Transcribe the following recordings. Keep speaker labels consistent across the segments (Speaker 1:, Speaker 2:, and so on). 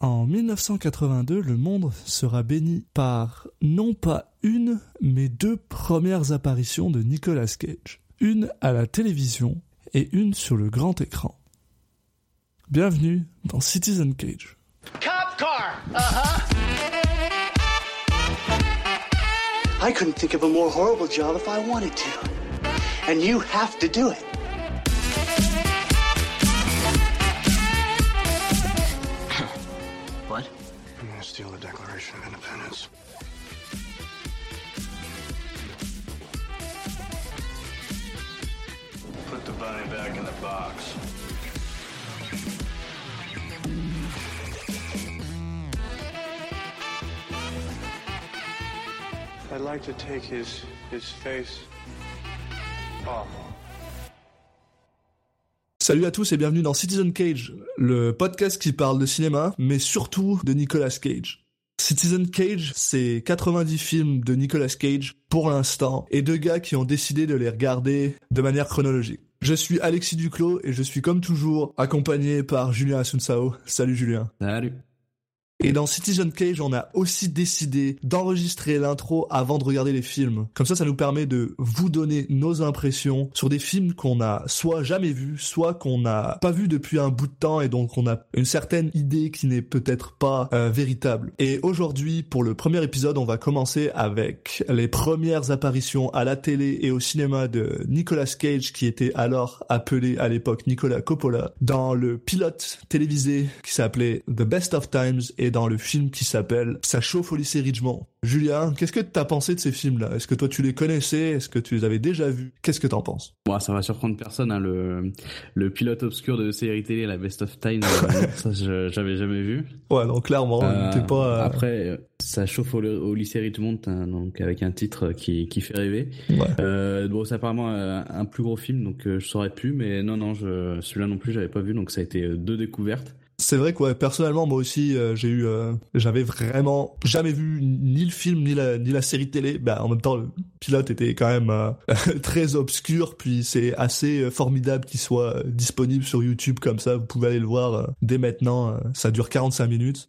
Speaker 1: En 1982, le monde sera béni par non pas une, mais deux premières apparitions de Nicolas Cage. Une à la télévision et une sur le grand écran. Bienvenue dans Citizen Cage.
Speaker 2: Cop car! Uh-huh. I couldn't think of a more horrible job if I wanted to. And you have to do it.
Speaker 3: Back in the box. I'd like to take his his face off.
Speaker 1: Salut à tous et bienvenue dans Citizen Cage, le podcast qui parle de cinéma, mais surtout de Nicolas Cage. Citizen Cage, c'est 90 films de Nicolas Cage pour l'instant, et deux gars qui ont décidé de les regarder de manière chronologique. Je suis Alexis Duclos et je suis comme toujours accompagné par Julien Asunsao. Salut Julien.
Speaker 4: Salut.
Speaker 1: Et dans Citizen Cage, on a aussi décidé d'enregistrer l'intro avant de regarder les films. Comme ça, ça nous permet de vous donner nos impressions sur des films qu'on a soit jamais vus, soit qu'on n'a pas vus depuis un bout de temps et donc on a une certaine idée qui n'est peut-être pas euh, véritable. Et aujourd'hui, pour le premier épisode, on va commencer avec les premières apparitions à la télé et au cinéma de Nicolas Cage, qui était alors appelé à l'époque Nicolas Coppola, dans le pilote télévisé qui s'appelait The Best of Times dans le film qui s'appelle Ça chauffe au lycée Ridgemont. Julien, qu'est-ce que t'as pensé de ces films-là? Est-ce que toi tu les connaissais? Est-ce que tu les avais déjà vus? Qu'est-ce que t'en penses?
Speaker 4: Bon, ça va surprendre personne, hein, le, le pilote obscur de série télé, la Best of Time, euh, ça je- j'avais jamais vu.
Speaker 1: Ouais, donc clairement,
Speaker 4: Euh,
Speaker 1: t'es pas... euh,
Speaker 4: Après, euh, ça chauffe au, au lycée Richmond, hein, donc avec un titre qui, qui fait rêver.
Speaker 1: ouais.
Speaker 4: Euh, bon, c'est apparemment euh, un plus gros film, donc euh, je saurais plus, mais non, non, je, celui-là non plus, j'avais pas vu, donc ça a été euh, deux découvertes.
Speaker 1: C'est vrai que ouais, personnellement moi aussi euh, j'ai eu euh, j'avais vraiment jamais vu ni le film ni la ni la série télé. Bah en même temps le pilote était quand même euh, très obscur puis c'est assez formidable qu'il soit disponible sur YouTube comme ça, vous pouvez aller le voir dès maintenant, ça dure 45 minutes.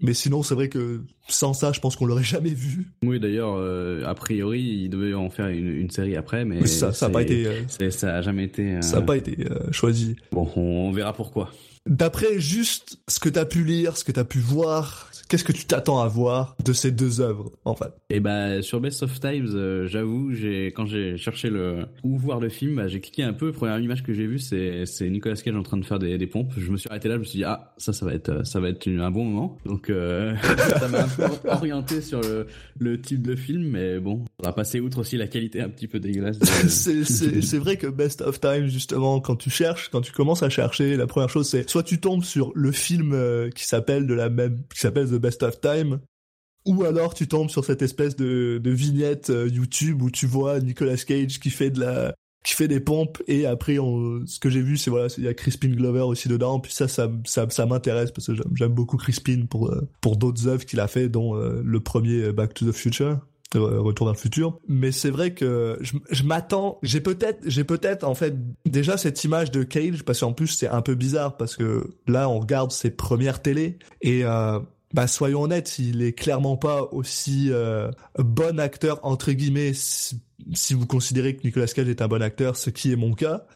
Speaker 1: Mais sinon c'est vrai que sans ça, je pense qu'on l'aurait jamais vu.
Speaker 4: Oui, d'ailleurs, a priori, il devait en faire une, une série après, mais
Speaker 1: ça ça a
Speaker 4: c'est-
Speaker 1: pas été
Speaker 4: ça a jamais été.
Speaker 1: ça a pas été choisi.
Speaker 4: Bon, on, on verra pourquoi.
Speaker 1: D'après juste ce que t'as pu lire, ce que t'as pu voir, qu'est-ce que tu t'attends à voir de ces deux œuvres en fait?
Speaker 4: Et bah sur Best of Times, euh, j'avoue, j'ai quand j'ai cherché le où voir le film, bah, j'ai cliqué un peu. Première image que j'ai vue, c'est c'est Nicolas Cage en train de faire des, des pompes. Je me suis arrêté là, je me suis dit ah ça ça va être ça va être un bon moment. Donc euh, ça m'a un peu orienté sur le le type de film, mais bon, on va passer outre aussi la qualité un petit peu dégueulasse. de-
Speaker 1: c'est, vrai que Best of Time, justement, quand tu cherches, quand tu commences à chercher, la première chose, c'est soit tu tombes sur le film euh, qui s'appelle de la même, qui s'appelle The Best of Time, ou alors tu tombes sur cette espèce de, vignette euh, YouTube où tu vois Nicolas Cage qui fait de la, qui fait des pompes et après on, ce que j'ai vu c'est voilà il y a Crispin Glover aussi dedans puis ça ça ça, ça m'intéresse parce que j'aime, beaucoup Crispin pour euh, pour d'autres œuvres qu'il a fait dont euh, le premier Back to the Future Retour vers le futur. Mais c'est vrai que je, je m'attends, j'ai peut-être, j'ai peut-être en fait déjà cette image de Cage parce qu'en plus c'est un peu bizarre parce que là on regarde ses premières télés et bah soyons honnêtes, il est clairement pas aussi euh, bon acteur entre guillemets si, si vous considérez que Nicolas Cage est un bon acteur, ce qui est mon cas.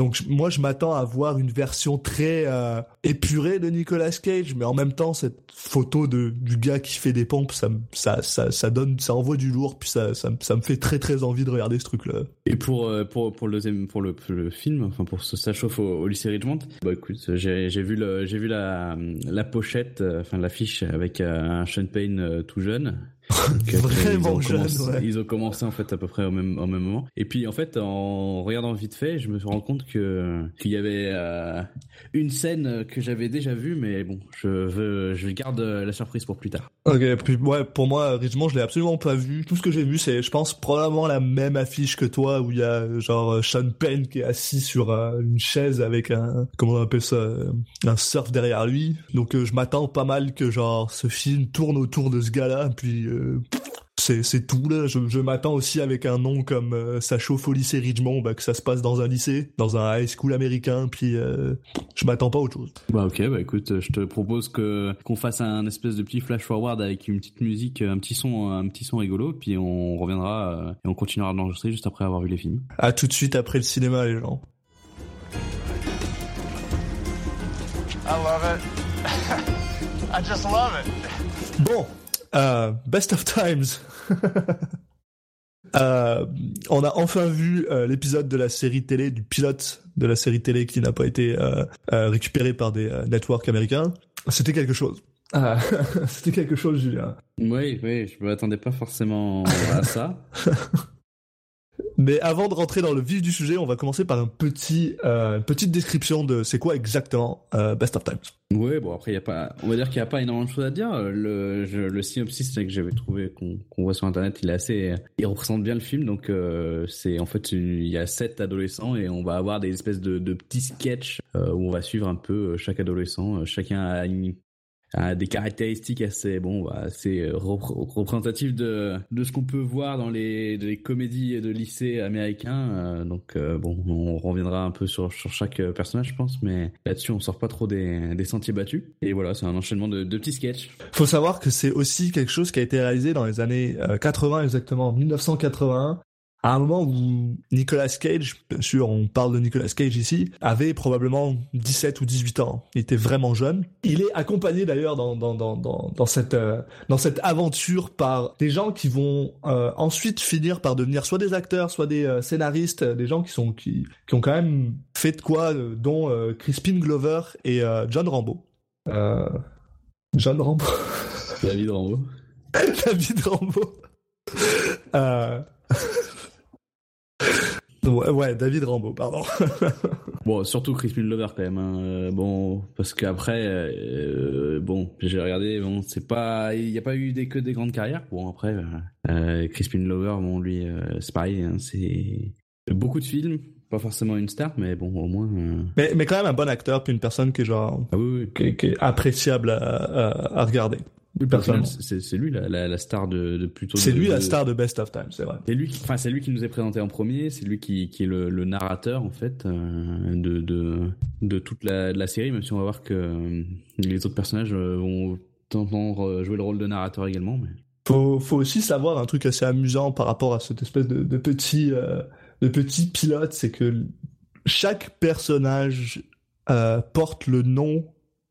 Speaker 1: Donc moi je m'attends à voir une version très euh, épurée de Nicolas Cage, mais en même temps cette photo de du gars qui fait des pompes, ça ça ça ça donne, ça envoie du lourd, puis ça ça, ça me fait très très envie de regarder ce truc là.
Speaker 4: Et pour euh, pour pour le deuxième pour le, film, enfin pour ce ça chauffe au, lycée Richmond. Bah écoute, j'ai vu le vu la la pochette, euh, enfin l'affiche avec un Sean Payne tout jeune.
Speaker 1: Vraiment
Speaker 4: ils ont
Speaker 1: jeune,
Speaker 4: commencé-
Speaker 1: ouais.
Speaker 4: Ils ont commencé en fait à peu près au même au même moment. Et puis en fait en regardant vite fait, je me suis rendu compte que qu'il y avait euh, une scène que j'avais déjà vue, mais bon, je veux je garde la surprise pour plus tard.
Speaker 1: Ok, puis ouais, pour moi, Richmond, je l'ai absolument pas vu. Tout ce que j'ai vu, c'est, je pense, probablement la même affiche que toi, où il y a genre Sean Penn qui est assis sur euh, une chaise avec un, comment on appelle ça, euh, un surf derrière lui. Donc euh, je m'attends pas mal que genre ce film tourne autour de ce gars-là, puis euh, c'est c'est tout là. Je, je m'attends aussi avec un nom comme euh, ça chauffe au lycée Ridgemont, bah, que ça se passe dans un lycée, dans un high school américain, puis euh, je m'attends pas à autre chose.
Speaker 4: Bah ok, bah écoute, je te propose que qu'on fasse un espèce de petit flash forward avec une petite musique, un petit son, un petit son rigolo, puis on reviendra euh, et on continuera d'enregistrer juste après avoir vu les films.
Speaker 1: À tout de suite après le cinéma, les gens.
Speaker 3: I love it. I just love it.
Speaker 1: Bon, euh, Best of Times. Euh, on a enfin vu euh, l'épisode de la série télé, du pilote de la série télé qui n'a pas été euh, euh, récupéré par des euh, networks américains. C'était quelque chose. Ah, C'était quelque chose, Julien.
Speaker 4: Oui, oui, je m'attendais pas forcément à ça.
Speaker 1: Mais avant de rentrer dans le vif du sujet, on va commencer par un petit, euh, une petite description de c'est quoi exactement euh, Best of Times.
Speaker 4: Ouais, bon après y a pas, on va dire qu'il y a pas énormément de choses à dire. Le, synopsis que j'avais trouvé qu'on voit sur internet, il est assez, il représente bien le film. Donc euh, en fait il y a sept adolescents et on va avoir des espèces de, petits sketchs où on va suivre un peu chaque adolescent. Chacun a une a des caractéristiques assez bon bah, assez euh, repr- représentatives de de ce qu'on peut voir dans les, comédies de lycée américains. Euh, donc euh, bon on reviendra un peu sur sur chaque euh, personnage je pense mais là-dessus on sort pas trop des des sentiers battus. Et voilà c'est un enchaînement de, de petits sketchs.
Speaker 1: Faut savoir que c'est aussi quelque chose qui a été réalisé dans les années euh, 80 exactement, en 1981, à un moment où Nicolas Cage, bien sûr on parle de Nicolas Cage ici, avait probablement 17 ou 18 ans. Il était vraiment jeune. Il est accompagné d'ailleurs dans, dans, dans, dans, dans cette, euh, dans cette aventure par des gens qui vont euh, ensuite finir par devenir soit des acteurs, soit des euh, scénaristes, des gens qui, sont, qui, qui ont quand même fait de quoi, dont Crispin Glover et John Rambo. John Rambo.
Speaker 4: David Rambo
Speaker 1: David Rambo. Euh... Ouais, David Rambo, pardon.
Speaker 4: bon surtout Crispin Lover quand même hein. Euh, bon parce qu'après euh, bon j'ai regardé bon c'est pas il y a pas eu des que des grandes carrières bon après euh, euh, Crispin Lover bon lui euh, c'est pareil hein, c'est beaucoup de films pas forcément une star mais bon au moins euh,
Speaker 1: mais, mais quand même un bon acteur, puis une personne qui est genre,
Speaker 4: ah oui, oui.
Speaker 1: qui, est- qui est appréciable à, à, à regarder.
Speaker 4: Oui, c'est lui la, la, la star de, de plutôt.
Speaker 1: C'est
Speaker 4: de-
Speaker 1: lui la star de Best of Time, c'est vrai.
Speaker 4: C'est lui, qui, enfin c'est lui qui nous est présenté en premier. C'est lui qui, qui est le, le narrateur en fait euh, de, de de toute la, de la série. Même si on va voir que euh, les autres personnages euh, vont tendre jouer le rôle de narrateur également. Mais
Speaker 1: Faut, faut aussi savoir un truc assez amusant par rapport à cette espèce de, de petit, euh, de petit pilote, c'est que chaque personnage porte le nom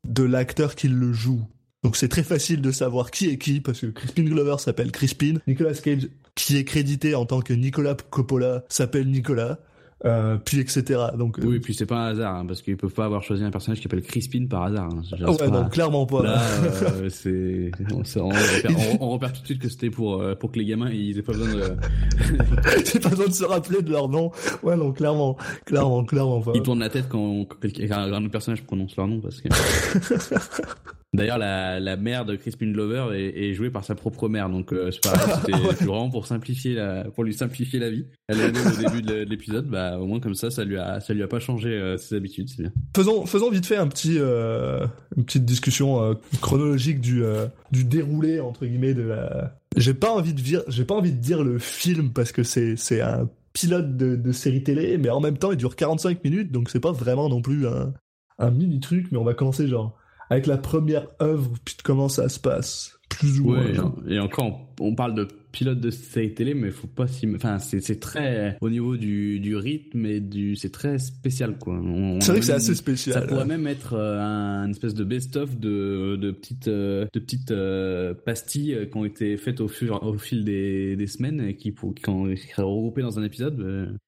Speaker 1: de l'acteur qui le joue. Donc c'est très facile de savoir qui est qui, parce que Crispin Glover s'appelle Crispin, Nicolas Cage, qui est crédité en tant que Nicolas Coppola, s'appelle Nicolas, euh, puis etc. Donc euh,
Speaker 4: oui, et puis c'est pas un hasard hein, parce qu'ils peuvent pas avoir choisi un personnage qui s'appelle Crispin par hasard. hein.
Speaker 1: Ah ouais,
Speaker 4: pas-
Speaker 1: non, clairement pas.
Speaker 4: Là, euh, c'est on, on, repère, on, on repère tout de suite que c'était pour euh, pour que les gamins ils aient pas besoin de
Speaker 1: pas besoin de se rappeler de leur nom. Ouais, non, clairement, clairement, clairement pas.
Speaker 4: Ils tournent la tête quand, quand quand un autre personnage prononce leur nom parce que. D'ailleurs, la, la mère de Crispin Glover est, est jouée par sa propre mère, donc euh, c'est c'était c'était vraiment pour simplifier la, pour lui simplifier la vie. Elle est allée au début de, de l'épisode, bah au moins comme ça, ça lui a, ça lui a pas changé euh, ses habitudes, c'est bien.
Speaker 1: Faisons, faisons vite fait un petit, euh, une petite discussion euh, chronologique du, du déroulé entre guillemets de la. J'ai pas envie de dire, j'ai pas envie de dire le film parce que c'est c'est un pilote de, de série télé, mais en même temps il dure 45 minutes, donc c'est pas vraiment non plus un, un mini truc, mais on va commencer genre avec la première œuvre, puis de comment ça se passe, plus ou moins.
Speaker 4: Ouais,
Speaker 1: genre.
Speaker 4: et encore, on parle de pilote de série télé, mais faut pas s'y, enfin c'est très au niveau du, du rythme et du, c'est très spécial quoi.
Speaker 1: C'est vrai que c'est assez spécial.
Speaker 4: Ça pourrait même être euh, un une espèce de best-of de, de petites, euh, de petites euh, pastilles qui ont été faites au, fur, au fil des, des semaines et qui, pour- qui, ont- qui seraient regroupées dans un épisode.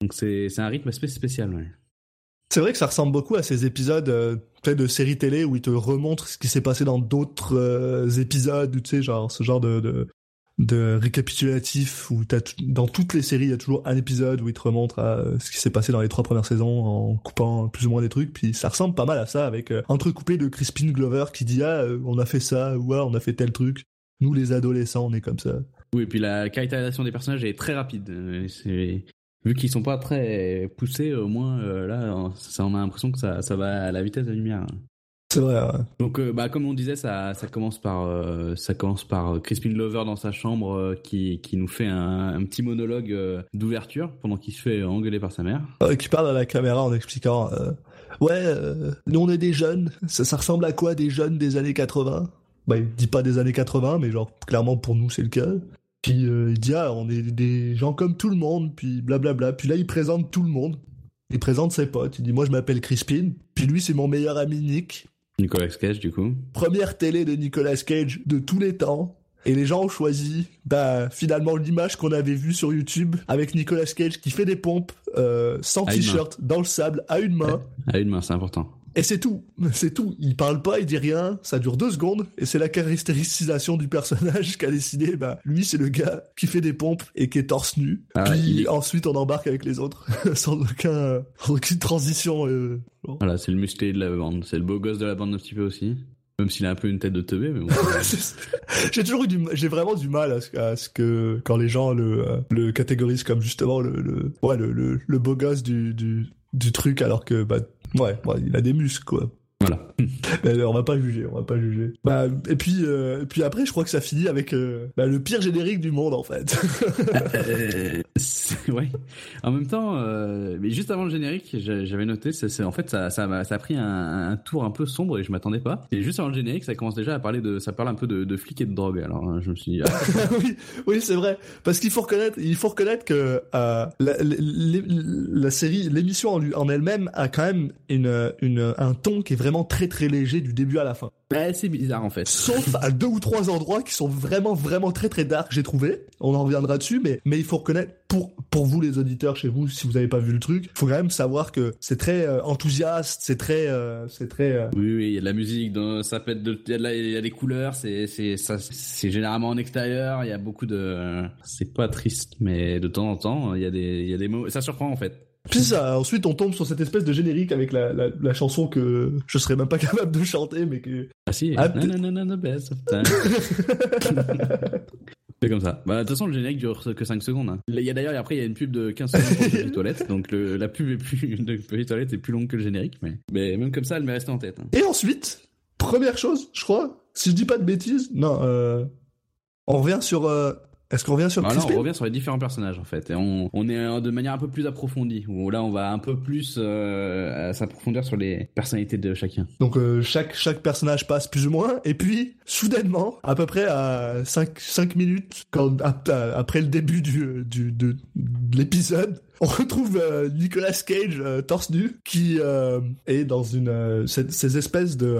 Speaker 4: donc c'est c'est un rythme assez spécial. Ouais.
Speaker 1: C'est vrai que ça ressemble beaucoup à ces épisodes euh, de séries télé où ils te remontrent ce qui s'est passé dans d'autres euh, épisodes, tu sais, genre ce genre de, de, récapitulatif où tout- dans toutes les séries il y a toujours un épisode où ils te remontrent euh, ce qui s'est passé dans les trois premières saisons en coupant plus ou moins des trucs. Puis ça ressemble pas mal à ça avec euh, entrecoupé de Crispin Glover qui dit ah on a fait ça ou ah on a fait tel truc. Nous les adolescents on est comme ça.
Speaker 4: Oui, et puis la caractérisation des personnages est très rapide. Vu qu'ils sont pas très poussés, au moins euh, là, ça, on a l'impression que ça, ça va à la vitesse de la lumière.
Speaker 1: C'est vrai. ouais.
Speaker 4: Donc, euh, bah, comme on disait, ça, ça commence par, euh, ça commence par Crispin Glover dans sa chambre qui, qui nous fait un, un petit monologue d'ouverture pendant qu'il se fait engueuler par sa mère.
Speaker 1: Qui parle à la caméra en expliquant ouais nous on est des jeunes ça, ça ressemble à quoi des jeunes des années 80 bah il dit pas des années 80 mais genre clairement pour nous c'est le cas puis euh, il dit ah on est des gens comme tout le monde puis blablabla puis là il présente tout le monde il présente ses potes il dit moi je m'appelle Crispin puis lui c'est mon meilleur ami Nick
Speaker 4: Nicolas Cage, du coup.
Speaker 1: première télé de Nicolas Cage de tous les temps. Et les gens ont choisi, bah, finalement, l'image qu'on avait vue sur YouTube avec Nicolas Cage qui fait des pompes, euh, sans t-shirt, dans le sable, à une main.
Speaker 4: À une main, c'est important.
Speaker 1: Et c'est tout. C'est tout. Il parle pas, il dit rien. Ça dure deux secondes. Et c'est la caractérisation du personnage qu'a décidé, bah, lui, c'est le gars qui fait des pompes et qui est torse nu.
Speaker 4: Ah,
Speaker 1: Puis
Speaker 4: il
Speaker 1: ensuite, on embarque avec les autres. sans aucun, sans aucune transition, euh,
Speaker 4: Voilà, c'est le musclé de la bande. C'est le beau gosse de la bande un petit peu aussi. Même s'il a un peu une tête de teubé, mais bon.
Speaker 1: j'ai toujours eu du, j'ai vraiment du mal à ce, à ce que quand les gens le, euh, le catégorisent comme justement le, le, ouais, le, le, le beau gosse du, du, du truc, alors que bah ouais, ouais, il a des muscles quoi.
Speaker 4: Voilà.
Speaker 1: Mais on va pas juger, on va pas juger. Bah et puis euh, et puis après, je crois que ça finit avec euh, bah, le pire générique du monde en fait.
Speaker 4: Euh, ouais. En même temps, mais juste avant le générique, j'a- j'avais noté, c'est, en fait, ça, ça, a pris un, un tour un peu sombre et je m'attendais pas. Et juste avant le générique, ça commence déjà à parler de, ça parle un peu de, de flics et de drogue. Alors, hein, je me suis dit, ah,
Speaker 1: oui, oui, c'est vrai. Parce qu'il faut reconnaître, il faut reconnaître que la, la- la- la série, l'émission en, en elle-même a quand même une, une, un ton qui est vraiment très très léger du début à la fin.
Speaker 4: bah, c'est bizarre en fait.
Speaker 1: Sauf à deux ou trois endroits qui sont vraiment vraiment très très dark, j'ai trouvé. On en reviendra dessus, mais mais il faut reconnaître pour pour vous les auditeurs chez vous, si vous n'avez pas vu le truc, faut quand même savoir que c'est très euh, enthousiaste, c'est très euh, c'est très euh,
Speaker 4: Oui, oui, il y a de la musique, dans, ça peut être de, il y a il y des couleurs, c'est, c'est, ça, c'est généralement en extérieur, il y a beaucoup de, c'est pas triste, mais de temps en temps, il y a des, il y a des mots, ça surprend en fait.
Speaker 1: Puis ça, ensuite on tombe sur cette espèce de générique avec la, la, la chanson que je serais même pas capable de chanter, mais que
Speaker 4: Ah si,
Speaker 1: Ah,
Speaker 4: best of time. C'est comme ça. Bah, de toute façon, le générique dure que 5 secondes. hein. Il y a d'ailleurs, après, il y a une pub de 15 secondes pour les toilettes. Donc, le, la pub est plus, de les toilettes est plus longue que le générique. Mais, mais même comme ça, elle m'est restée en tête. hein.
Speaker 1: Et ensuite, première chose, je crois, si je dis pas de bêtises, non, euh, on revient sur. euh, Est-ce qu'on revient sur
Speaker 4: Bah,
Speaker 1: Crispin
Speaker 4: on revient sur les différents personnages, en fait. Et on, on est euh, de manière un peu plus approfondie. Où là, on va un peu plus euh, s'approfondir sur les personnalités de chacun.
Speaker 1: Donc euh, chaque chaque personnage passe plus ou moins, et puis soudainement, à peu près à 5, 5 minutes, quand, ap- à- après le début du, du de, de l'épisode, on retrouve euh, Nicolas Cage euh, torse nu qui euh, est dans une ces, ces espèces de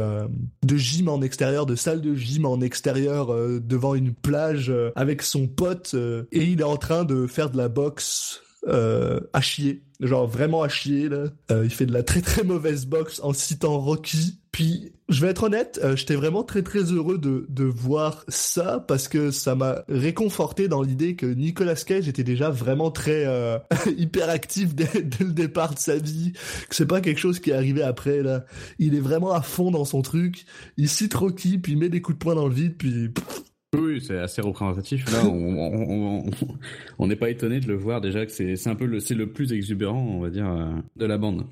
Speaker 1: de gym en extérieur, de salle de gym en extérieur devant une plage avec son pote et il est en train de faire de la boxe à chier, genre vraiment à chier là. Il fait de la très très mauvaise boxe en citant Rocky. Puis je vais être honnête, euh, j'étais vraiment très très heureux de, de voir ça parce que ça m'a réconforté dans l'idée que Nicolas Cage était déjà vraiment très euh, hyper actif dès, le départ de sa vie, que c'est pas quelque chose qui est arrivé après là. Il est vraiment à fond dans son truc, il cite Rocky puis il met des coups de poing dans le vide puis
Speaker 4: Oui, c'est assez représentatif. Là, on n'est pas étonné de le voir déjà que c'est c'est un peu le c'est le plus exubérant, on va dire, euh, de la bande.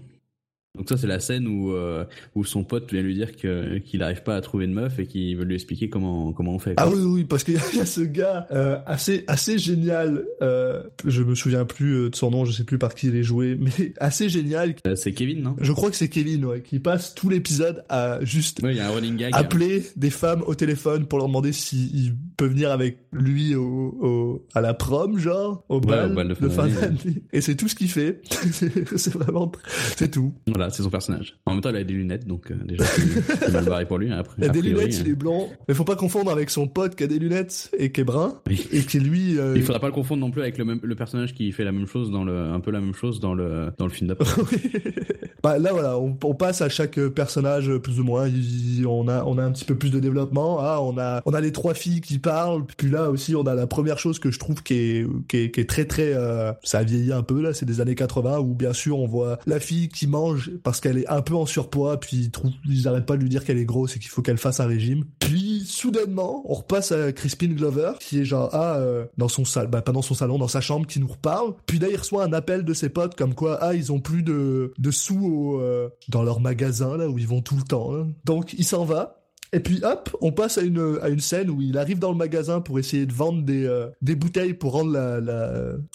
Speaker 4: Donc ça, c'est la scène où euh, où son pote vient lui dire que qu'il n'arrive pas à trouver de meuf et qu'il veut lui expliquer comment comment on fait. quoi.
Speaker 1: Ah oui, oui, parce qu'il y, a- il y a ce gars euh, assez, assez génial. Euh, je me souviens plus euh, de son nom, je sais plus par qui il est joué, mais assez génial.
Speaker 4: C'est Kevin, non?
Speaker 1: Je crois que c'est Kevin, ouais, qui passe tout l'épisode à juste
Speaker 4: Oui, il y a un running gag.
Speaker 1: appeler des femmes au téléphone pour leur demander s'ils peuvent venir avec lui au, au- à la prom, genre, au bal,
Speaker 4: au bal de fin d'année.
Speaker 1: Et c'est tout ce qu'il fait. c'est vraiment, c'est tout.
Speaker 4: Voilà, c'est son personnage. En même temps, il a des lunettes, donc euh, déjà c'est mal barré pour lui. hein, Après,
Speaker 1: Il a
Speaker 4: a
Speaker 1: des
Speaker 4: priori,
Speaker 1: lunettes, il
Speaker 4: hein.
Speaker 1: est blond. Mais faut pas confondre avec son pote qui a des lunettes et qui est brun.
Speaker 4: Oui.
Speaker 1: Et qui lui, euh,
Speaker 4: Il faudra pas le confondre non plus avec le même le personnage qui fait la même chose dans le un peu la même chose dans le dans le film d'après.
Speaker 1: bah, là voilà, on, on passe à chaque personnage plus ou moins. Il- on a on a un petit peu plus de développement. Ah, on a on a les trois filles qui parlent. Puis là aussi, on a la première chose que je trouve qui est qui est, qui est très très euh, ça a vieilli un peu là. C'est des années 80 où bien sûr on voit la fille qui mange parce qu'elle est un peu en surpoids, puis ils, trouvent, arrêtent pas de lui dire qu'elle est grosse et qu'il faut qu'elle fasse un régime. Puis soudainement, on repasse à Crispin Glover qui est genre ah euh, dans son salle, bah pas dans son salon, dans sa chambre, qui nous reparle. Puis là, il reçoit un appel de ses potes comme quoi ah ils ont plus de de sous euh, dans leur magasin là où ils vont tout le temps. hein. Donc il s'en va. Et puis hop, on passe à une, à une scène où il arrive dans le magasin pour essayer de vendre des, euh, des bouteilles pour rendre la,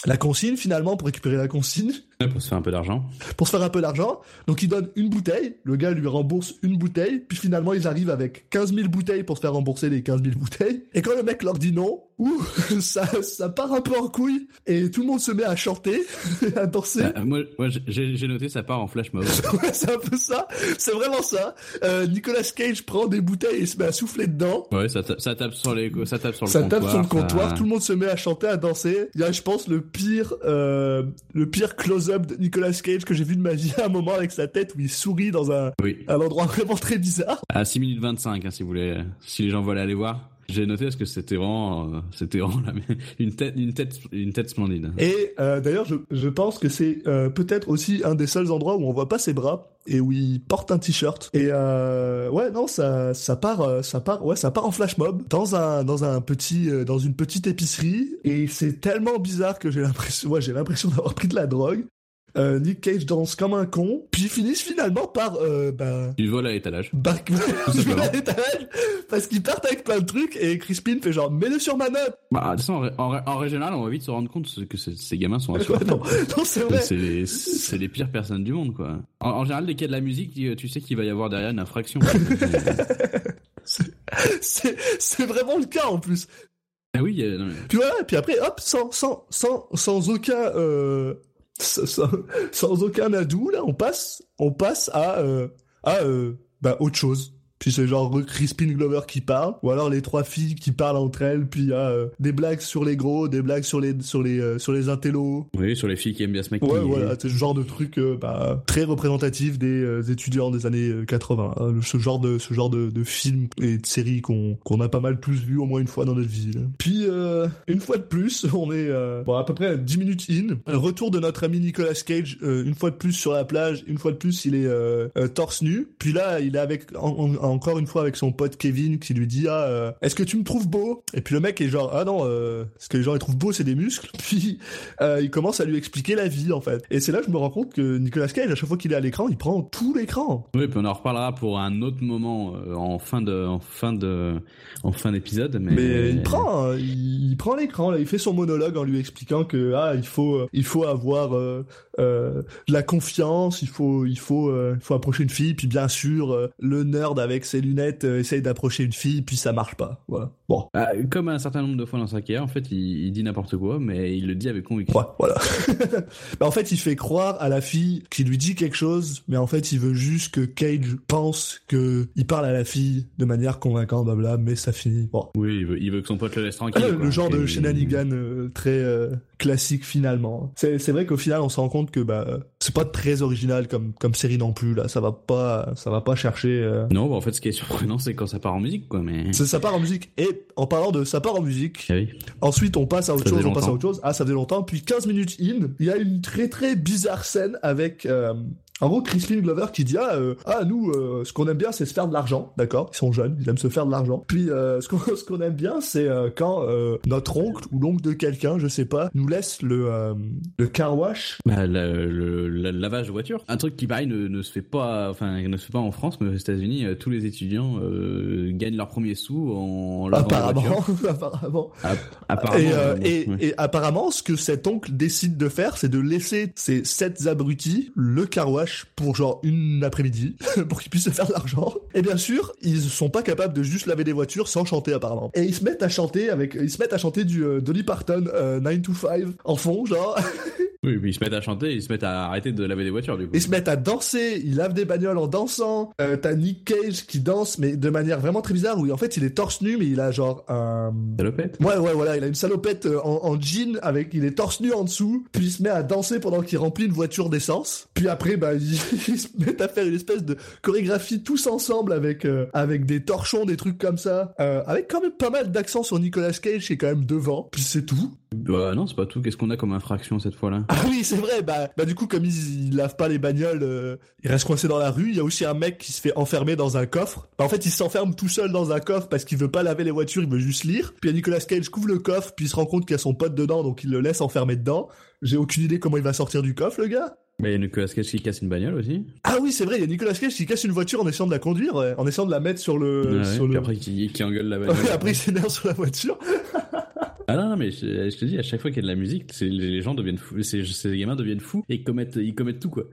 Speaker 1: la, consigne finalement, pour récupérer la consigne,
Speaker 4: pour se faire un peu d'argent.
Speaker 1: pour se faire un peu d'argent. Donc il donne une bouteille, le gars lui rembourse une bouteille, puis finalement ils arrivent avec 15 000 bouteilles pour se faire rembourser les 15 000 bouteilles. Et quand le mec leur dit non, ouh, ça, ça part un peu en couille, et tout le monde se met à chanter, à danser.
Speaker 4: Euh, moi, moi j'ai noté ça part en flash mob.
Speaker 1: Ouais, c'est un peu ça, c'est vraiment ça. Euh, Nicolas Cage prend des bouteilles et se met à souffler dedans.
Speaker 4: Ouais, ça, ta- ça tape sur les, ça tape sur le
Speaker 1: Ça
Speaker 4: comptoir.
Speaker 1: tape sur le comptoir,
Speaker 4: ça-
Speaker 1: tout le monde se met à chanter, à danser. Il y a, je pense, le pire, euh, le pire close-up de Nicolas Cage que j'ai vu de ma vie à un moment avec sa tête où il sourit dans un,
Speaker 4: Oui.
Speaker 1: un endroit vraiment très bizarre.
Speaker 4: À 6 minutes 25, hein, si vous voulez, si les gens veulent aller voir. J'ai noté parce que c'était vraiment, euh, c'était vraiment la- une tête, une tête, une tête splendide.
Speaker 1: Et euh, d'ailleurs, je, je pense que c'est euh, peut-être aussi un des seuls endroits où on voit pas ses bras et où il porte un t-shirt. Et ouais, non, ça, ça part, ça part, ouais, ça part en flash mob dans un, dans un petit, dans une petite épicerie. Et c'est tellement bizarre que j'ai l'impression, ouais, j'ai l'impression d'avoir pris de la drogue. Euh, Nick Cage danse comme un con, puis ils finissent finalement par, euh, bah,
Speaker 4: Du vol à l'étalage.
Speaker 1: bah,
Speaker 4: simplement.
Speaker 1: à l'étalage, parce qu'ils partent avec plein de trucs et Crispin fait genre, mets-le sur ma note.
Speaker 4: Bah, de toute façon, en, ré- en ré- en régional, on va vite se rendre compte que ces gamins sont insupportables.
Speaker 1: non, non, c'est vrai.
Speaker 4: C'est les, c'est les pires personnes du monde, quoi. En, en général, dès qu'il y a de la musique, tu sais qu'il va y avoir derrière une infraction.
Speaker 1: C'est, c'est vraiment le cas en plus.
Speaker 4: ah oui, euh, non, mais-
Speaker 1: Puis voilà, puis après, hop, sans, sans, sans, sans aucun, euh, sans, sans- aucun adou, là, on passe, on passe à, euh, à, euh, bah, autre chose. Puis c'est genre Crispin Glover qui parle, ou alors les trois filles qui parlent entre elles, puis il y a euh, des blagues sur les gros, des blagues sur les, sur les, euh, sur les intellos.
Speaker 4: oui, sur les filles qui aiment bien se
Speaker 1: Ouais,
Speaker 4: maquiller.
Speaker 1: voilà, c'est ce genre de truc euh, bah, très représentatif des euh, étudiants des années euh, 80. hein, ce genre de ce genre de, de films et de séries qu'on qu'on a pas mal tous vu au moins une fois dans notre vie. là. Puis euh, une fois de plus, on est euh, bon à peu près 10 minutes in. Un retour de notre ami Nicolas Cage euh, une fois de plus sur la plage. Une fois de plus, il est euh, euh, torse nu. Puis là, il est avec en- en- encore une fois avec son pote Kevin qui lui dit ah euh, est-ce que tu me trouves beau? Et puis le mec est genre ah non euh, ce que les gens ils trouvent beau c'est des muscles. Puis euh, il commence à lui expliquer la vie en fait. Et c'est là que je me rends compte que Nicolas Cage, à chaque fois qu'il est à l'écran, il prend tout l'écran.
Speaker 4: Oui, puis on en reparlera pour un autre moment euh, en fin de, en fin de, en fin d'épisode. Mais,
Speaker 1: Mais il prend, hein, il, il prend l'écran. Là, il fait son monologue en lui expliquant que ah il faut, il faut avoir euh, de la confiance, il faut, il faut, euh, il faut approcher une fille. Puis bien sûr, euh, le nerd avec ses lunettes essaye d'approcher une fille, puis ça marche pas. Voilà. Bon.
Speaker 4: Ah, comme un certain nombre de fois dans sa carrière, en fait, il, il dit n'importe quoi, mais il le dit avec conviction.
Speaker 1: Ouais, voilà. Bah, en fait, il fait croire à la fille qui lui dit quelque chose, mais en fait, il veut juste que Cage pense que il parle à la fille de manière convaincante, blabla, mais ça finit. Bon.
Speaker 4: Oui, il veut, il veut que son pote le laisse tranquille. quoi.
Speaker 1: le genre de shenanigan très classique finalement. C'est c'est vrai qu'au final, on se rend compte que bah c'est pas très original comme comme série non plus là. Ça va pas, ça va pas chercher. euh,
Speaker 4: Non, bah, en fait, ce qui est surprenant, c'est quand ça part en musique, quoi. Mais
Speaker 1: Ça, ça part en musique. Et en parlant de ça part en musique,
Speaker 4: Ah oui.
Speaker 1: Ensuite, on passe à autre
Speaker 4: Ça
Speaker 1: chose, on passe à autre chose. Ah, ça faisait longtemps. Puis 15 minutes in, il y a une très très bizarre scène avec... euh, en gros, Crispin Glover qui dit ah, euh, ah nous euh, ce qu'on aime bien c'est se faire de l'argent, d'accord? Ils sont jeunes, ils aiment se faire de l'argent. Puis euh, ce qu'on ce qu'on aime bien c'est quand notre oncle ou l'oncle de quelqu'un, je sais pas, nous laisse le le car wash.
Speaker 4: Bah, le, le- le lavage de voiture. Un truc qui, pareil, ne, ne se fait pas, enfin, ne se fait pas en France, mais aux États-Unis, tous les étudiants gagnent leur premier sous en lavant la
Speaker 1: Apparemment,
Speaker 4: voiture.
Speaker 1: apparemment.
Speaker 4: App- Apparemment.
Speaker 1: Et,
Speaker 4: bon,
Speaker 1: et,
Speaker 4: ouais.
Speaker 1: et apparemment, ce que cet oncle décide de faire, c'est de laisser ces sept abrutis le car wash pour genre une après-midi, pour qu'ils puissent se faire de l'argent. Et bien sûr, ils sont pas capables de juste laver des voitures sans chanter apparemment. Et ils se mettent à chanter avec, ils se mettent à chanter du euh, Dolly Parton euh, 9 to 5 en fond, genre.
Speaker 4: Oui, puis ils se mettent à chanter, ils se mettent à arrêter de laver des voitures, du coup.
Speaker 1: Ils se mettent à danser, ils lavent des bagnoles en dansant. Euh, T'as Nick Cage qui danse, mais de manière vraiment très bizarre, où en fait il est torse nu, mais il a genre un...
Speaker 4: Salopette.
Speaker 1: Ouais, ouais, voilà, il a une salopette euh, en, en jean avec, il est torse nu en dessous, puis il se met à danser pendant qu'il remplit une voiture d'essence. Puis après, bah, ils, ils se mettent à faire une espèce de chorégraphie tous ensemble avec, euh, avec des torchons, des trucs comme ça, euh, avec quand même pas mal d'accent sur Nicolas Cage qui est quand même devant. Puis c'est tout.
Speaker 4: Bah non, c'est pas tout. Qu'est-ce qu'on a comme infraction cette fois-là?
Speaker 1: Ah oui, c'est vrai. Bah, bah du coup, comme ils, ils lavent pas les bagnoles, euh, ils restent coincés dans la rue. Il y a aussi un mec qui se fait enfermer dans un coffre. Bah, en fait, il s'enferme tout seul dans un coffre parce qu'il veut pas laver les voitures, il veut juste lire. Puis Nicolas Cage couvre le coffre, puis il se rend compte qu'il y a son pote dedans, donc il le laisse enfermer dedans. J'ai aucune idée comment il va sortir du coffre, le gars.
Speaker 4: Bah, il y a Nicolas Cage qui casse une bagnole aussi.
Speaker 1: Ah oui, c'est vrai, il y a Nicolas Cage qui casse une voiture en essayant de la conduire, ouais, en essayant de la mettre sur le...
Speaker 4: Ouais,
Speaker 1: sur le...
Speaker 4: après, qui, qui engueule la bagnole.
Speaker 1: Après, il s'énerve sur la voiture.
Speaker 4: Ah non, non, mais je, je te dis, à chaque fois qu'il y a de la musique, les gens deviennent fous, ces, ces gamins deviennent fous et ils commettent, ils commettent tout, quoi.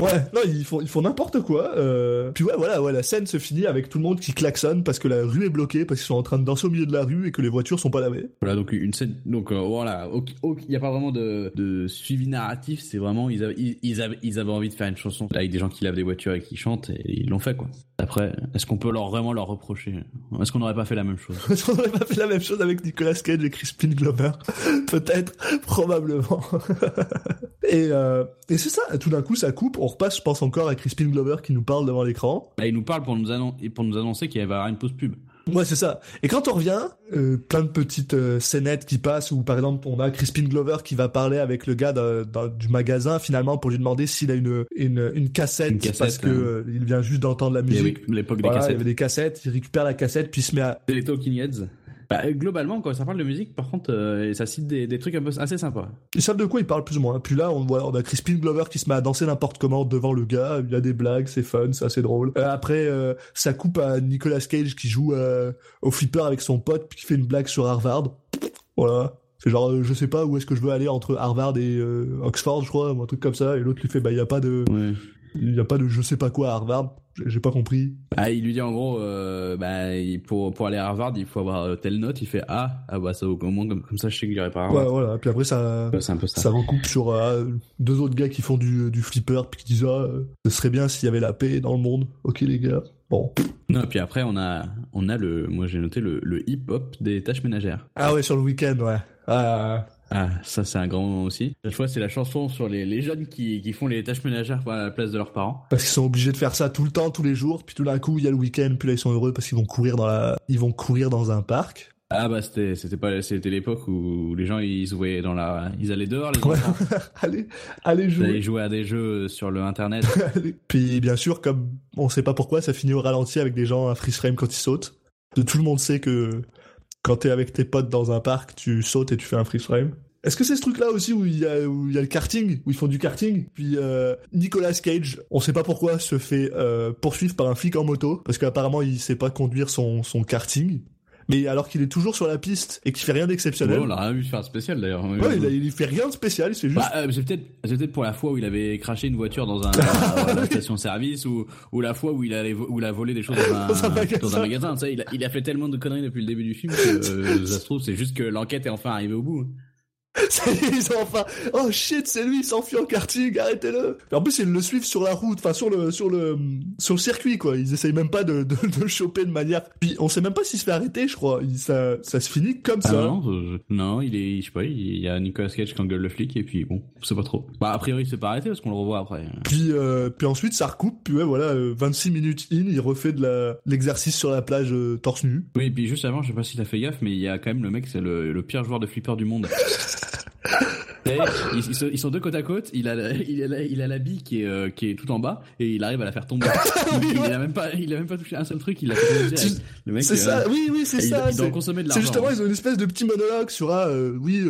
Speaker 1: Ouais, non, ils font, ils font n'importe quoi. Euh... Puis ouais, voilà, ouais, la scène se finit avec tout le monde qui klaxonne parce que la rue est bloquée, parce qu'ils sont en train de danser au milieu de la rue et que les voitures sont pas lavées.
Speaker 4: Voilà, donc une scène, donc euh, voilà, il n'y a pas vraiment de, de suivi narratif, c'est vraiment, ils, avaient- ils, ils avaient, ils avaient envie de faire une chanson avec des gens qui lavent des voitures et qui chantent et ils l'ont fait, quoi. Après, est-ce qu'on peut leur vraiment leur reprocher? Est-ce qu'on n'aurait pas fait la même chose?
Speaker 1: Est-ce qu'on aurait pas fait la même chose avec Nicolas Cage et Crispin Glover? Peut-être, probablement. et euh, et c'est ça, tout d'un coup ça coupe, on repasse, je pense encore à Crispin Glover qui nous parle devant l'écran.
Speaker 4: Bah, Ils nous parlent pour nous, annon- pour nous annoncer qu'il va y avoir une pause pub.
Speaker 1: Ouais, c'est ça. Et quand on revient, euh, plein de petites euh, scénettes qui passent où par exemple on a Crispin Glover qui va parler avec le gars du magasin finalement pour lui demander s'il a une, une, une cassette,
Speaker 4: Une cassette,
Speaker 1: parce que
Speaker 4: hein.
Speaker 1: euh, il vient juste d'entendre la
Speaker 4: Il avait
Speaker 1: musique.
Speaker 4: l'époque des
Speaker 1: il y
Speaker 4: cassettes.
Speaker 1: avait des cassettes, il récupère la cassette puis il se met à...
Speaker 4: C'est les Talking Heads. Bah, globalement, quand ça parle de musique, par contre, euh, ça cite des, des trucs un peu assez sympas.
Speaker 1: Ils savent de quoi ils parlent plus ou moins. Puis là, on voit, on a Crispin Glover qui se met à danser n'importe comment devant le gars. Il y a des blagues, c'est fun, c'est assez drôle. Euh, après, euh, ça coupe à Nicolas Cage qui joue euh, au flipper avec son pote puis qui fait une blague sur Harvard. Voilà. C'est genre, euh, je sais pas où est-ce que je veux aller entre Harvard et euh, Oxford, je crois, ou un truc comme ça. Et l'autre lui fait, bah, il y a pas de,
Speaker 4: Ouais.
Speaker 1: Il y a pas de je sais pas quoi à Harvard. J'ai pas compris.
Speaker 4: Ah, il lui dit en gros, euh, bah, pour, pour aller à Harvard, il faut avoir euh, telle note. Il fait Ah, ah bah ça au moins comme, comme ça, je sais que j'irai pas à
Speaker 1: Ouais,
Speaker 4: Harvard.
Speaker 1: voilà. Puis après, ça,
Speaker 4: Ouais, c'est un peu ça.
Speaker 1: ça recoupe sur euh, deux autres gars qui font du, du flipper puis qui disent, ah, ce serait bien s'il y avait la paix dans le monde. Ok, les gars. Bon.
Speaker 4: Non, et puis après, on a, on a le, moi j'ai noté le, le hip-hop des tâches ménagères.
Speaker 1: Ah ouais, sur le week-end, ouais. Ah,
Speaker 4: Ah, ça c'est un grand moment aussi. Cette fois, c'est la chanson sur les, les jeunes qui, qui font les tâches ménagères à la place de leurs parents.
Speaker 1: parce qu'ils sont obligés de faire ça tout le temps, tous les jours, puis tout d'un coup, il y a le week-end, puis là, ils sont heureux parce qu'ils vont courir dans la, ils vont courir dans un parc.
Speaker 4: Ah bah c'était, c'était pas, c'était l'époque où les gens ils se voyaient dans la, ils allaient dehors, les enfants.
Speaker 1: allez, allez
Speaker 4: Ils allaient
Speaker 1: jouer.
Speaker 4: jouer à des jeux sur le internet.
Speaker 1: Puis, bien sûr, comme on sait pas pourquoi, ça finit au ralenti avec des gens à freeze frame quand ils sautent. Tout le monde sait que quand t'es avec tes potes dans un parc, tu sautes et tu fais un freeze frame. Est-ce que c'est ce truc-là aussi où il y a le karting, où ils font du karting? Puis euh, Nicolas Cage, on sait pas pourquoi, se fait euh, poursuivre par un flic en moto parce qu'apparemment il sait pas conduire son karting. Mais alors qu'il est toujours sur la piste et qu'il fait rien
Speaker 4: Ouais,
Speaker 1: d'exceptionnel.
Speaker 4: on l'a rien vu faire de spécial d'ailleurs.
Speaker 1: Ouais, il, a- il fait rien de spécial, fait juste.
Speaker 4: Bah, euh, c'est peut-être, c'est peut-être pour la fois où il avait craché une voiture dans un, la station-service ou, ou la fois où il allait, vo- où il a volé des choses dans un,
Speaker 1: Dans un magasin.
Speaker 4: dans un magasin. Il a, il a fait tellement de conneries depuis le début du film que, euh, ça se trouve, c'est juste que l'enquête est enfin arrivée au bout.
Speaker 1: Ils ont enfin, oh shit, c'est lui, il s'enfuit en karting, arrêtez-le. En plus, ils le suivent sur la route, enfin sur le sur le sur le circuit quoi. Ils essayent même pas de, de, de le choper de manière. Puis on sait même pas s'il se fait arrêter, je crois. Il- ça ça se finit comme
Speaker 4: Ah
Speaker 1: ça.
Speaker 4: non, euh, non, il est, je sais pas, il y a Nicolas Cage qui engueule le flic et puis bon, c'est pas trop. Bah, a priori, il s'est pas arrêté parce qu'on le revoit après.
Speaker 1: Puis euh, puis ensuite ça recoupe. Puis ouais voilà, euh, 26 minutes in, il refait de la l'exercice sur la plage euh, torse nu.
Speaker 4: Oui, et puis juste avant, je sais pas si t'as fait gaffe, mais il y a quand même le mec, c'est le, le pire joueur de flipper du monde. Ils, ils sont, ils sont deux côte à côte. Il a, la- il a, il a la bille qui est, euh, qui est tout en bas et il arrive à la faire tomber. il, il a même pas, il a même pas touché un seul truc. Il a fait. Le mec,
Speaker 1: C'est
Speaker 4: euh,
Speaker 1: ça, oui oui c'est ça.
Speaker 4: il doit
Speaker 1: c'est-
Speaker 4: consommer de
Speaker 1: C'est justement, ils ont une espèce de petit monologue sur ah, euh, oui,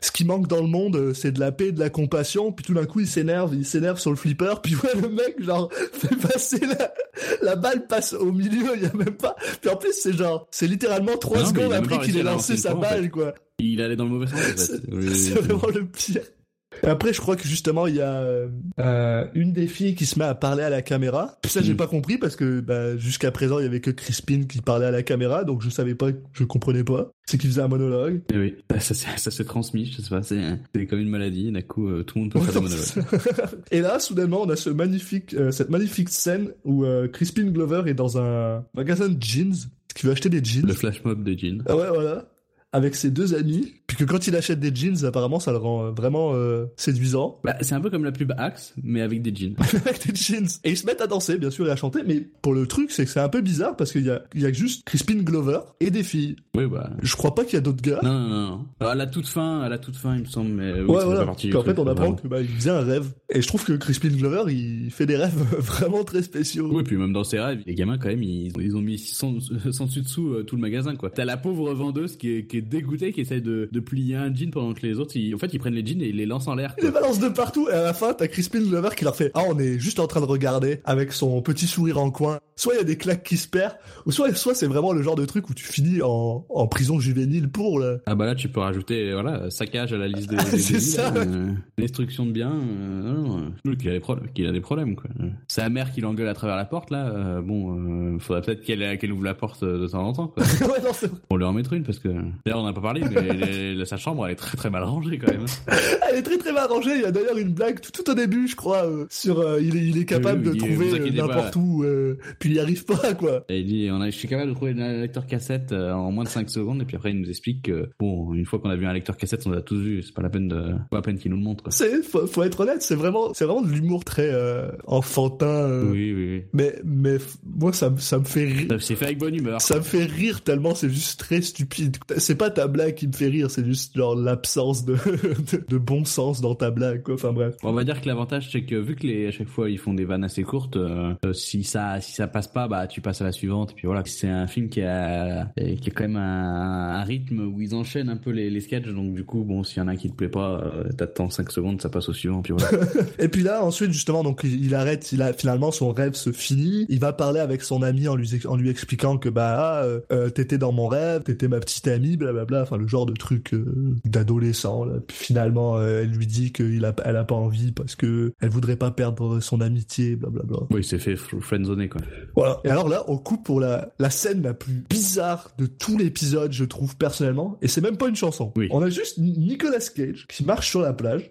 Speaker 1: ce qui manque dans le monde, c'est de la paix, de la compassion. Puis tout d'un coup, il s'énerve, il s'énerve sur le flipper. Puis ouais, le mec genre fait passer la, la balle passe au milieu, il y a même pas. Puis en plus, c'est genre, c'est littéralement trois secondes après qu'il ait lancé sa balle, quoi.
Speaker 4: Il allait dans le mauvais sens. En fait.
Speaker 1: C'est
Speaker 4: Oui,
Speaker 1: vraiment le pire. Et après, je crois que justement, il y a euh, euh, une des filles qui se met à parler à la caméra. Ça, j'ai
Speaker 4: Mm.
Speaker 1: pas compris parce que bah, jusqu'à présent, il y avait que Crispin qui parlait à la caméra, donc je savais pas, je comprenais pas. C'est qu'il faisait un monologue.
Speaker 4: oui. oui. Bah, ça, s'est- ça se transmet, je sais pas, c'est comme une maladie. D'un coup, euh, tout le monde peut faire des monologues.
Speaker 1: Et là, soudainement, on a ce magnifique, euh, cette magnifique scène où Crispin Glover est dans un magasin de jeans, qui veut acheter des jeans?
Speaker 4: Le flash mob de Jean.
Speaker 1: Ah ouais, voilà. Avec ses deux amis, puis que quand il achète des jeans, apparemment, ça le rend euh, vraiment euh, séduisant.
Speaker 4: Bah, c'est un peu comme la pub Axe, mais avec des jeans.
Speaker 1: avec des jeans. Et ils se mettent à danser, bien sûr, et à chanter, mais pour le truc, c'est que c'est un peu bizarre parce qu'il y a, il y a juste Crispin Glover et des filles.
Speaker 4: oui, bah.
Speaker 1: Je crois pas qu'il y a d'autres gars.
Speaker 4: Non, non, non. Alors, à la toute fin, à la toute fin, il me semble, mais oui,
Speaker 1: ouais, voilà. Puis en fait, on apprend que bah, il faisait un rêve. Et je trouve que Crispin Glover, il fait des rêves vraiment très spéciaux.
Speaker 4: Oui, puis même dans ses rêves, les gamins, quand même, ils, ils ont mis 100, 100 dessus dessous euh, tout le magasin, quoi. T'as la pauvre vendeuse qui est, qui est dégoûtée, qui essaie de, de plier un jean pendant que les autres, ils, en fait, ils prennent les jeans et ils les lancent en l'air,
Speaker 1: Il les
Speaker 4: quoi.
Speaker 1: balance de partout et à la fin t'as Crispin Glover qui leur fait ah on est juste en train de regarder avec son petit sourire en coin soit il y a des claques qui se perdent ou soit soit c'est vraiment le genre de truc où tu finis en, en prison juvénile pour le
Speaker 4: Ah bah là, tu peux rajouter, voilà, saccage à la liste des, des
Speaker 1: C'est ça.
Speaker 4: là, euh, destruction de biens, euh, non, non, euh, qu'il a des problèmes, qu'il a des problèmes, quoi. Sa mère qui l'engueule à travers la porte, là, euh, bon, euh, faudrait peut-être qu'elle qu'elle ouvre la porte de temps en temps, quoi.
Speaker 1: ouais non c'est.
Speaker 4: On lui en mettre une, parce que, d'ailleurs, on n'a pas parlé, mais sa chambre, elle est très très mal rangée, quand même.
Speaker 1: elle est très très mal rangée il y a d'ailleurs une blague tout, tout au début je crois euh, sur euh, il, est, il est capable
Speaker 4: Oui, oui,
Speaker 1: de trouver euh, n'importe où puis il y arrive pas quoi
Speaker 4: Et il dit, on a, je suis capable de trouver un lecteur cassette en moins de 5 secondes, et puis après, il nous explique que, bon, une fois qu'on a vu un lecteur cassette, on l'a tous vu, c'est pas la peine de, pas la peine qu'il nous le montre, quoi.
Speaker 1: c'est faut, faut être honnête c'est vraiment c'est vraiment de l'humour très enfantin
Speaker 4: Oui, oui, oui.
Speaker 1: mais mais moi ça me- ça me fait rire
Speaker 4: C'est fait avec bonne humeur.
Speaker 1: Ça me fait rire tellement c'est juste très stupide. C'est pas ta blague qui me fait rire, c'est juste genre l'absence de, de, de bon sens dans ta blague, quoi. Enfin bref.
Speaker 4: On va dire que l'avantage c'est que vu que les à chaque fois ils font des vannes assez courtes, euh, euh, si ça si ça passe pas, bah tu passes à la suivante. Et puis voilà, c'est un film qui a qui a quand même un, un rythme où ils enchaînent un peu les, les sketchs. Donc du coup, bon, s'il y en a un qui te plaît pas, euh, t'attends 5 secondes, ça passe au suivant. Puis voilà.
Speaker 1: Et puis là, ensuite, justement, donc il, arrête, il a finalement son rêve se finit. Il va parler avec son ami en lui en lui expliquant que bah ah, euh, t'étais dans mon rêve, t'étais ma petite amie, blablabla. Enfin le genre de truc d'adolescent. Puis finalement, euh, elle lui dit qu'elle a elle a pas envie parce que elle voudrait pas perdre son amitié, blablabla.
Speaker 4: oui, c'est fait fr- friendzoné quoi.
Speaker 1: Voilà. Et alors là, on coupe pour la, la scène la plus bizarre de tout l'épisode, je trouve personnellement. Et c'est même pas une chanson.
Speaker 4: Oui.
Speaker 1: On a juste Ni- Nicolas Cage qui marche sur la plage.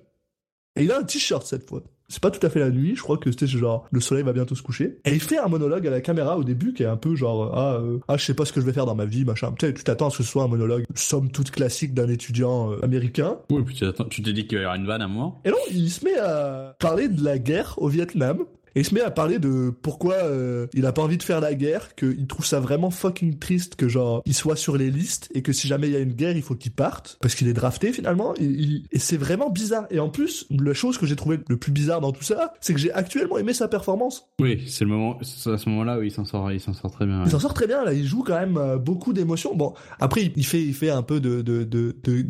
Speaker 1: Et il a un t-shirt cette fois. C'est pas tout à fait la nuit, je crois que c'était genre le soleil va bientôt se coucher. Et il fait un monologue à la caméra au début qui est un peu genre ah, euh, ah je sais pas ce que je vais faire dans ma vie, machin. Tu sais, tu t'attends à ce que ce soit un monologue somme toute classique d'un étudiant euh, américain.
Speaker 4: Oui, puis tu t'attends- tu t'es dit qu'il y aura une vanne à un moment.
Speaker 1: Et non, il se met à parler de la guerre au Vietnam. Et il se met à parler de pourquoi euh, il a pas envie de faire la guerre, qu'il trouve ça vraiment fucking triste que genre il soit sur les listes et que si jamais il y a une guerre, il faut qu'il parte parce qu'il est drafté finalement. Et, il- et c'est vraiment bizarre. Et en plus, la chose que j'ai trouvé le plus bizarre dans tout ça, c'est que j'ai actuellement aimé sa performance.
Speaker 4: Oui, c'est le moment, à ce moment-là où il s'en sort, il s'en sort très bien.
Speaker 1: Il s'en sort très bien là, il joue quand même euh, beaucoup d'émotions. Bon, après il- fait il fait un peu de de, de de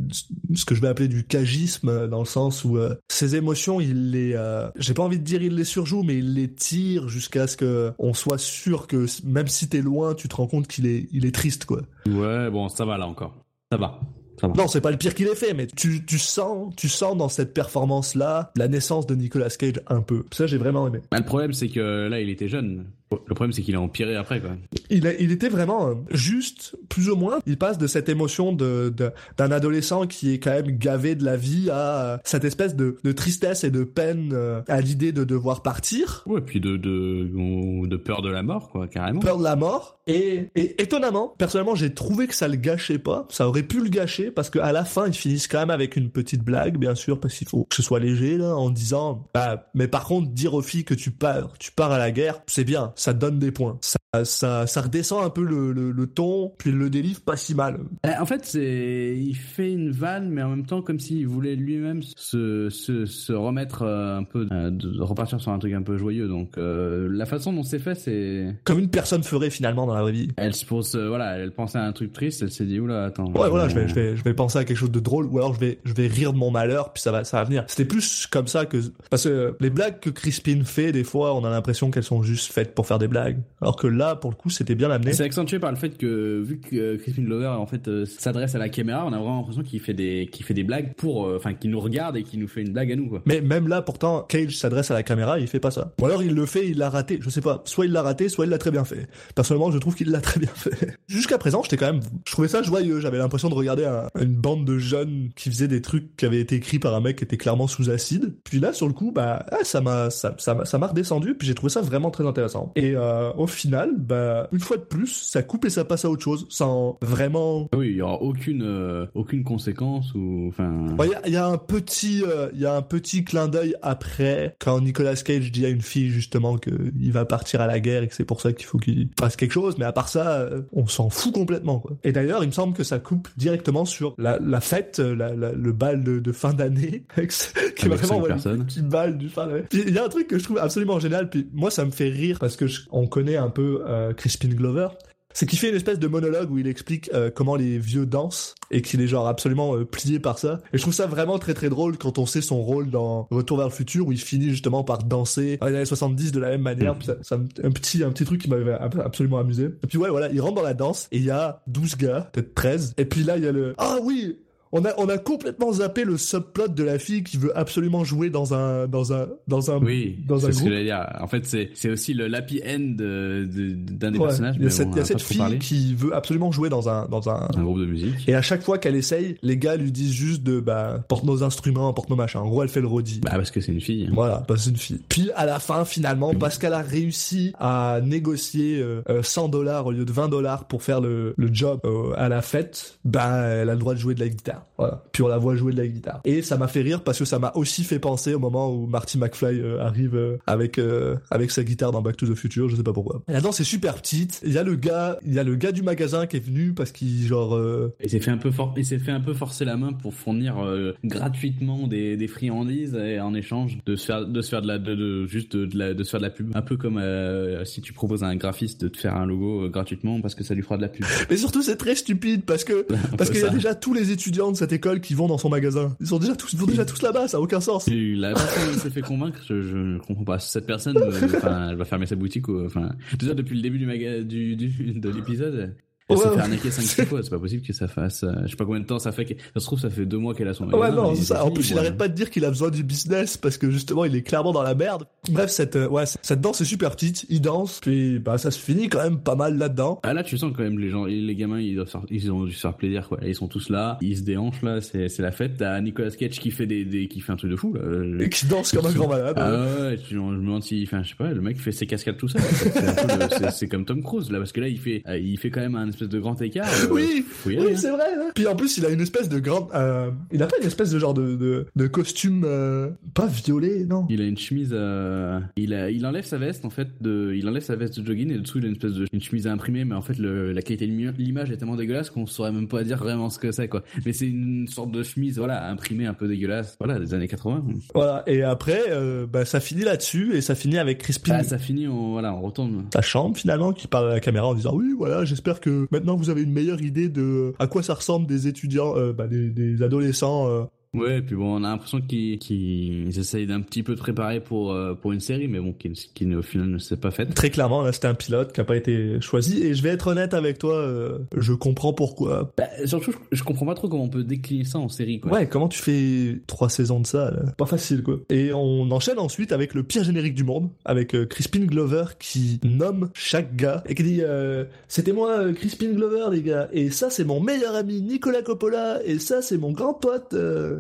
Speaker 1: ce que je vais appeler du cagisme euh, dans le sens où euh, ses émotions, il les euh, j'ai pas envie de dire il les surjoue mais il les tire jusqu'à ce que on soit sûr que même si t'es loin, tu te rends compte qu'il est il est triste quoi.
Speaker 4: Ouais, bon, ça va là encore. Ça va. Ça va.
Speaker 1: Non, c'est pas le pire qu'il ait fait mais tu tu sens tu sens dans cette performance là la naissance de Nicolas Cage un peu. Ça j'ai vraiment aimé.
Speaker 4: Bah, le problème, c'est que là, il était jeune. Le problème, c'est qu'il a empiré après, quoi.
Speaker 1: Il, a- il était vraiment euh, juste, plus ou moins. Il passe de cette émotion de de- d'un adolescent qui est quand même gavé de la vie à euh, cette espèce de, de tristesse et de peine euh, à l'idée de devoir partir,
Speaker 4: Ouais, puis de, de, de peur de la mort, quoi, carrément.
Speaker 1: peur de la mort. Et, et étonnamment, personnellement, j'ai trouvé que ça le gâchait pas. Ça aurait pu le gâcher parce qu'à la fin, ils finissent quand même avec une petite blague, bien sûr, parce qu'il faut que ce soit léger là, en disant, bah, mais par contre, dire aux filles que tu pars, tu pars à la guerre, c'est bien, ça donne des points. Ça, ça, ça redescend un peu le, le, le ton, puis le délivre pas si mal.
Speaker 4: Euh, En fait, c'est, il fait une vanne, mais en même temps, comme s'il voulait lui-même se, se, se remettre euh, un peu, euh, de repartir sur un truc un peu joyeux. Donc, euh, la façon dont c'est fait, c'est,
Speaker 1: Comme une personne ferait finalement dans la vraie vie.
Speaker 4: elle se pose, euh, voilà, elle pensait à un truc triste, elle s'est dit, oula, attends.
Speaker 1: Ouais, voilà, je vais, je vais, je vais penser à quelque chose de drôle, ou alors je vais, je vais rire de mon malheur, puis ça va, ça va venir. C'était plus comme ça que, parce que les blagues que Crispin fait, des fois, on a l'impression qu'elles sont juste faites pour faire des blagues. Alors que là, pour le coup, c'était bien amené.
Speaker 4: C'est accentué par le fait que vu que euh, Crispin Glover en fait euh, s'adresse à la caméra, on a vraiment l'impression qu'il fait des qu'il fait des blagues pour euh, enfin qu'il nous regarde et qu'il nous fait une blague à nous quoi.
Speaker 1: Mais même là, pourtant, Cage s'adresse à la caméra, il fait pas ça. Ou alors il le fait, il l'a raté. Je sais pas. Soit il l'a raté, soit il l'a très bien fait. Personnellement, je trouve qu'il l'a très bien fait. Jusqu'à présent, j'étais quand même, je trouvais ça joyeux. J'avais l'impression de regarder un- une bande de jeunes qui faisaient des trucs qui avaient été écrits par un mec qui était clairement sous acide. Puis là, sur le coup, bah, ah, ça m'a, ça, ça m'a redescendu. Puis j'ai trouvé ça vraiment très intéressant. Et euh, au final, bah, une fois de plus, ça coupe et ça passe à autre chose, sans vraiment.
Speaker 4: Ah oui, il y aura aucune euh, aucune conséquence ou enfin.
Speaker 1: Il y, a, y, a, un petit euh, il y a un petit clin d'œil après quand Nicolas Cage dit à une fille justement que il va partir à la guerre et que c'est pour ça qu'il faut qu'il fasse quelque chose. Mais à part ça, euh, on s'en fout complètement. Quoi. Et d'ailleurs, il me semble que ça coupe directement sur la, la fête, la, la, le bal de, de fin d'année, qui est vraiment ouais, un petit bal du fin d'année. Il y a un truc que je trouve absolument génial. Puis moi, ça me fait rire parce que je, on connaît un peu euh, Crispin Glover c'est qu'il fait une espèce de monologue où il explique euh, comment les vieux dansent et qu'il est genre absolument euh, plié par ça. Et je trouve ça vraiment très très drôle quand on sait son rôle dans Retour vers le futur où il finit justement par danser dans les années 70 de la même manière. Puis ça, un petit un petit truc qui m'avait absolument amusé. Et puis ouais voilà, il rentre dans la danse et il y a 12 gars, peut-être 13. Et puis là il y a le ah oui on a, on a complètement zappé le subplot de la fille qui veut absolument jouer dans un, dans un, dans un,
Speaker 4: oui,
Speaker 1: dans un
Speaker 4: groupe. ce que j'allais dire. En fait, c'est, c'est aussi le happy end d'un de, de, des personnages.
Speaker 1: Il y a cette, y a cette fille qui veut absolument jouer dans un, dans un,
Speaker 4: un groupe de musique.
Speaker 1: Et à chaque fois qu'elle essaye, les gars lui disent juste de, bah, porte nos instruments, porte nos machins. En gros, elle fait le rodi.
Speaker 4: Bah, parce que c'est une fille.
Speaker 1: Voilà, parce que c'est une fille. Puis, à la fin, finalement, parce qu'elle a réussi à négocier 100 euh, dollars au lieu de 20 dollars pour faire le, le job euh, à la fête, bah, elle a le droit de jouer de la guitare. Voilà. Puis on la voit jouer de la guitare. Et ça m'a fait rire parce que ça m'a aussi fait penser au moment où Marty McFly euh, arrive euh, avec euh, avec sa guitare dans Back to the Future, je sais pas pourquoi. Et la danse est super petite. Il y a le gars, il y a le gars du magasin qui est venu parce qu'il genre
Speaker 4: il s'est fait un peu for... il s'est fait un peu forcer la main pour fournir gratuitement des, des friandises et en échange de se faire de se faire de la de, juste de, la, de se faire de la pub, un peu comme si tu proposes à un graphiste de te faire un logo gratuitement parce que ça lui fera de la pub.
Speaker 1: Mais surtout c'est très stupide parce que parce qu'il y a déjà tous les étudiants de cette école qui vont dans son magasin. Ils sont déjà tous, ils déjà tous là-bas, ça a aucun sens.
Speaker 4: Et la personne s'est fait convaincre, je, je comprends pas. Cette personne, euh, elle va fermer sa boutique, ou, enfin, déjà depuis le début du, maga du, du de l'épisode, elle s'est fait arnaquer 5-6 fois, c'est pas possible que ça fasse, euh, je sais pas combien de temps ça fait, que, ça se trouve, ça fait deux mois qu'elle a son
Speaker 1: magasin. Ouais, non, ça. En plus, il arrête pas de dire qu'il a besoin du business parce que justement, il est clairement dans la merde. Bref, cette, euh, ouais, cette danse est super petite, il danse, puis, bah, ça se finit quand même pas mal là-dedans.
Speaker 4: Ah, là, tu sens quand même les gens, les gamins, ils doivent ils ont dû se faire plaisir, quoi. Ils sont tous là, ils se déhanchent, là, c'est, c'est la fête. T'as Nicolas Cage qui fait des, des, qui fait un truc de fou, là.
Speaker 1: Et qui danse comme un grand malade.
Speaker 4: Ah ouais, je me demande si, enfin, je sais pas, le mec fait ses cascades tout ça. c'est comme Tom Cruise, là, parce que là, il fait, euh, il fait quand même un espèce de grand écart.
Speaker 1: oui, oui, hein. c'est vrai. Hein. Puis en plus, il a une espèce de grande. Euh, il a pas une espèce de genre de, de, de costume euh, pas violet, non.
Speaker 4: Il a une chemise. Euh, il a, il enlève sa veste en fait. De, il enlève sa veste de jogging et dessous il a une espèce de une chemise à imprimer, mais en fait le, la qualité de l'image est tellement dégueulasse qu'on saurait même pas dire vraiment ce que c'est quoi. Mais c'est une sorte de chemise, voilà, imprimée un peu dégueulasse, voilà, des années 80.
Speaker 1: Voilà. Et après, bah ça finit là-dessus et ça finit avec Crispin.
Speaker 4: Ah, ça finit, on, voilà, on retourne.
Speaker 1: Sa chambre finalement qui parle à la caméra en disant oui, voilà, j'espère que maintenant vous avez une meilleure idée de à quoi ça ressemble des étudiants, euh, bah, des, des, adolescents euh,
Speaker 4: Ouais, et puis bon, on a l'impression qu'ils qu'ils essayent d'un petit peu de préparer pour euh, pour une série, mais bon, qui, qui au final ne s'est pas faite.
Speaker 1: Très clairement, là, c'était un pilote qui a pas été choisi. Et je vais être honnête avec toi, euh, je comprends pourquoi.
Speaker 4: Bah, surtout, je, comprends pas trop comment on peut décliner ça en série, quoi.
Speaker 1: Ouais, comment tu fais trois saisons de ça là? Pas facile, quoi. Et on enchaîne ensuite avec le pire générique du monde, avec euh, Crispin Glover qui nomme chaque gars et qui dit c'était moi Crispin Glover, les gars. Et ça, c'est mon meilleur ami Nicolas Coppola. Et ça, c'est mon grand pote.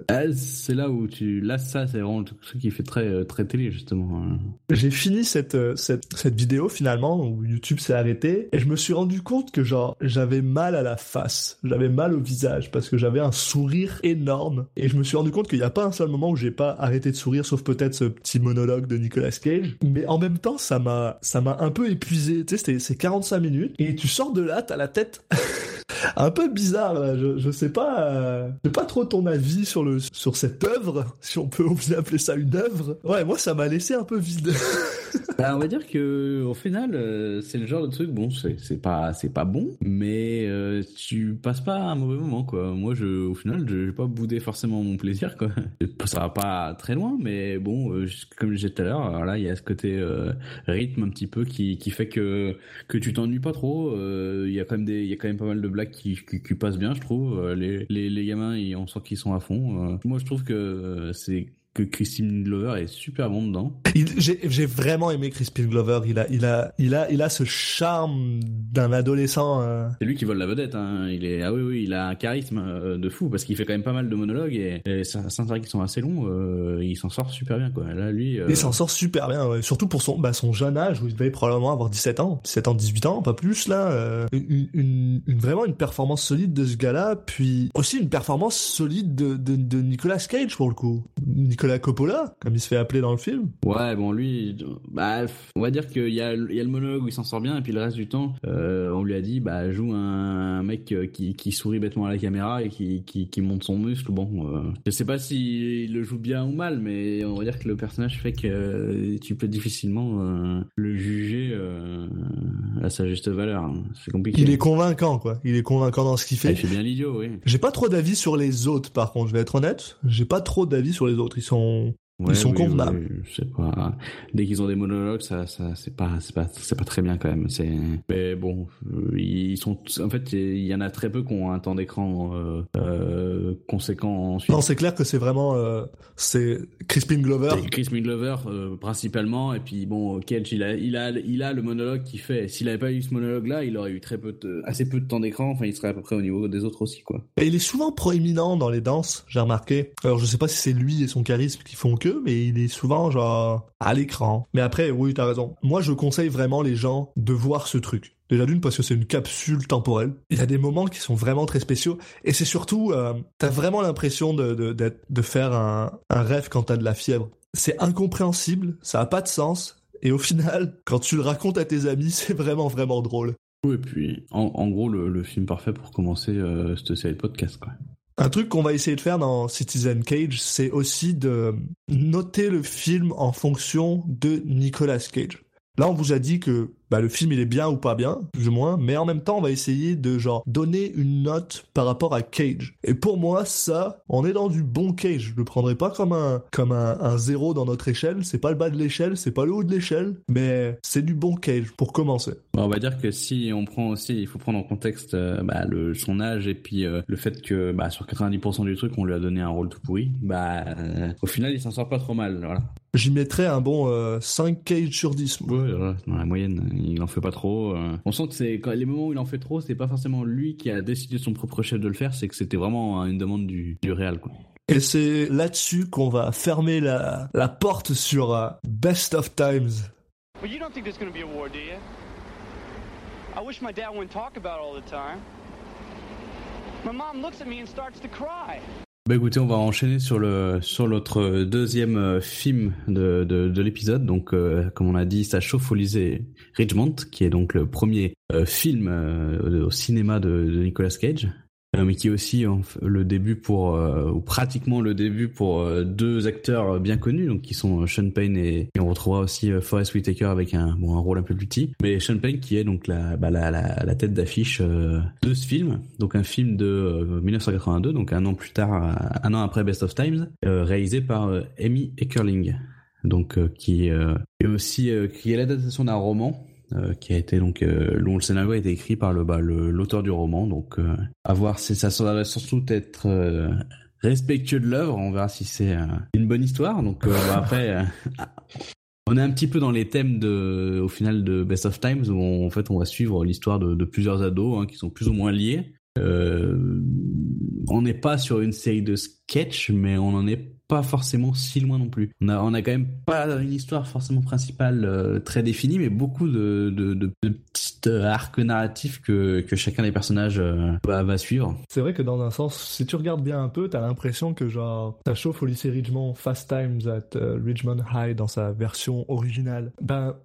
Speaker 4: Ah, c'est là où tu. Là, ça, c'est vraiment ce qui fait très, euh, très télé, justement. Hein.
Speaker 1: J'ai fini cette, euh, cette, cette vidéo finalement où YouTube s'est arrêté et je me suis rendu compte que, genre, j'avais mal à la face. J'avais mal au visage parce que j'avais un sourire énorme. Et je me suis rendu compte qu'il n'y a pas un seul moment où j'ai pas arrêté de sourire, sauf peut-être ce petit monologue de Nicolas Cage. Mais en même temps, ça m'a, ça m'a un peu épuisé. Tu sais, c'est 45 minutes et tu sors de là, t'as la tête. un peu bizarre. Je, je sais pas, euh, pas trop ton avis sur le sur cette œuvre, si on peut appeler ça une œuvre. Ouais, moi ça m'a laissé un peu vide.
Speaker 4: bah, on va dire que au final, euh, c'est le genre de truc. Bon, c'est c'est pas c'est pas bon, mais euh, tu passes pas un mauvais moment quoi. Moi, je au final, je vais pas boudé forcément mon plaisir quoi. Ça va pas très loin, mais bon, euh, comme je disais tout à l'heure, là il y a ce côté rythme un petit peu qui qui fait que que tu t'ennuies pas trop. Il y a quand même des il y a quand même pas mal de blagues qui, qui, passe bien, je trouve. Euh, les, les, les gamins, on sent qu'ils sont à fond. Euh, moi, je trouve que c'est que Christine Glover est super bon dedans.
Speaker 1: J'ai vraiment aimé Crispin Glover. Il a, il a, il a, il a ce charme d'un adolescent. euh,
Speaker 4: C'est lui qui vole la vedette. Hein. Il est ah oui oui, il a un charisme euh, de fou parce qu'il fait quand même pas mal de monologues et, et certains qui sont assez longs. euh, il s'en sort super bien quoi. Là lui.
Speaker 1: Il s'en sort super bien, ouais. surtout pour son, bah, son jeune âge où il devait probablement avoir 17 ans, 17 ans, 18 ans, pas plus là. une, une, une- vraiment une performance solide de ce gars-là, puis aussi une performance solide de, de, de Nicolas Cage pour le coup. Nicolas Coppola, comme il se fait appeler dans le film.
Speaker 4: Ouais, bon, lui, bah, on va dire qu'il y a, il y a le monologue où il s'en sort bien, et puis le reste du temps, euh, on lui a dit, bah, joue un, mec euh, qui, qui sourit bêtement à la caméra et qui, qui, qui monte son muscle. Bon, euh, je sais pas s'il le joue bien ou mal, mais on va dire que le personnage fait que tu peux difficilement euh, le juger à sa juste valeur. hein. C'est compliqué.
Speaker 1: Il est convaincant, quoi. Il est convaincant dans ce qu'il
Speaker 4: Ah,
Speaker 1: fait.
Speaker 4: il fait bien l'idiot, oui.
Speaker 1: J'ai pas trop d'avis sur les autres, par contre, je vais être honnête. J'ai pas trop d'avis sur les autres. Ils sont, com
Speaker 4: Ouais,
Speaker 1: Ils sont
Speaker 4: oui,
Speaker 1: convenables.
Speaker 4: oui, je sais pas. Dès qu'ils ont des monologues, ça, ça, c'est pas, c'est pas, c'est pas très bien quand même. C'est, mais bon, euh, ils sont, en fait, il y en a très peu qui ont un temps d'écran euh, euh, conséquent ensuite.
Speaker 1: non, c'est clair que c'est vraiment, euh, c'est Crispin Glover.
Speaker 4: Chris Glover principalement et puis bon Cage il a il a il a le monologue qui fait s'il avait pas eu ce monologue là il aurait eu très peu de, assez peu de temps d'écran enfin il serait à peu près au niveau des autres aussi quoi
Speaker 1: Et il est souvent proéminent dans les danses, j'ai remarqué. Alors je sais pas si c'est lui et son charisme qui font que, mais il est souvent genre à l'écran. Mais après, oui, t'as raison. Moi, je conseille vraiment les gens de voir ce truc. Déjà d'une parce que c'est une capsule temporelle. Il y a des moments qui sont vraiment très spéciaux et c'est surtout, euh, t'as vraiment l'impression de de, de faire un, un rêve quand t'as de la fièvre. C'est incompréhensible, ça a pas de sens. Et au final, quand tu le racontes à tes amis, c'est vraiment vraiment drôle.
Speaker 4: oui et puis en, gros le, film parfait pour commencer euh, cette série de podcast quoi
Speaker 1: Un truc qu'on va essayer de faire dans Citizen Cage, c'est aussi de noter le film en fonction de Nicolas Cage. Là, on vous a dit que bah, le film il est bien ou pas bien, plus ou moins, mais en même temps, on va essayer de genre donner une note par rapport à Cage. Et pour moi, ça, on est dans du bon Cage. Je le prendrai pas comme un comme un, un zéro dans notre échelle. C'est pas le bas de l'échelle, c'est pas le haut de l'échelle, mais c'est du bon Cage pour commencer.
Speaker 4: Bon, on va dire que si on prend aussi il faut prendre en contexte euh, bah, le son âge et puis euh, le fait que bah, sur 90% du truc on lui a donné un rôle tout pourri bah euh, au final il s'en sort pas trop mal voilà
Speaker 1: J'y mettrais un bon euh, 5 Cage sur 10. moi.
Speaker 4: Ouais, voilà, dans la moyenne, il en fait pas trop. euh. On sent que c'est quand les moments où il en fait trop, c'est pas forcément lui qui a décidé de son propre chef de le faire, c'est que c'était vraiment une demande du, du réal quoi.
Speaker 1: Et c'est là-dessus qu'on va fermer la, la porte sur euh, Best of Times.
Speaker 3: Well, you don't think there's gonna be a war, do you? I wish my dad wouldn't talk about it all the time. My mom looks at me and starts to cry.
Speaker 4: Bah écoutez, on va enchaîner sur le sur notre deuxième euh, film de, de, de l'épisode. Donc, euh, comme on a dit, ça chauffe au lycée Richmond, qui est donc le premier euh, film euh, au cinéma de, Nicolas Cage, euh, mais qui est aussi le début pour euh, ou pratiquement le début pour euh, deux acteurs bien connus, donc qui sont Sean Payne et, et on retrouvera aussi euh, Forest Whitaker avec un bon un rôle un peu plus petit. Mais Sean Payne qui est donc la bah, la, la, tête d'affiche euh, de ce film, donc un film de euh, 1982, donc un an plus tard, euh, un an après Best of Times, euh, réalisé par euh, Amy Eckerling, donc euh, qui euh, est aussi euh, qui est l'adaptation d'un roman. Euh, qui a été donc euh, le scénario a été écrit par bah, le- l'auteur du roman. Donc euh, à voir ça va surtout être euh, respectueux de l'œuvre. On verra si c'est euh, une bonne histoire. Donc bah, après on est un petit peu dans les thèmes de, au final de Best of Times où on, en fait on va suivre l'histoire de, plusieurs ados hein, qui sont plus ou moins liés. On n'est pas sur une série de sketchs, mais on n'en est pas forcément si loin non plus. On a, on a quand même pas une histoire forcément principale euh, très définie, mais beaucoup de, de, de, petites euh, arcs narratifs que, que chacun des personnages euh, va, va suivre.
Speaker 1: C'est vrai que dans un sens, si tu regardes bien un peu, t'as l'impression que genre ça chauffe au lycée Richmond, Fast Times at euh, Richmond High dans sa version originale. Ben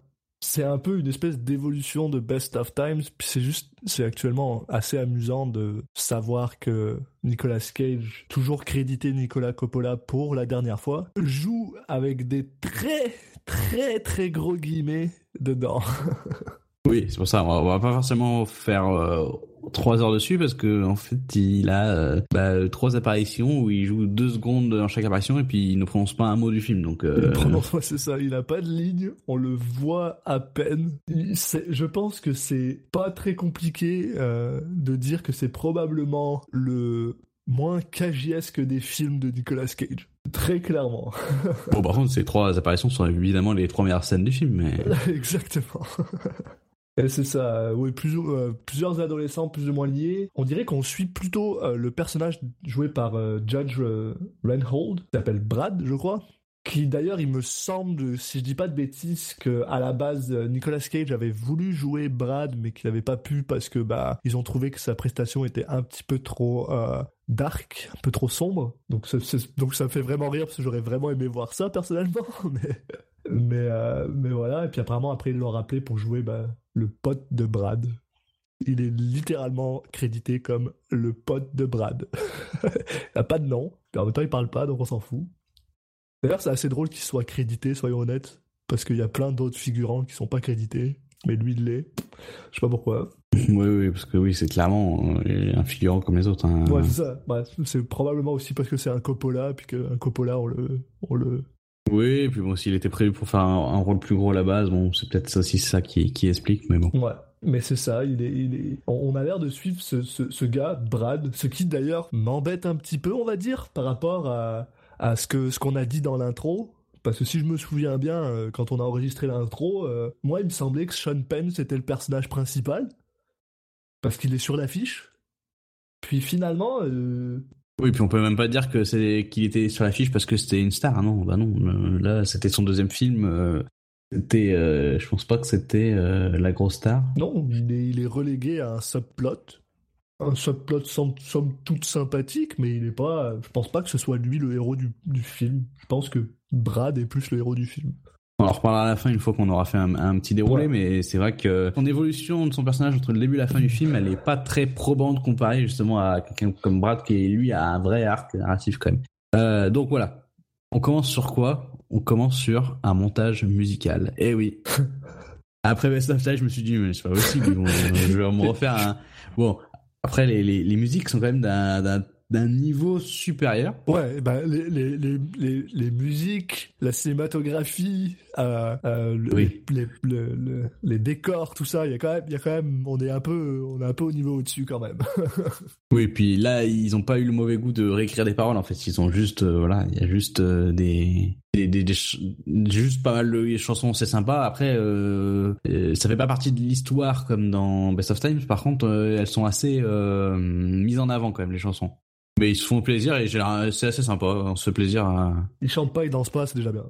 Speaker 1: c'est un peu une espèce d'évolution de Best of Times, puis c'est juste, c'est actuellement assez amusant de savoir que Nicolas Cage, toujours crédité Nicolas Coppola pour la dernière fois, joue avec des très très très gros guillemets dedans.
Speaker 4: Oui, c'est pour ça. On va, va pas forcément faire euh, trois heures dessus parce que en fait, il a euh, bah, trois apparitions où il joue deux secondes dans chaque apparition et puis il ne prononce pas un mot du film. Donc,
Speaker 1: Il
Speaker 4: euh,
Speaker 1: c'est ça, il a pas de ligne, on le voit à peine. Il- je pense que c'est pas très compliqué euh, de dire que c'est probablement le moins cagiesque des films de Nicolas Cage. Très clairement.
Speaker 4: bon, par contre, ces trois apparitions sont évidemment les trois meilleures scènes du film, mais.
Speaker 1: Exactement. Et c'est ça, oui, plusieurs, euh, plusieurs adolescents plus ou moins liés. On dirait qu'on suit plutôt euh, le personnage joué par euh, Judge Reinhold, qui s'appelle Brad, je crois. Qui d'ailleurs, il me semble, si je dis pas de bêtises, que à la base Nicolas Cage avait voulu jouer Brad, mais qu'il n'avait pas pu parce que bah ils ont trouvé que sa prestation était un petit peu trop dark, un peu trop sombre. Donc donc ça me fait vraiment rire parce que j'aurais vraiment aimé voir ça personnellement, mais mais mais voilà. Et puis apparemment après ils l'ont rappelé pour jouer bah, le pote de Brad. Il est littéralement crédité comme le pote de Brad. il n'a pas de nom, mais en même temps il parle pas, donc on s'en fout. D'ailleurs, c'est assez drôle qu'il soit crédité, soyons honnêtes, parce qu'il y a plein d'autres figurants qui sont pas crédités, mais lui il l'est. Je sais pas pourquoi.
Speaker 4: Oui, oui, parce que oui, c'est clairement euh, un figurant comme les autres. Hein.
Speaker 1: Ouais, c'est ça. c'est probablement aussi parce que c'est un Coppola, puis qu'un Coppola, on le, on le,
Speaker 4: oui, et puis bon, s'il était prévu pour faire un, rôle plus gros à la base, bon, c'est peut-être aussi ça qui, explique, mais bon.
Speaker 1: Ouais. Mais c'est ça, on a l'air de suivre ce, gars, Brad, ce qui d'ailleurs m'embête un petit peu, on va dire, par rapport à, ce qu'on a dit dans l'intro. Parce que si je me souviens bien, euh, quand on a enregistré l'intro, euh, moi il me semblait que Sean Penn c'était le personnage principal. Parce qu'il est sur l'affiche. Puis finalement, euh,
Speaker 4: oui, puis on peut même pas dire que c'est qu'il était sur l'affiche parce que c'était une star. Hein, non, bah non. Euh, là, c'était son deuxième film. Euh, c'était, euh, je pense pas que c'était la grosse star.
Speaker 1: Non, il est, il est, relégué à un subplot. Un subplot somme, somme toute sympathique, mais il est pas. Je pense pas que ce soit lui le héros du, du film. Je pense que Brad est plus le héros du film.
Speaker 4: On en reparlera à la fin une fois qu'on aura fait un, petit déroulé, mais c'est vrai que son évolution de son personnage entre le début et la fin du film, elle est pas très probante comparée justement à quelqu'un comme Brad qui lui a un vrai arc narratif quand même. Euh, donc voilà, on commence sur quoi? On commence sur un montage musical. Eh oui. Après Best of Time, je me suis dit mais c'est pas possible, je vais me refaire un. Bon, après les, les, les musiques sont quand même d'un d'un niveau supérieur.
Speaker 1: Ouais, bah, les, les, les, les, musiques, la cinématographie, euh, euh, les, les, décors, tout ça, il y a quand même, il y a quand même, on est un peu, on est un peu au niveau au-dessus quand même.
Speaker 4: oui, puis là, ils ont pas eu le mauvais goût de réécrire des paroles. En fait, ils ont juste, euh, voilà, il y a juste des, des, des, juste pas mal de chansons, c'est sympa. Après, ça fait pas partie de l'histoire comme dans Best of Times. Par contre, elles sont assez mises en avant quand même les chansons. Mais ils se font plaisir et c'est assez sympa. On se fait plaisir. À...
Speaker 1: Ils chantent pas, ils dansent pas, c'est déjà bien.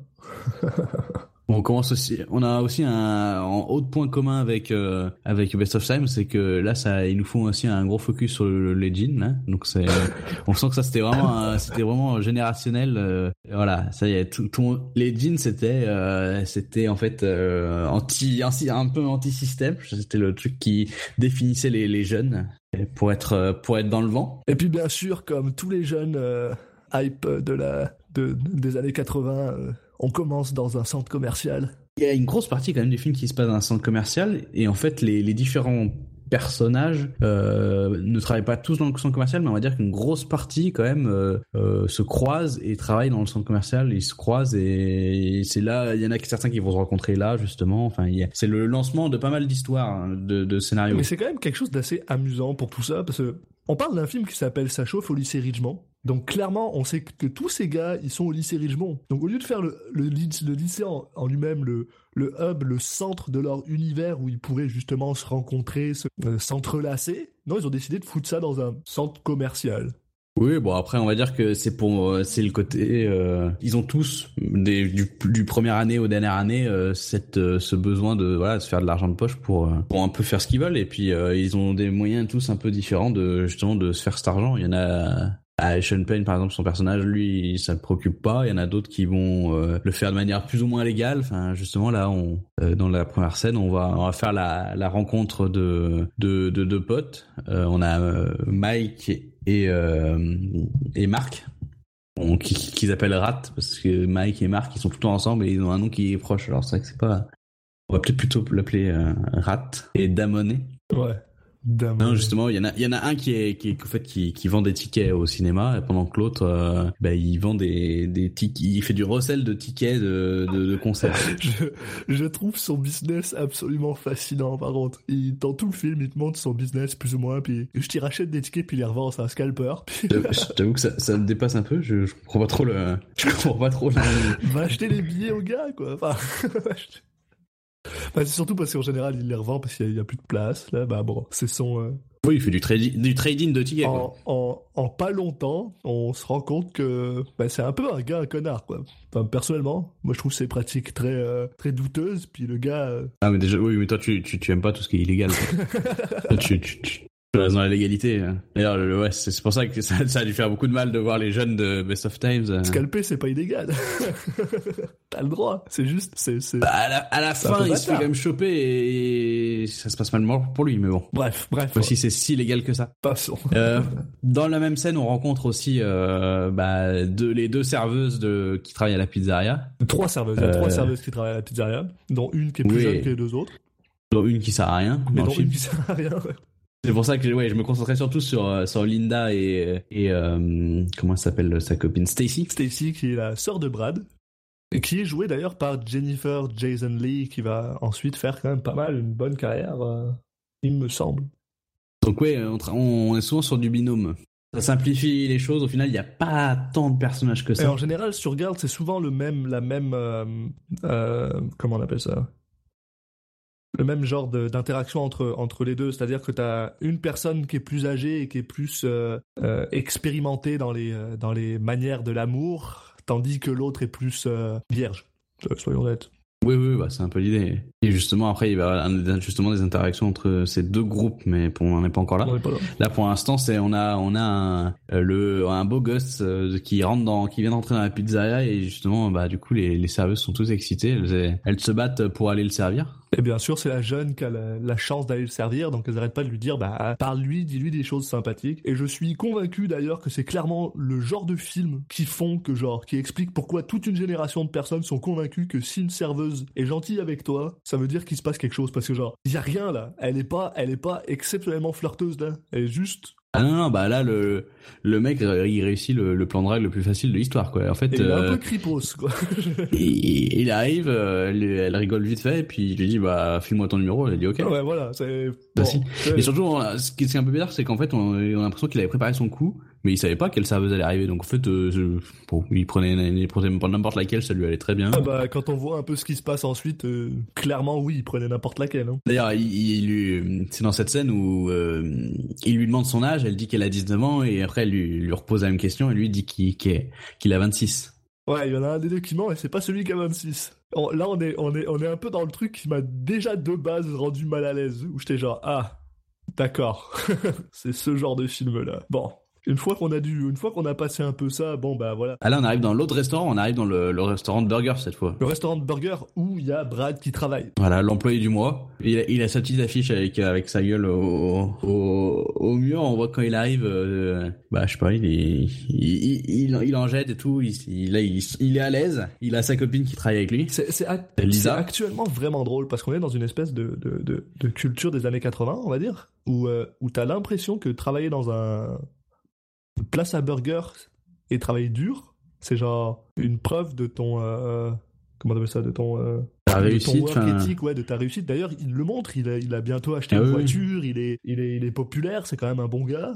Speaker 4: on commence aussi. On a aussi un haut point commun avec euh, avec Best of Time, c'est que là, ça, ils nous font aussi un gros focus sur le, les jeans. Hein. Donc c'est, on sent que ça c'était vraiment, c'était vraiment générationnel. Euh, voilà, ça y est, tout, tout les jeans c'était, euh, c'était en fait anti, anti, un peu anti-système. C'était le truc qui définissait les, les jeunes pour être pour être dans le vent.
Speaker 1: Et puis bien sûr, comme tous les jeunes hype de la de, des années 80, euh, on commence dans un centre commercial.
Speaker 4: Il y a une grosse partie quand même du film qui se passe dans un centre commercial et en fait les, les différents personnages euh, ne travaillent pas tous dans le centre commercial, mais on va dire qu'une grosse partie quand même euh, euh, se croise et travaille dans le centre commercial. Ils se croisent et, c'est là, il y en a certains qui vont se rencontrer là justement. Enfin, c'est le lancement de pas mal d'histoires, hein, de, de scénarios.
Speaker 1: Mais c'est quand même quelque chose d'assez amusant pour tout ça parce que on parle d'un film qui s'appelle Ça chauffe au lycée Ridgemont. Donc clairement, on sait que tous ces gars, ils sont au lycée Ridgemont. Donc au lieu de faire le, lycée en, lui-même, le, le hub, le centre de leur univers où ils pourraient justement se rencontrer, euh, s'entrelacer, non, ils ont décidé de foutre ça dans un centre commercial.
Speaker 4: Oui, bon après on va dire que c'est pour euh, c'est le côté euh, ils ont tous des, du, du première année aux dernières années cette ce besoin de voilà de se faire de l'argent de poche pour pour un peu faire ce qu'ils veulent et puis ils ont des moyens tous un peu différents de justement de se faire cet argent. Il y en a à Sean Payne, par exemple, son personnage, lui, ça ne préoccupe pas. Il y en a d'autres qui vont euh, le faire de manière plus ou moins légale. Enfin, justement, là, on, euh, dans la première scène, on va, on va faire la, la rencontre de de deux de potes. Euh, on a Mike et et Marc, qui qu'ils appellent Rat, parce que Mike et Marc, ils sont tout le temps ensemble et ils ont un nom qui est proche. Alors c'est vrai que c'est pas. On va peut-être plutôt l'appeler Rat et Damonet.
Speaker 1: Ouais.
Speaker 4: Non, justement, il y en a, il y en a un qui est, qui est, en fait, qui, qui vend des tickets au cinéma, pendant que l'autre, euh, bah, il vend des, des tickets, il fait du recel de tickets de, de, de concerts.
Speaker 1: je, je trouve son business absolument fascinant, par contre. Il, dans tout le film, il te montre son business, plus ou moins, puis je t'y rachète des tickets, puis il les revend, c'est un scalper. Puis...
Speaker 4: J'avoue que ça, ça me dépasse un peu, je, je comprends pas trop le, je comprends pas trop le...
Speaker 1: Va acheter les billets au gars, quoi. Enfin, bah, c'est surtout parce qu'en général, il les revend parce qu'il y, a plus de place. Là, bah bon, c'est son. euh,
Speaker 4: Oui, il fait du trading, du trading de tickets,
Speaker 1: en, en, en pas longtemps, on se rend compte que bah, c'est un peu un gars, un connard, quoi. Enfin, personnellement, moi je trouve ces pratiques très, euh, très douteuses. Puis le gars, euh,
Speaker 4: Ah, mais déjà, oui, mais toi, tu, tu, tu aimes pas tout ce qui est illégal. tu, tu, dans la légalité. hein. D'ailleurs, le- ouais, c'est pour ça que ça, ça a dû faire beaucoup de mal de voir les jeunes de Best of Times. euh.
Speaker 1: scalper, c'est pas illégal. T'as le droit. C'est juste, c'est.
Speaker 4: Bah, à la, à la fin, il se fait quand même choper et ça se passe mal pour lui, mais bon.
Speaker 1: Bref, bref.
Speaker 4: Faut si c'est si légal que ça.
Speaker 1: Passons.
Speaker 4: Euh, dans la même scène, on rencontre aussi euh, bah, deux, les deux serveuses de, qui travaillent à la pizzeria.
Speaker 1: Trois serveuses. Il y a
Speaker 4: Euh.
Speaker 1: trois serveuses qui travaillent à la pizzeria, dont une qui est plus
Speaker 4: Oui.
Speaker 1: jeune que les deux autres,
Speaker 4: Dont une qui sert à rien.
Speaker 1: mais dont une qui sert à rien. ouais.
Speaker 4: C'est pour ça que ouais, je me concentrais surtout sur, euh, sur Linda et, et euh, comment elle s'appelle sa copine? Stacy?
Speaker 1: Stacy, qui est la sœur de Brad, et qui est jouée d'ailleurs par Jennifer Jason Lee, qui va ensuite faire quand même pas mal une bonne carrière, euh, il me semble.
Speaker 4: Donc ouais, on, est souvent sur du binôme. Ça simplifie les choses. Au final, il n'y a pas tant de personnages que
Speaker 1: Et
Speaker 4: ça.
Speaker 1: en général, sur Garde, c'est souvent le même, la même, euh, euh, comment on appelle ça? Le même genre d'interaction entre, entre les deux. C'est-à-dire que tu as une personne qui est plus âgée et qui est plus euh, euh, expérimentée dans les, euh, dans les manières de l'amour, tandis que l'autre est plus euh, vierge. Soyons honnêtes.
Speaker 4: Oui, oui, bah, c'est un peu l'idée. Et justement, après, il va y avoir justement des interactions entre ces deux groupes, mais pour, on n'en est pas encore là.
Speaker 1: Pas là.
Speaker 4: Là, pour l'instant, c'est on a on a un, le un beau gosse qui rentre dans qui vient d'entrer dans la pizzeria et justement, bah du coup, les, les serveuses sont toutes excitées. Elles, elles se battent pour aller le servir.
Speaker 1: Et bien sûr, c'est la jeune qui a la, chance d'aller le servir, donc elles arrêtent pas de lui dire, bah, parle-lui, dis-lui des choses sympathiques. Et je suis convaincu d'ailleurs que c'est clairement le genre de film qui font que, genre, qui explique pourquoi toute une génération de personnes sont convaincues que si une serveuse est gentille avec toi, ça veut dire qu'il se passe quelque chose. Parce que, genre, il y a rien là. Elle est pas, elle est pas exceptionnellement flirteuse là. Elle est juste.
Speaker 4: Ah non non, bah là le le mec euh, il réussit le, le plan de drague le plus facile de l'histoire quoi. En fait,
Speaker 1: Elle est un
Speaker 4: euh,
Speaker 1: peu cripos, quoi.
Speaker 4: il, il arrive, euh, elle, elle rigole vite fait, et puis il lui dit bah file-moi ton numéro. Elle dit ok.
Speaker 1: ouais, voilà. C'est.
Speaker 4: Bah, si.
Speaker 1: c'est-
Speaker 4: Et surtout, ce qui est un peu bizarre, c'est qu'en fait, on, on a l'impression qu'il avait préparé son coup, mais il savait pas quelle serveuse allait arriver. Donc en fait, euh, bon, il prenait, il prenait n'importe laquelle, ça lui allait très bien.
Speaker 1: Ah bah, quand on voit un peu ce qui se passe ensuite, euh, clairement, oui, il prenait n'importe laquelle. Hein.
Speaker 4: D'ailleurs, il, il lui, c'est dans cette scène où euh, il lui demande son âge, elle dit qu'elle a 19 ans, et après elle lui, lui repose la même question, et lui dit qu'il est- qu'il a 26.
Speaker 1: Ouais, il y en a un des ment et c'est pas celui qui a 26. On- là, on est, on, est, on est un peu dans le truc qui m'a déjà de base rendu mal à l'aise. Où j'étais genre, ah, d'accord. c'est ce genre de film-là. Bon. Une fois qu'on a dû, une fois qu'on a passé un peu ça, bon bah voilà.
Speaker 4: Ah là, on arrive dans l'autre restaurant, on arrive dans le, le restaurant de burger cette fois.
Speaker 1: Le restaurant de burger où il y a Brad qui travaille.
Speaker 4: Voilà, l'employé du mois. Il a, il a sa petite affiche avec avec sa gueule au, au, au mur. On voit quand il arrive, euh, bah je sais pas, il est, il, il, il en jette et tout. Il, il, là, il, il est à l'aise. Il a sa copine qui travaille avec lui.
Speaker 1: C'est actuellement vraiment drôle parce qu'on est dans une espèce de, de, de, de culture des années 80, on va dire, où, euh, où t'as l'impression que travailler dans un place à burger et travailler dur, c'est genre une preuve de ton euh, comment on appelle ça, de ton euh,
Speaker 4: Ta
Speaker 1: de
Speaker 4: réussite.
Speaker 1: ton work
Speaker 4: enfin,
Speaker 1: ethic, ouais, de ta réussite. D'ailleurs, il le montre, il a, il a bientôt acheté
Speaker 4: Ah
Speaker 1: une
Speaker 4: oui.
Speaker 1: voiture, il est, il est, il est populaire, c'est quand même un bon gars.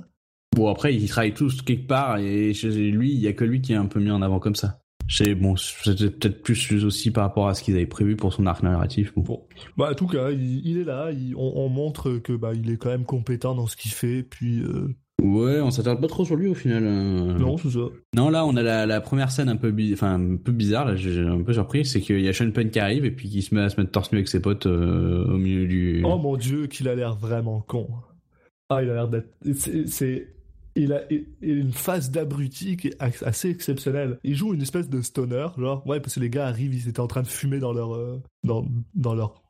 Speaker 4: Bon après, ils travaillent tous quelque part et chez lui, il y a que lui qui est un peu mis en avant comme ça. C'est bon, c'était peut-être plus aussi par rapport à ce qu'ils avaient prévu pour son arc narratif. Bon.
Speaker 1: Bon, bah en tout cas, il, il est là, il- on, on montre que bah il est quand même compétent dans ce qu'il fait, puis euh,
Speaker 4: Ouais, on s'attarde pas trop sur lui au final. hein.
Speaker 1: non, c'est ça.
Speaker 4: Non, là, on a la, la première scène un peu, enfin, un peu bizarre, là, j'ai un peu surpris, c'est qu'il y a Sean Penn qui arrive et puis qui se met à se mettre torse nu avec ses potes euh, au milieu du...
Speaker 1: Oh mon dieu, qu'il a l'air vraiment con. Ah, il a l'air d'être. C'est. Il a une phase d'abruti qui est assez exceptionnelle. Il joue une espèce de stoner, genre, ouais, parce que les gars arrivent, ils étaient en train de fumer dans leur. euh, dans, dans leur.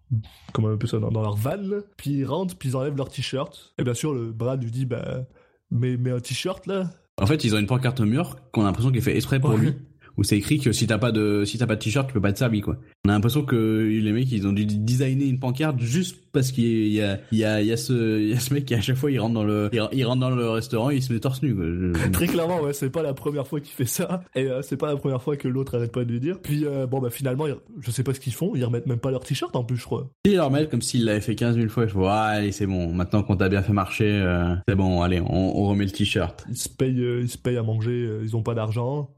Speaker 1: Comment on appelle ça Dans, dans leur van, puis ils rentrent, puis ils enlèvent leur t-shirt. Et bien sûr, le Brad lui dit, bah. Mais, mais un t-shirt là?
Speaker 4: En fait, ils ont une pancarte au mur qu'on a l'impression est fait exprès pour
Speaker 1: Ouais.
Speaker 4: lui, où c'est écrit que si t'as pas de si t'as pas de t-shirt, tu peux pas être servi quoi. On a l'impression que les mecs ils ont dû designer une pancarte juste parce qu'il y a il y a il y a ce il y a ce mec qui à chaque fois il rentre dans le il rentre dans le restaurant, il se met torse nu quoi.
Speaker 1: Très clairement, ouais, c'est pas la première fois qu'il fait ça, et euh, c'est pas la première fois que l'autre arrête pas de lui dire. Puis euh, bon bah finalement, ils- je sais pas ce qu'ils font, ils remettent même pas leur t-shirt en plus, je crois.
Speaker 4: Il leur met comme s'il l'avait fait 15 000 fois. Je vois, ah, allez, c'est bon. Maintenant qu'on t'a bien fait marcher, euh, c'est bon. Allez, on, on remet le t-shirt.
Speaker 1: Ils se payent, ils se payent à manger, ils ont pas d'argent.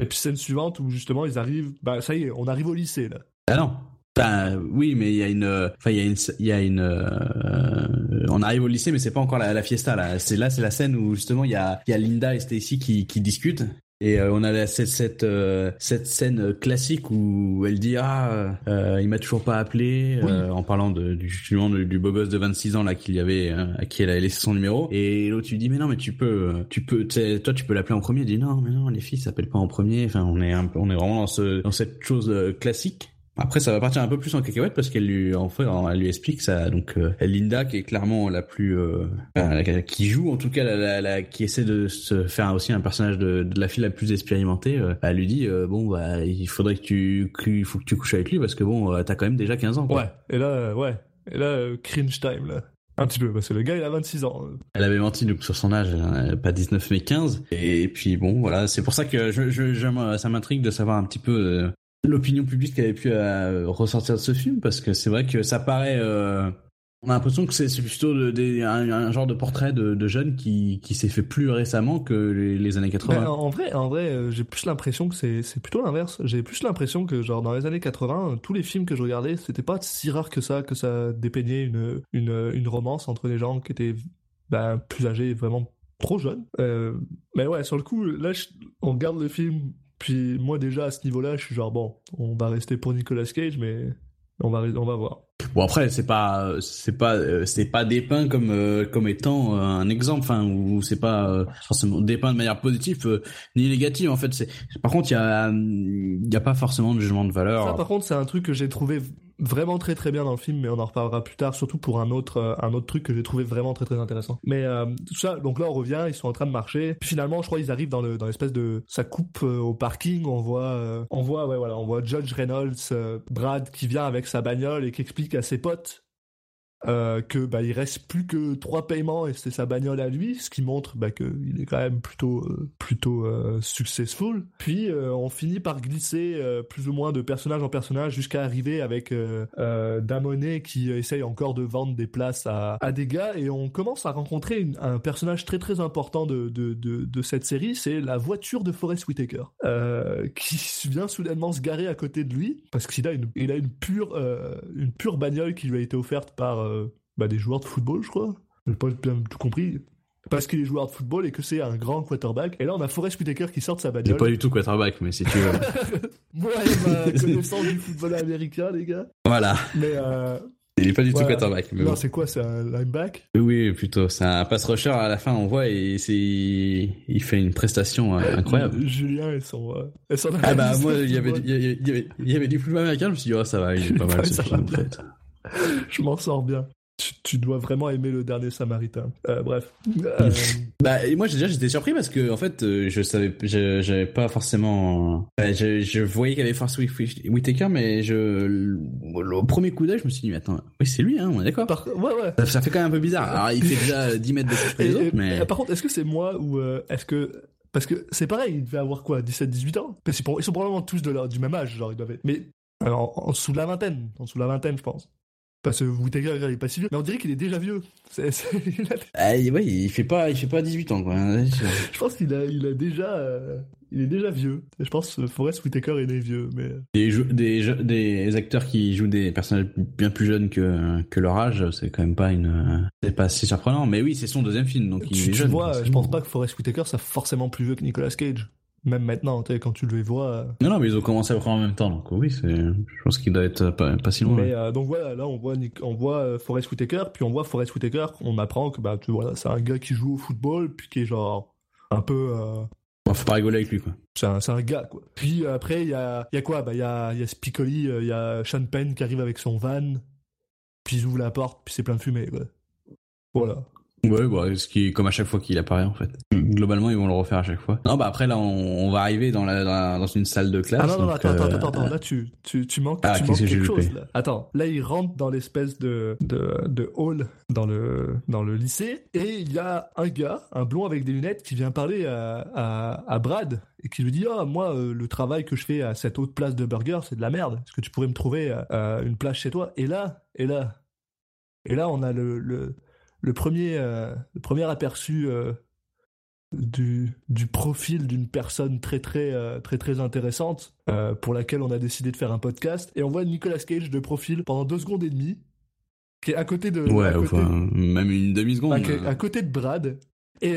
Speaker 1: Et puis scène suivante où justement ils arrivent, bah ça y est, on arrive au lycée là.
Speaker 4: Ah non. Enfin, oui, mais il y a une, euh, enfin, il y a une, euh, on arrive au lycée, mais c'est pas encore la, fiesta là. C'est là, c'est la scène où justement il y a, il y a Linda et Stacy qui discutent. Et euh, on a la- cette cette euh, cette scène classique où elle dit ah euh, il m'a toujours pas appelé euh, en parlant de, du justement du, du beau gosse de 26 ans là qu'il y avait euh, à qui elle avait laissé son numéro. Et l'autre lui dit mais non mais tu peux tu peux tu sais, toi tu peux l'appeler en premier. Il dit non mais non les filles s'appellent pas en premier. Enfin on est un on est vraiment dans ce dans cette chose euh, classique après, ça va partir un peu plus en cacahuète parce qu'elle lui, en fait, elle lui explique ça. Donc, euh, Linda, qui est clairement la plus, euh, qui joue en tout cas, la, la- la- qui essaie de se faire aussi un personnage de, de la fille la plus expérimentée, euh, elle lui dit, euh, bon, bah, il faudrait que tu, qu'il faut que tu couches avec lui parce que bon, t'as quand même déjà 15 ans. Quoi.
Speaker 1: Ouais. Et là, ouais. Et là, cringe time là. Un petit peu, parce que le gars il a 26 ans.
Speaker 4: Elle avait menti donc sur son âge, euh, pas 19 mais 15. Et puis bon, voilà, c'est pour ça que je, je, ça m'intrigue de savoir un petit peu l'opinion publique avait pu euh, ressortir de ce film, parce que c'est vrai que ça paraît... euh, on a l'impression que c'est plutôt de- un, genre de portrait de, de jeune qui, qui s'est fait plus récemment que les, années 80.
Speaker 1: Mais en vrai, en vrai, euh, j'ai plus l'impression que c'est plutôt l'inverse. J'ai plus l'impression que genre dans les années 80, euh, tous les films que je regardais, c'était pas si rare que ça que ça dépeignait une une une romance entre des gens qui étaient ben, plus âgés, vraiment trop jeunes. Mais ouais, sur le coup, là, on regarde le film, puis moi déjà à ce niveau-là, je suis genre bon, on va rester pour Nicolas Cage, mais on va on va voir.
Speaker 4: Bon après c'est pas c'est pas euh, c'est pas dépeint comme euh, comme étant euh, un exemple enfin ou c'est pas forcément dépeint de manière positive ni négative en fait c'est par contre il y a il y a pas forcément de jugement de valeur
Speaker 1: Ça, par contre, c'est un truc que j'ai trouvé vraiment très très bien dans le film, mais on en reparlera plus tard, surtout pour un autre euh, un autre truc que j'ai trouvé vraiment très très intéressant. Mais euh, tout ça, donc là on revient, ils sont en train de marcher. Puis finalement, je crois ils arrivent dans le dans l'espèce de ça coupe euh, au parking. On voit euh, on voit ouais voilà, on voit Judge Reynolds, euh, Brad qui vient avec sa bagnole et qui explique à ses potes. Euh, que bah il reste plus que trois paiements et c'est sa bagnole à lui, ce qui montre bah, que il est quand même plutôt euh, plutôt euh, successful. Puis euh, on finit par glisser euh, plus ou moins de personnage en personnage jusqu'à arriver avec Damonet qui essaye encore de vendre des places à, à des gars et on commence à rencontrer un personnage très très important de, de, de, de cette série, c'est la voiture de Forest Whitaker qui vient soudainement se garer à côté de lui parce qu'il a une il a une pure une pure bagnole qui lui a été offerte par bah, des joueurs de football, je crois. J'ai pas bien tout compris. Parce qu'il est joueur de football et que c'est un grand quarterback. Et là, on a Forest Whitaker qui sort de sa
Speaker 4: c'est
Speaker 1: bagnole.
Speaker 4: pas du tout quarterback mais si tu veux
Speaker 1: Moi ma connaissance du football américain, les gars.
Speaker 4: voilà
Speaker 1: Mais euh,
Speaker 4: il est pas du tout quarterback
Speaker 1: non,
Speaker 4: bon.
Speaker 1: c'est quoi C'est un lineback?
Speaker 4: Oui plutôt c'est un pass rusher à la fin on voit et c'est il fait une prestation euh, incroyable
Speaker 1: Julien euh, et son
Speaker 4: ah bah moi il y avait il y avait, il y du football américain je me suis dit oh ça va il est pas mal ce film
Speaker 1: va
Speaker 4: en fait
Speaker 1: Je m'en sors bien. Tu, tu dois vraiment aimer le dernier Samaritain. Euh, bref. Euh,
Speaker 4: Bah et moi déjà j'étais surpris parce que en fait euh, je savais je- j'avais pas forcément je, je voyais qu'il y avait Force Whitaker mais je le- au premier coup d'œil je me suis dit mais attends oui c'est lui hein on est d'accord
Speaker 1: par- ouais, ouais.
Speaker 4: ça, ça fait quand même un peu bizarre alors il fait déjà 10 mètres de
Speaker 1: Et-
Speaker 4: les autres mais
Speaker 1: et par contre, est-ce que c'est moi ou euh, est-ce que. Parce que c'est pareil, il devait avoir quoi 17-18 ans? Parce qu'ils sont- Ils sont probablement tous de leur- du même âge, genre ils doivent être. Mais en, en de la vingtaine. En dessous de la vingtaine, je pense. Parce que Whittaker, il est pas si vieux. Mais on dirait qu'il est déjà vieux. C'est-
Speaker 4: ah, ouais, il fait pas il fait pas 18 ans quoi Je-
Speaker 1: pense qu'il a, il a déjà. euh, il est déjà vieux. Je pense que Forrest Whitaker est né vieux. Mais.
Speaker 4: des, jou- des je- des acteurs qui jouent des personnages bien plus jeunes que que leur âge c'est quand même pas une c'est pas si surprenant mais oui c'est son deuxième film donc il
Speaker 1: tu,
Speaker 4: est
Speaker 1: tu
Speaker 4: jeune
Speaker 1: vois, je pense pas que Forrest Whitaker soit forcément plus vieux que Nicolas Cage. Même maintenant, quand tu le vois. euh,
Speaker 4: non non mais ils ont commencé à près en même temps donc oui c'est je pense qu'il doit être pas, pas si loin
Speaker 1: Mais euh, donc voilà, là on voit on voit euh, Forrest Whitaker, puis on voit Forrest Whitaker, on apprend que bah tu vois, c'est un gars qui joue au football, puis qui est genre un peu euh,
Speaker 4: Bon, faut pas rigoler avec lui quoi
Speaker 1: c'est un, gars quoi. Puis après il y a y a quoi? Bah il y a y a Spicoli, il y a Sean Penn qui arrive avec son van, puis ils ouvrent la porte, puis c'est plein de fumée quoi. Voilà.
Speaker 4: Ouais, bah, ce qui est comme à chaque fois qu'il apparaît en fait. Globalement, ils vont le refaire à chaque fois. Non, bah après là, on, on va arriver dans, la, dans, la- dans une salle de classe.
Speaker 1: Ah non, non,
Speaker 4: donc,
Speaker 1: attends, attends,
Speaker 4: euh,
Speaker 1: attends, attends, là tu, tu, tu manques,
Speaker 4: Ah,
Speaker 1: tu
Speaker 4: qu'est-ce
Speaker 1: manques
Speaker 4: que j'ai
Speaker 1: quelque chose là. Attends, là il rentre dans l'espèce de, de, de hall dans le, dans le lycée et il y a un gars, un blond avec des lunettes qui vient parler à, à, à Brad et qui lui dit Ah, moi, euh, le travail que je fais à cette haute place de burger, c'est de la merde. Est-ce que tu pourrais me trouver euh, une place chez toi? Et là, et là, et là, on a le, le, le premier, euh, le premier aperçu euh, du, du profil d'une personne très très euh, très très intéressante pour laquelle on a décidé de faire un podcast. Et on voit Nicolas Cage de profil pendant deux secondes et demie qui est à côté de
Speaker 4: Ouais,
Speaker 1: à côté,
Speaker 4: enfin, même une demi-seconde.
Speaker 1: à, qui est à côté de Brad. Et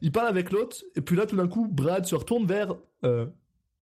Speaker 1: il parle avec l'autre et puis là tout d'un coup Brad se retourne vers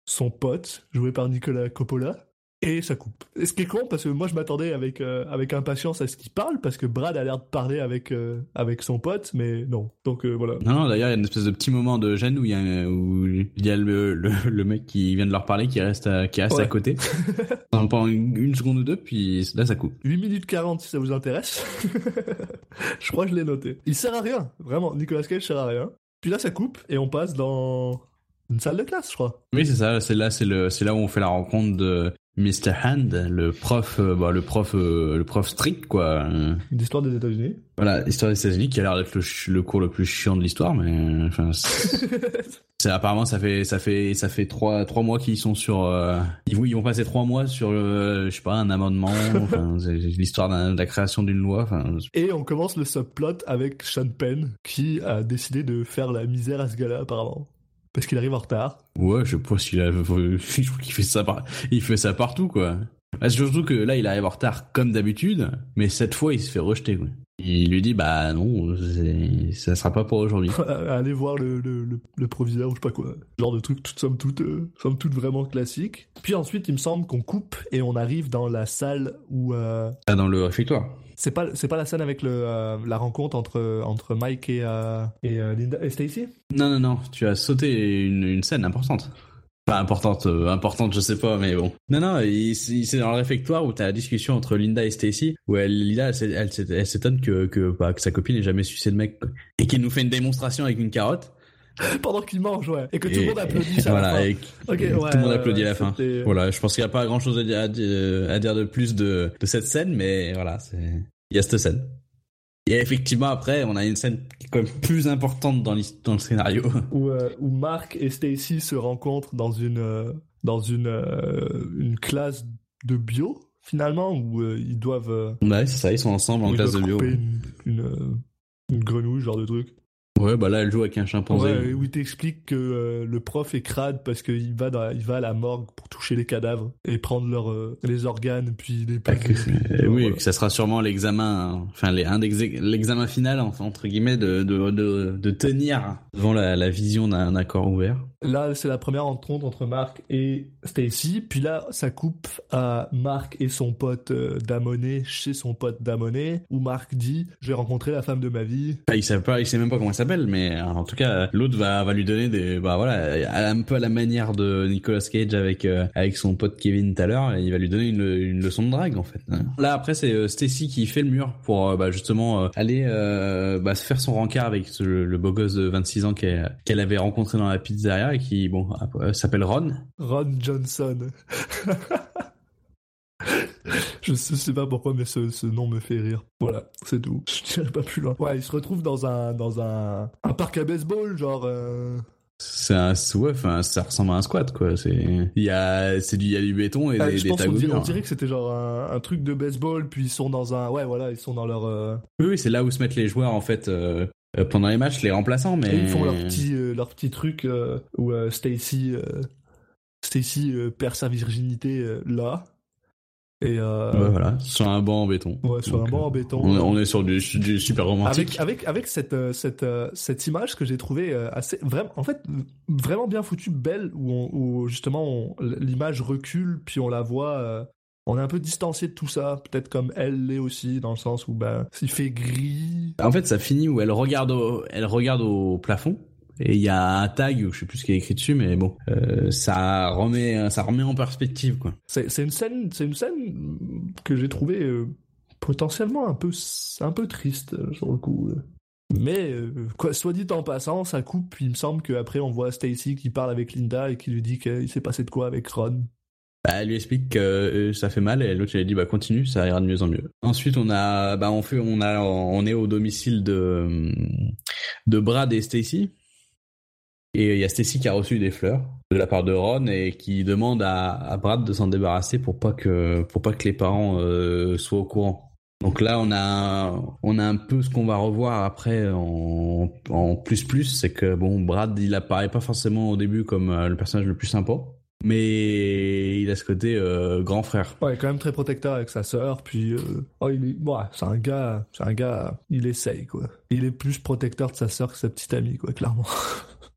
Speaker 1: son pote joué par Nicolas Coppola et ça coupe. Et ce qui est con parce que moi je m'attendais avec euh, avec impatience à ce qu'il parle parce que Brad a l'air de parler avec euh, avec son pote mais non donc euh, voilà
Speaker 4: Non, non, d'ailleurs, il y a une espèce de petit moment de gêne où il y a, où il y a le, le, le mec qui vient de leur parler qui reste à, qui reste
Speaker 1: Ouais.
Speaker 4: à côté pendant une, une seconde ou deux, puis là, ça coupe.
Speaker 1: 8 minutes 40 si ça vous intéresse. je crois que je l'ai noté. Il sert à rien, vraiment. Nicolas Cage sert à rien. Puis là, ça coupe et on passe dans une salle de classe, je crois.
Speaker 4: Oui, c'est ça. C'est là, c'est le, c'est là où on fait la rencontre de Mr. Hand, le prof, euh, bah, le prof, euh, le prof strict, quoi. Euh,
Speaker 1: Une histoire des États-Unis.
Speaker 4: Voilà, l'histoire des États-Unis qui a l'air d'être le, cours le plus chiant de l'histoire, mais euh, enfin, c'est- apparemment ça fait ça fait ça fait trois trois mois qu'ils sont sur, euh, ils vont ils vont passer trois mois sur, euh, je sais pas, un amendement, enfin, l'histoire de la création d'une loi, enfin,
Speaker 1: et on commence le subplot avec Sean Penn qui a décidé de faire la misère à ce gars-là, apparemment. Parce qu'il arrive en retard.
Speaker 4: Ouais, je pas s'il a, qu'il fait ça il fait ça partout, quoi. Bah, surtout que là, il arrive en retard comme d'habitude, mais cette fois, il se fait rejeter, quoi. Il lui dit, bah non, ça sera pas pour aujourd'hui.
Speaker 1: à aller voir le, le, le, le proviseur ou je sais pas quoi. Genre de truc, somme toute, euh, somme toute vraiment classique. Puis ensuite, il me semble qu'on coupe et on arrive dans la salle où... euh,
Speaker 4: Ah, dans le réfectoire.
Speaker 1: C'est pas, c'est pas la scène avec le, euh, la rencontre entre, entre Mike et, euh, et Linda et Stacy?
Speaker 4: Non, non, non, tu as sauté une, une scène importante. Pas importante, euh, importante, je sais pas, mais bon. Non, non, c'est dans le réfectoire où t'as la discussion entre Linda et Stacy, où elle, Linda, elle, elle, elle s'étonne que, que, bah, que sa copine ait jamais sucé de mec, quoi. Et qu'il nous fait une démonstration avec une carotte.
Speaker 1: Pendant qu'il mange, ouais. Et que tout le monde applaudit ça.
Speaker 4: Voilà,
Speaker 1: fin.
Speaker 4: et,
Speaker 1: Ok,
Speaker 4: et
Speaker 1: ouais,
Speaker 4: tout le monde applaudit à la fin. Voilà, je pense qu'il n'y a pas grand chose à dire, à dire- à dire de plus de, de cette scène, mais voilà, c'est, il y a cette scène. Et effectivement, après, on a une scène est quand même plus importante dans, le scénario.
Speaker 1: Où, euh, où Mark et Stacy se rencontrent dans une, euh, dans une, euh, une classe de bio, finalement, où euh, ils doivent,
Speaker 4: Ouais, c'est ça, ils sont ensemble en classe de bio.
Speaker 1: une, une, une grenouille, genre de truc.
Speaker 4: Ouais, bah là, elle joue avec un chimpanzé.
Speaker 1: Ouais, où il t'explique que euh, le prof est crade parce qu'il va, dans, il va à la morgue pour toucher les cadavres et prendre leurs, euh, les organes, puis les
Speaker 4: Bah, que-
Speaker 1: peser, puis,
Speaker 4: euh, oui,
Speaker 1: voilà.
Speaker 4: que ça sera sûrement l'examen, hein, enfin les, un des exé- l'examen final entre guillemets de, de, de, de tenir devant la, la vision d'un corps ouvert.
Speaker 1: Là, c'est la première rencontre entre Mark et Stacy. Puis là, ça coupe à Mark et son pote euh, Damonet chez son pote Damonet, où Mark dit J'ai rencontré la femme de ma vie.
Speaker 4: Il sait pas, il sait même pas comment il s'appelle, mais euh, en tout cas, l'autre va, lui donner des, bah voilà, un peu à la manière de Nicolas Cage avec euh, avec son pote Kevin tout à l'heure, il va lui donner une, leçon de drague en fait. Là après, c'est euh, Stacy qui fait le mur pour bah, justement aller bah, se faire son rencard avec le beau gosse de 26 ans qu'elle qu'elle avait rencontré dans la pizzeria qui bon euh, s'appelle Ron.
Speaker 1: Ron Johnson. Je sais, pas pourquoi, mais ce, ce nom me fait rire. Voilà, c'est tout. Je dirais pas plus loin. Ouais, il se retrouve dans un, dans un, un parc à baseball, genre. euh,
Speaker 4: C'est un ouais, enfin ça ressemble à un squat quoi. C'est il y a c'est du il y a du béton et
Speaker 1: ah,
Speaker 4: des,
Speaker 1: je
Speaker 4: des
Speaker 1: pense dirait, on dirait que c'était genre un, un truc de baseball, puis ils sont dans un. Ouais, voilà, ils sont dans leur. euh,
Speaker 4: Oui, oui, c'est là où se mettent les joueurs en fait euh, euh, pendant les matchs, les remplaçants, mais
Speaker 1: Et ils font leur petit, euh, leur petit truc euh, où Stacy, Stacy perd sa virginité là. Et
Speaker 4: Ouais, voilà, sur un banc en béton.
Speaker 1: ouais, sur
Speaker 4: Donc,
Speaker 1: un banc en béton.
Speaker 4: On, on est sur du, du super romantique.
Speaker 1: avec avec avec cette cette cette image que j'ai trouvée assez vraiment en fait vraiment bien foutue belle où on, où justement l'image recule puis on la voit on est un peu distancié de tout ça peut-être comme elle l'est aussi dans le sens où ben il fait gris
Speaker 4: En fait, ça finit où elle regarde au, elle regarde au plafond et il y a un tag je sais plus ce qui est écrit dessus, mais bon, euh, ça remet, ça remet en perspective quoi.
Speaker 1: C'est c'est une scène, c'est une scène que j'ai trouvée euh, potentiellement un peu, un peu triste sur le coup. Mais euh, quoi, soit dit en passant, ça coupe. Puis il me semble qu'après on voit Stacy qui parle avec Linda et qui lui dit qu'il s'est passé de quoi avec Ron.
Speaker 4: Bah, elle lui explique que euh, ça fait mal et l'autre a dit bah continue, ça ira de mieux en mieux. Ensuite on a bah on fait on a on est au domicile de de Brad et Stacy. Et il y a Stacy qui a reçu des fleurs de la part de Ron et qui demande à, à Brad de s'en débarrasser pour pas que pour pas que les parents euh, soient au courant. Donc là, on a, on a un peu ce qu'on va revoir après en, en plus plus, c'est que bon, Brad, il apparaît pas forcément au début comme euh, le personnage le plus sympa, mais il a ce côté euh, grand frère.
Speaker 1: Ouais, quand même très protecteur avec sa sœur. Puis, euh, oh, il est, ouais, c'est un gars, c'est un gars, il essaye quoi. Il est plus protecteur de sa sœur que sa petite amie quoi, clairement.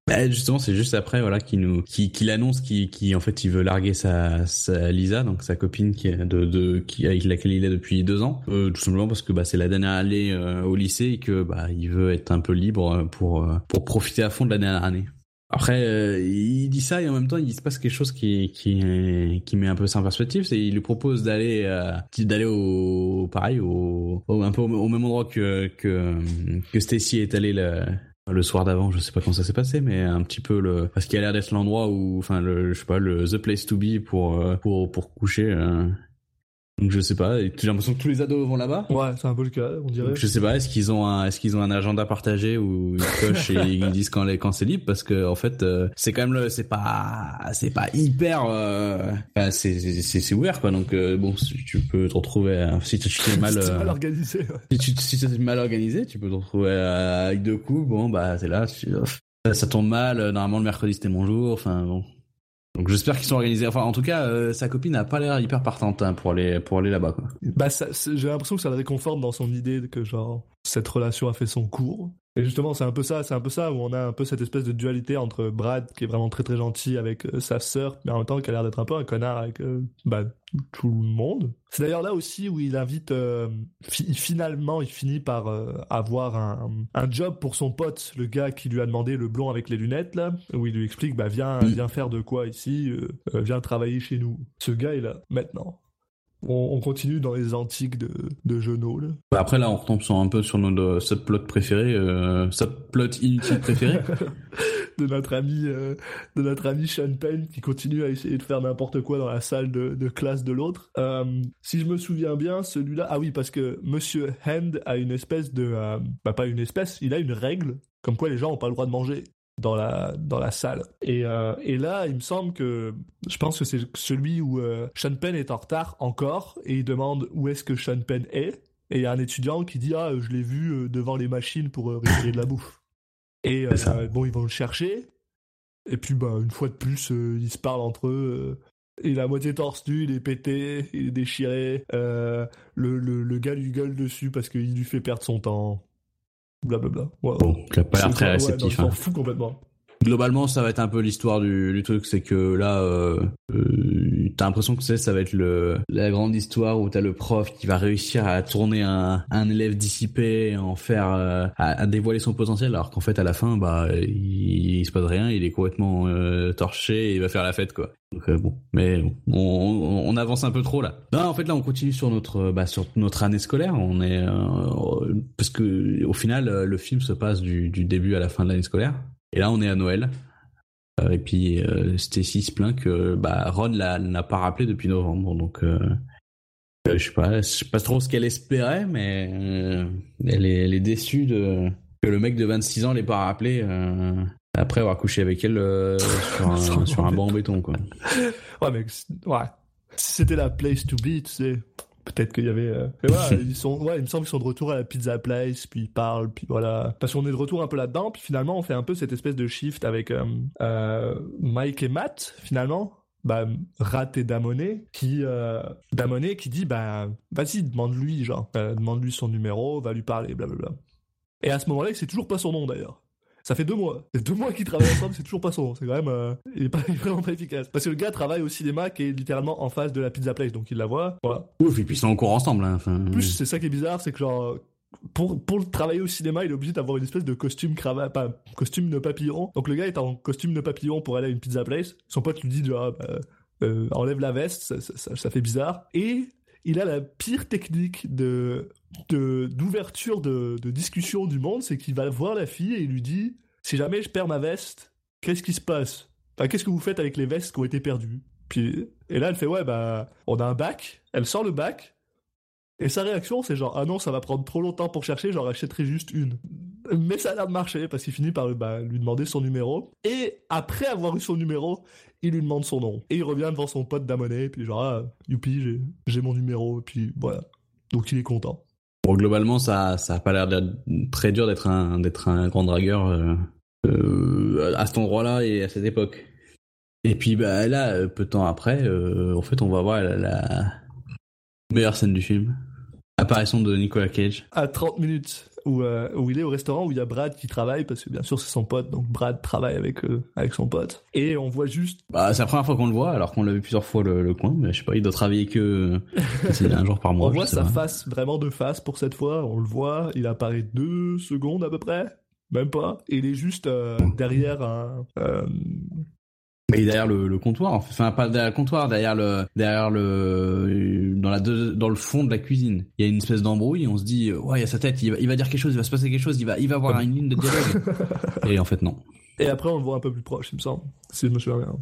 Speaker 4: Bah, justement, c'est juste après, voilà, qui nous, qui, qui l'annonce, qui, qui en fait, il veut larguer sa, sa Lisa, donc sa copine qui est de, de, qui avec laquelle il est depuis deux ans, euh, tout simplement parce que bah c'est la dernière année au lycée et que bah il veut être un peu libre pour pour profiter à fond de la dernière année. Après, euh, il dit ça et en même temps, il se passe quelque chose qui qui qui met un peu ça en perspective. C'est il lui propose d'aller euh, d'aller au pareil au, un peu au, même endroit que que que Stacy est allée le le soir d'avant. Je sais pas comment ça s'est passé, mais un petit peu le parce qu'il a l'air d'être l'endroit où enfin le je sais pas le the place to be pour euh, pour pour coucher. euh. Donc je sais pas. J'ai l'impression que tous les ados vont là-bas?
Speaker 1: Ouais, c'est un peu le cas, on dirait.
Speaker 4: Donc, je sais pas, est-ce qu'ils ont un, est-ce qu'ils ont un agenda partagé où ils cochent et ils disent quand les, quand c'est libre? Parce que en fait euh, c'est quand même le, c'est pas, c'est pas hyper, euh, c'est, c'est, c'est ouvert quoi. Donc euh, bon, si tu peux te retrouver, euh, si tu tu es mal, euh,
Speaker 1: mal organisé. ouais.
Speaker 4: si tu, si mal organisé, tu peux te retrouver avec deux coups. Bon bah c'est là, tu- ça, tombe mal. Normalement le mercredi c'était mon jour. Enfin bon. Donc j'espère qu'ils sont organisés. Enfin en tout cas, euh, sa copine n'a pas l'air hyper partante hein, pour aller pour aller là-bas.
Speaker 1: Bah, j'ai l'impression que ça le réconforte dans son idée que genre cette relation a fait son cours. Et justement, c'est un peu ça, c'est un peu ça où on a un peu cette espèce de dualité entre Brad qui est vraiment très très gentil avec euh, sa sœur, mais en même temps qui a l'air d'être un peu un connard avec euh, bah, tout le monde. C'est d'ailleurs là aussi où il invite, euh, fi- finalement, il finit par avoir un, un job pour son pote, le gars qui lui a demandé le blond avec les lunettes là, où il lui explique bah viens, viens faire de quoi ici, viens travailler chez nous. Ce gars est là maintenant. On, on continue dans les antiques de, de Genot, là.
Speaker 4: Bah, Après là, on retombe sur un peu sur notre subplot préféré, euh, subplot inutile préféré.
Speaker 1: de notre ami, euh, de notre ami Sean Penn qui continue à essayer de faire n'importe quoi dans la salle de, de classe de l'autre. Euh, si je me souviens bien, celui-là, ah oui, parce que Monsieur Hand a une espèce de, euh, bah pas une espèce, il a une règle comme quoi les gens ont pas le droit de manger dans la dans la salle. Et, euh, et là, il me semble que je pense que c'est celui où euh, Sean Penn est en retard encore et il demande où est-ce que Sean Penn est. Et il y a un étudiant qui dit ah je l'ai vu euh, devant les machines pour euh, récupérer de la bouffe. Et euh, bon ils vont le chercher. Et puis bah une fois de plus ils se parlent entre eux. il à moitié torse nu, il est pété, il est déchiré. euh, le, le, le gars lui gueule dessus parce qu'il lui fait perdre son temps. Blablabla. Ouais,
Speaker 4: Bon, qui a pas l'air très
Speaker 1: ouais, non,
Speaker 4: réceptif.
Speaker 1: il s'en
Speaker 4: hein.
Speaker 1: fout complètement.
Speaker 4: Globalement, ça va être un peu l'histoire du, truc, c'est que là, euh, euh, t'as l'impression que ça va être le la grande histoire où t'as le prof qui va réussir à tourner un, élève dissipé, en faire, euh, à, dévoiler son potentiel, alors qu'en fait à la fin, bah, il, il se passe rien, il est complètement euh, torché et il va faire la fête quoi. Bon, mais on, avance un peu trop là. Non, en fait là, on continue sur notre bah, sur notre année scolaire. On est parce que au final, le film se passe du début à la fin de l'année scolaire. Et là, on est à Noël. Euh, et puis euh, Stacy se plaint que bah, Ron n'a pas rappelé depuis novembre. Donc, euh, je sais pas, je sais pas trop ce qu'elle espérait, mais elle, est, elle est déçue de que le mec de 26 ans l'ait pas rappelé après avoir couché avec elle euh, sur, un, sur un banc en béton. Quoi.
Speaker 1: Ouais, mais ouais. Si c'était la place to be, tu sais, peut-être qu'il y avait. euh, Mais voilà, ils sont. Ouais, il me semble qu'ils sont de retour à la pizza place, puis ils parlent, puis voilà. Parce qu'on est de retour un peu là-dedans, puis finalement, on fait un peu cette espèce de shift avec euh, euh, Mike et Matt, finalement. Bah, Rat et Damonet, qui, Damonet qui dit, bah, vas-y, demande-lui, genre, demande-lui son numéro, va lui parler, blablabla. Et à ce moment-là, c'est toujours pas son nom, d'ailleurs. Ça fait deux mois. C'est deux mois qu'ils travaillent ensemble, c'est toujours pas son. C'est quand même, euh, il, est pas, il est vraiment pas efficace. Parce que le gars travaille au cinéma qui est littéralement en face de la pizza place, donc il la voit. Voilà.
Speaker 4: Ouf, et puis ils sont en cours ensemble. Hein, enfin,
Speaker 1: En plus, c'est ça qui est bizarre, c'est que genre, pour, pour travailler au cinéma, il est obligé d'avoir une espèce de costume cravate, pas, costume de papillon. Donc le gars est en costume de papillon pour aller à une pizza place. Son pote lui dit, genre, bah, euh, enlève la veste, ça, ça- ça- ça fait bizarre. Et il a la pire technique de d'ouverture de, discussion du monde, c'est qu'il va voir la fille et il lui dit si jamais je perds ma veste, qu'est-ce qui se passe? Qu'est-ce que vous faites avec les vestes qui ont été perdues? Puis et là elle fait ouais bah on a un bac. Elle sort le bac et sa réaction c'est genre ah non ça va prendre trop longtemps pour chercher, j'en rachèterai juste une. Mais ça a l'air de marcher parce qu'il finit par bah, lui demander son numéro et après avoir eu son numéro il lui demande son nom et il revient devant son pote d'Amonet puis genre ah, youpi j'ai mon numéro et puis voilà donc il est content.
Speaker 4: Bon, globalement, ça, ça a pas l'air d'être très dur d'être un, d'être un grand dragueur euh, euh, à cet endroit-là et à cette époque. Et puis bah là, euh, peu de temps après, euh, en fait, on va voir la, la meilleure scène du film. Apparition de Nicolas Cage.
Speaker 1: à 30 minutes où, euh, où il est au restaurant où il y a Brad qui travaille parce que bien sûr c'est son pote donc Brad travaille avec euh, avec son pote et on voit juste
Speaker 4: Bah, c'est la première fois qu'on le voit, alors qu'on l'a vu plusieurs fois le, le coin, mais je sais pas, il doit travailler que c'est un jour par mois.
Speaker 1: on voit sa
Speaker 4: pas.
Speaker 1: face vraiment de face pour cette fois on le voit il apparaît deux secondes à peu près même pas et il est juste euh, derrière un
Speaker 4: Mais derrière le, le comptoir, enfin pas derrière le comptoir, derrière le derrière le dans la deux- dans le fond de la cuisine. Il y a une espèce d'embrouille et on se dit euh, ouais, il y a sa tête, il va, il va dire quelque chose, il va se passer quelque chose, il va il va avoir une ligne de dialogue. et en fait non.
Speaker 1: et après on le voit un peu plus proche il me semble si je me souviens bien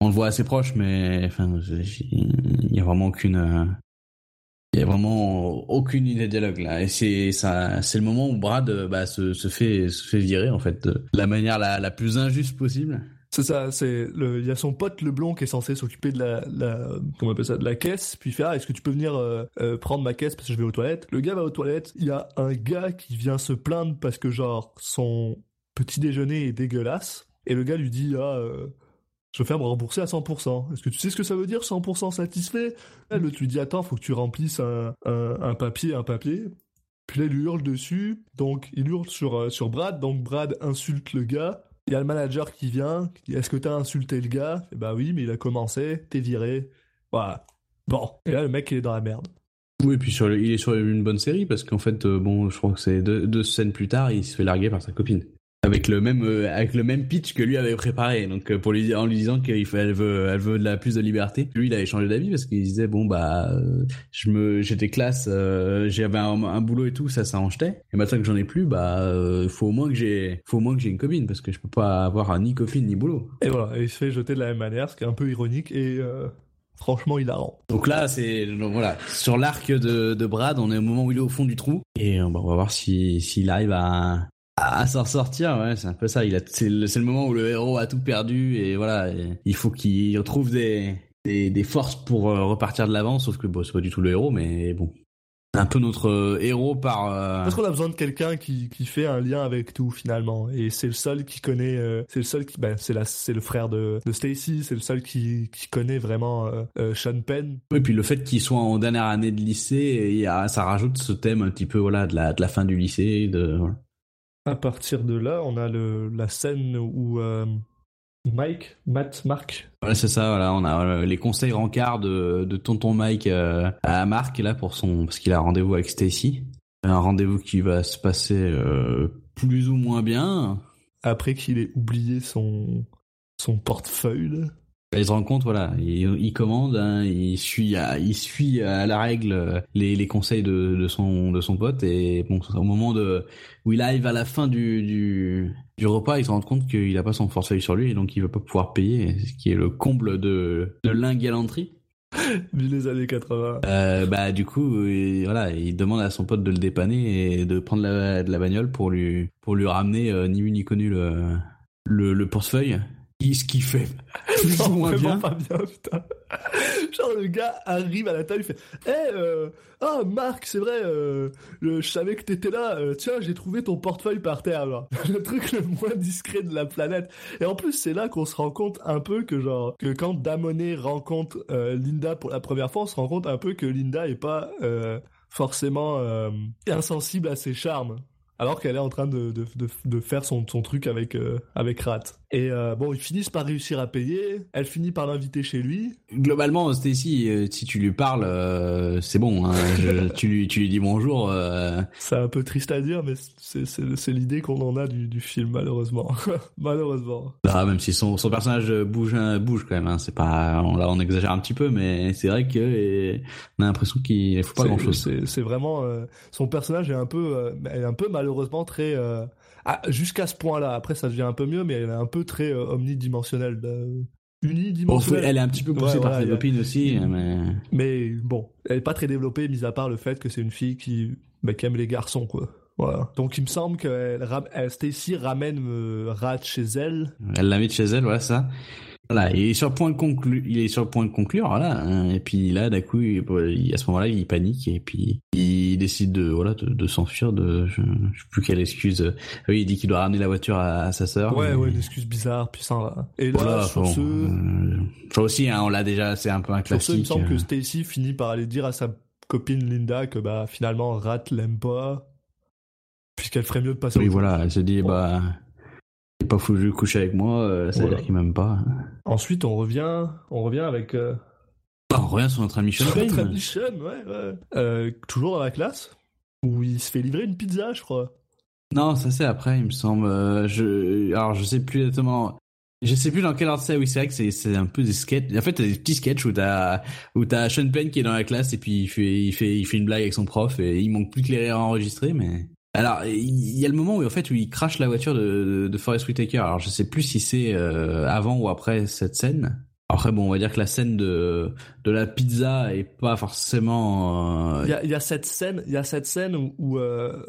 Speaker 4: On le voit assez proche mais enfin il y a vraiment aucune euh, il y a vraiment aucune idée de dialogue là et c'est ça c'est le moment où Brad euh, bah, se, se fait se fait virer en fait de la manière la, la plus injuste possible.
Speaker 1: C'est ça, c'est il y a son pote le blond qui est censé s'occuper de la, comment on appelle ça, de la caisse, puis il fait ah est-ce que tu peux venir euh, euh, prendre ma caisse parce que je vais aux toilettes? Le gars va aux toilettes, il y a un gars qui vient se plaindre parce que genre son petit déjeuner est dégueulasse et le gars lui dit ah euh, je veux faire me rembourser à 100%. Est-ce que tu sais ce que ça veut dire 100% satisfait? Là, L'autre lui dit attends faut que tu remplisses un, un, papier, un papier. Puis là, il lui hurle dessus, donc il hurle sur, sur Brad, donc Brad insulte le gars. Il y a le manager qui vient, qui dit Est-ce que t'as insulté le gars? Et bah oui, mais il a commencé, t'es viré. Voilà. Bon. Et là, le mec, il est dans la merde.
Speaker 4: Oui, puis sur le- il est sur une bonne série parce qu'en fait, euh, bon, je crois que c'est deux scènes plus tard, il se fait larguer par sa copine. Avec le même, euh, avec le même pitch que lui avait préparé. Donc, euh, pour lui, en lui disant qu'elle elle veut, elle veut de la plus de liberté. Lui, il avait changé d'avis parce qu'il disait, bon, bah, euh, je me, j'étais classe, euh, j'avais un, un boulot et tout, ça s'arrangeait. Et maintenant que j'en ai plus, bah, faut au moins que j'ai, faut au moins que j'ai une copine parce que je peux pas avoir ni copine ni boulot.
Speaker 1: Et voilà, et il se fait jeter de la même manière, ce qui est un peu ironique et franchement hilarant.
Speaker 4: Donc là, c'est voilà sur l'arc de, de Brad, on est au moment où il est au fond du trou et on va voir si s'il arrive à à s'en sortir. Ouais, c'est un peu ça. Il a c'est le, c'est le moment où le héros a tout perdu et voilà, et il faut qu'il retrouve des, des des forces pour euh, repartir de l'avant. Sauf que bon, c'est pas du tout le héros, mais bon, c'est un peu notre euh, héros par. euh,
Speaker 1: Parce qu'on a besoin de quelqu'un qui, qui fait un lien avec tout finalement. Et c'est le seul qui connaît. euh, c'est le seul qui. Ben, c'est la, c'est le frère de, de Stacy. C'est le seul qui, qui connaît vraiment Sean Penn.
Speaker 4: Et puis le fait qu'il soit en dernière année de lycée, il y a, ça rajoute ce thème un petit peu voilà de la de la fin du lycée, de voilà.
Speaker 1: À partir de là, on a le, la scène où euh, Mike, Matt, Mark.
Speaker 4: Voilà, c'est ça, voilà, on a euh, les conseils rencarts de, de tonton Mike euh, à Marc là pour son parce qu'il a rendez-vous avec Stacy. Un rendez-vous qui va se passer plus ou moins bien.
Speaker 1: Après qu'il ait oublié son, son portefeuille. Là.
Speaker 4: Il se rend compte, voilà, il, il commande, hein, il suit, à, il suit à la règle les, les conseils de, de son de son pote et bon, au moment de où il arrive à la fin du du, du repas, il se rend compte qu'il a pas son portefeuille sur lui et donc il va pas pouvoir payer, ce qui est le comble de de l'ingalanterie.
Speaker 1: Les années 80.
Speaker 4: Euh, bah du coup, il, voilà, il demande à son pote de le dépanner et de prendre la, de la bagnole pour lui pour lui ramener euh, ni vu ni connu le le, le portefeuille. Qui- Ce qui fait plus ou
Speaker 1: Non,
Speaker 4: moins
Speaker 1: vraiment
Speaker 4: bien.
Speaker 1: pas bien, putain. Genre, le gars arrive à la table, il fait Eh, euh, ah, Marc, c'est vrai, euh, le- je savais que t'étais là, euh, tiens, j'ai trouvé ton portefeuille par terre, genre. Le truc le moins discret de la planète. Et en plus, c'est là qu'on se rend compte un peu que, genre, que quand Damonet rencontre euh, Linda pour la première fois, on se rend compte un peu que Linda est pas euh, forcément euh, insensible à ses charmes. Alors qu'elle est en train de, de, de, de faire son, son truc avec, euh, avec Rat. Et euh, bon, ils finissent par réussir à payer. Elle finit par l'inviter chez lui.
Speaker 4: Globalement, Stacy, euh, si tu lui parles, euh, c'est bon. Hein, je- tu, lui, tu lui dis bonjour.
Speaker 1: C'est un peu triste à dire, mais c'est- l'idée qu'on en a du, du film, malheureusement. malheureusement.
Speaker 4: ah, même si son, son personnage bouge, bouge quand même. Hein, c'est pas, on, là, on exagère un petit peu, mais c'est vrai que et, on a l'impression qu'il faut pas grand chose.
Speaker 1: C'est vraiment son personnage est un peu, est un peu malheureusement très ah, jusqu'à ce point-là. Après, ça devient un peu mieux, mais elle est un peu très euh, omnidimensionnelle, euh, unidimensionnelle.
Speaker 4: elle est un petit peu poussée
Speaker 1: Ouais,
Speaker 4: par ses copines aussi, mais
Speaker 1: Mais bon, elle est pas très développée, mis à part le fait que c'est une fille qui, bah, qui aime les garçons, quoi. Voilà. Donc il me semble que Stacy ramène euh, Rat chez elle.
Speaker 4: elle l'invite chez elle, voilà ça. Voilà, il est sur le point de conclure, il est sur le point de conclure, voilà. hein, et puis là, d'un coup, il, à ce moment-là, il panique et puis il décide de, voilà, de, de s'enfuir. De, je, je sais plus quelle excuse. euh, Oui, il dit qu'il doit ramener la voiture à, à sa sœur.
Speaker 1: Ouais,
Speaker 4: mais-
Speaker 1: ouais, une excuse bizarre, puis ça. Et là,
Speaker 4: Voilà,
Speaker 1: sur
Speaker 4: bon,
Speaker 1: ce,
Speaker 4: euh, ça aussi, hein, on l'a déjà, c'est un peu un
Speaker 1: sur ce, il me
Speaker 4: classique.
Speaker 1: semble que
Speaker 4: euh.
Speaker 1: Stacy finit par aller dire à sa copine Linda que bah finalement Rat l'aime pas, puisqu'elle ferait mieux de passer.
Speaker 4: Oui,
Speaker 1: au-
Speaker 4: voilà, elle se dit,
Speaker 1: Bon.
Speaker 4: bah, il est pas fou de coucher avec moi, euh, ça veut
Speaker 1: Voilà.
Speaker 4: dire qu'il m'aime pas.
Speaker 1: Ensuite, on revient, on revient avec euh,
Speaker 4: Ah, on revient sur notre ami Sean
Speaker 1: notre
Speaker 4: Penn.
Speaker 1: ami Sean, ouais, ouais. Euh, toujours dans la classe où il se fait livrer une pizza, je crois.
Speaker 4: Non, ça c'est après, il me semble. euh, je, alors, je sais plus exactement. Je sais plus dans quel ordre c'est. Oui, c'est vrai que c'est, un peu des sketchs. En fait, t'as des petits sketchs où t'as, où t'as Sean Penn qui est dans la classe et puis il fait, il fait, il fait une blague avec son prof et il manque plus que les rires à enregistrer, mais. Alors, il y a le moment où en fait où il crache la voiture de, de Forest Whitaker. Alors, je sais plus si c'est euh, avant ou après cette scène. Après, bon, on va dire que la scène de de la pizza est pas forcément. euh,
Speaker 1: Il y a, il y a cette scène, il y a cette scène où, où, euh,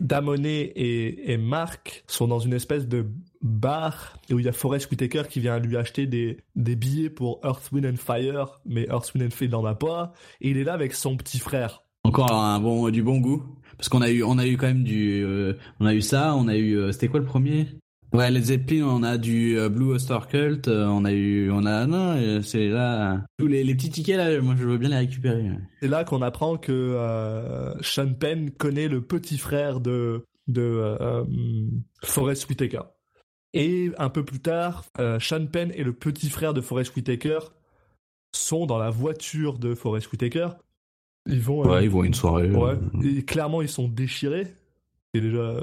Speaker 1: Damonet et, et Mark sont dans une espèce de bar et où il y a Forrest Whitaker qui vient lui acheter des, des billets pour Earth, Wind and Fire, mais Earth, Wind and Fire il n'en a pas et il est là avec son petit frère.
Speaker 4: Encore un bon du bon goût parce qu'on a eu on a eu quand même du euh, on a eu ça on a eu euh, c'était quoi le premier? Ouais les Zeppelin on a du euh, Blue Oyster Cult on a eu on a non c'est là tous les, petits tickets là moi je veux bien les récupérer
Speaker 1: C'est là qu'on apprend que Sean Penn connaît le petit frère de, de euh, Forrest Whitaker. Et un peu plus tard, euh, Sean Penn et le petit frère de Forrest Whitaker sont dans la voiture de Forrest Whitaker. Ils vont. euh,
Speaker 4: ouais ils vont à une soirée euh,
Speaker 1: ouais. Et clairement, ils sont déchirés. Et déjà.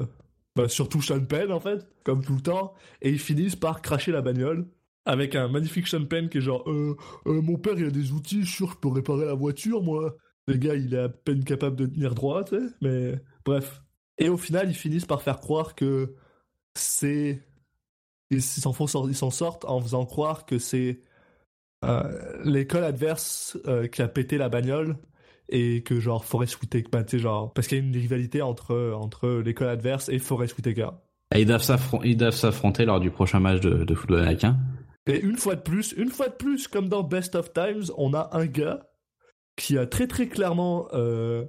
Speaker 1: Bah, surtout Sean Penn, en fait, comme tout le temps. Et ils finissent par cracher la bagnole. Avec un magnifique Sean Penn qui est genre euh, euh, Mon père, il a des outils, je suis sûr que je peux réparer la voiture, moi. Le gars, il est à peine capable de tenir droit, tu sais. Mais bref. Et au final, ils finissent par faire croire que c'est. Ils s'en sortent en faisant croire que c'est euh, l'école adverse qui a pété la bagnole et que genre Forest Whitaker, bah, tu sais, genre, parce qu'il y a une rivalité entre, entre l'école adverse et Forest Whitaker.
Speaker 4: Et ils doivent s'affron- ils doivent s'affronter lors du prochain match de, de football américain
Speaker 1: Et une fois de plus, une fois de plus, comme dans Best of Times, on a un gars qui a très très clairement euh,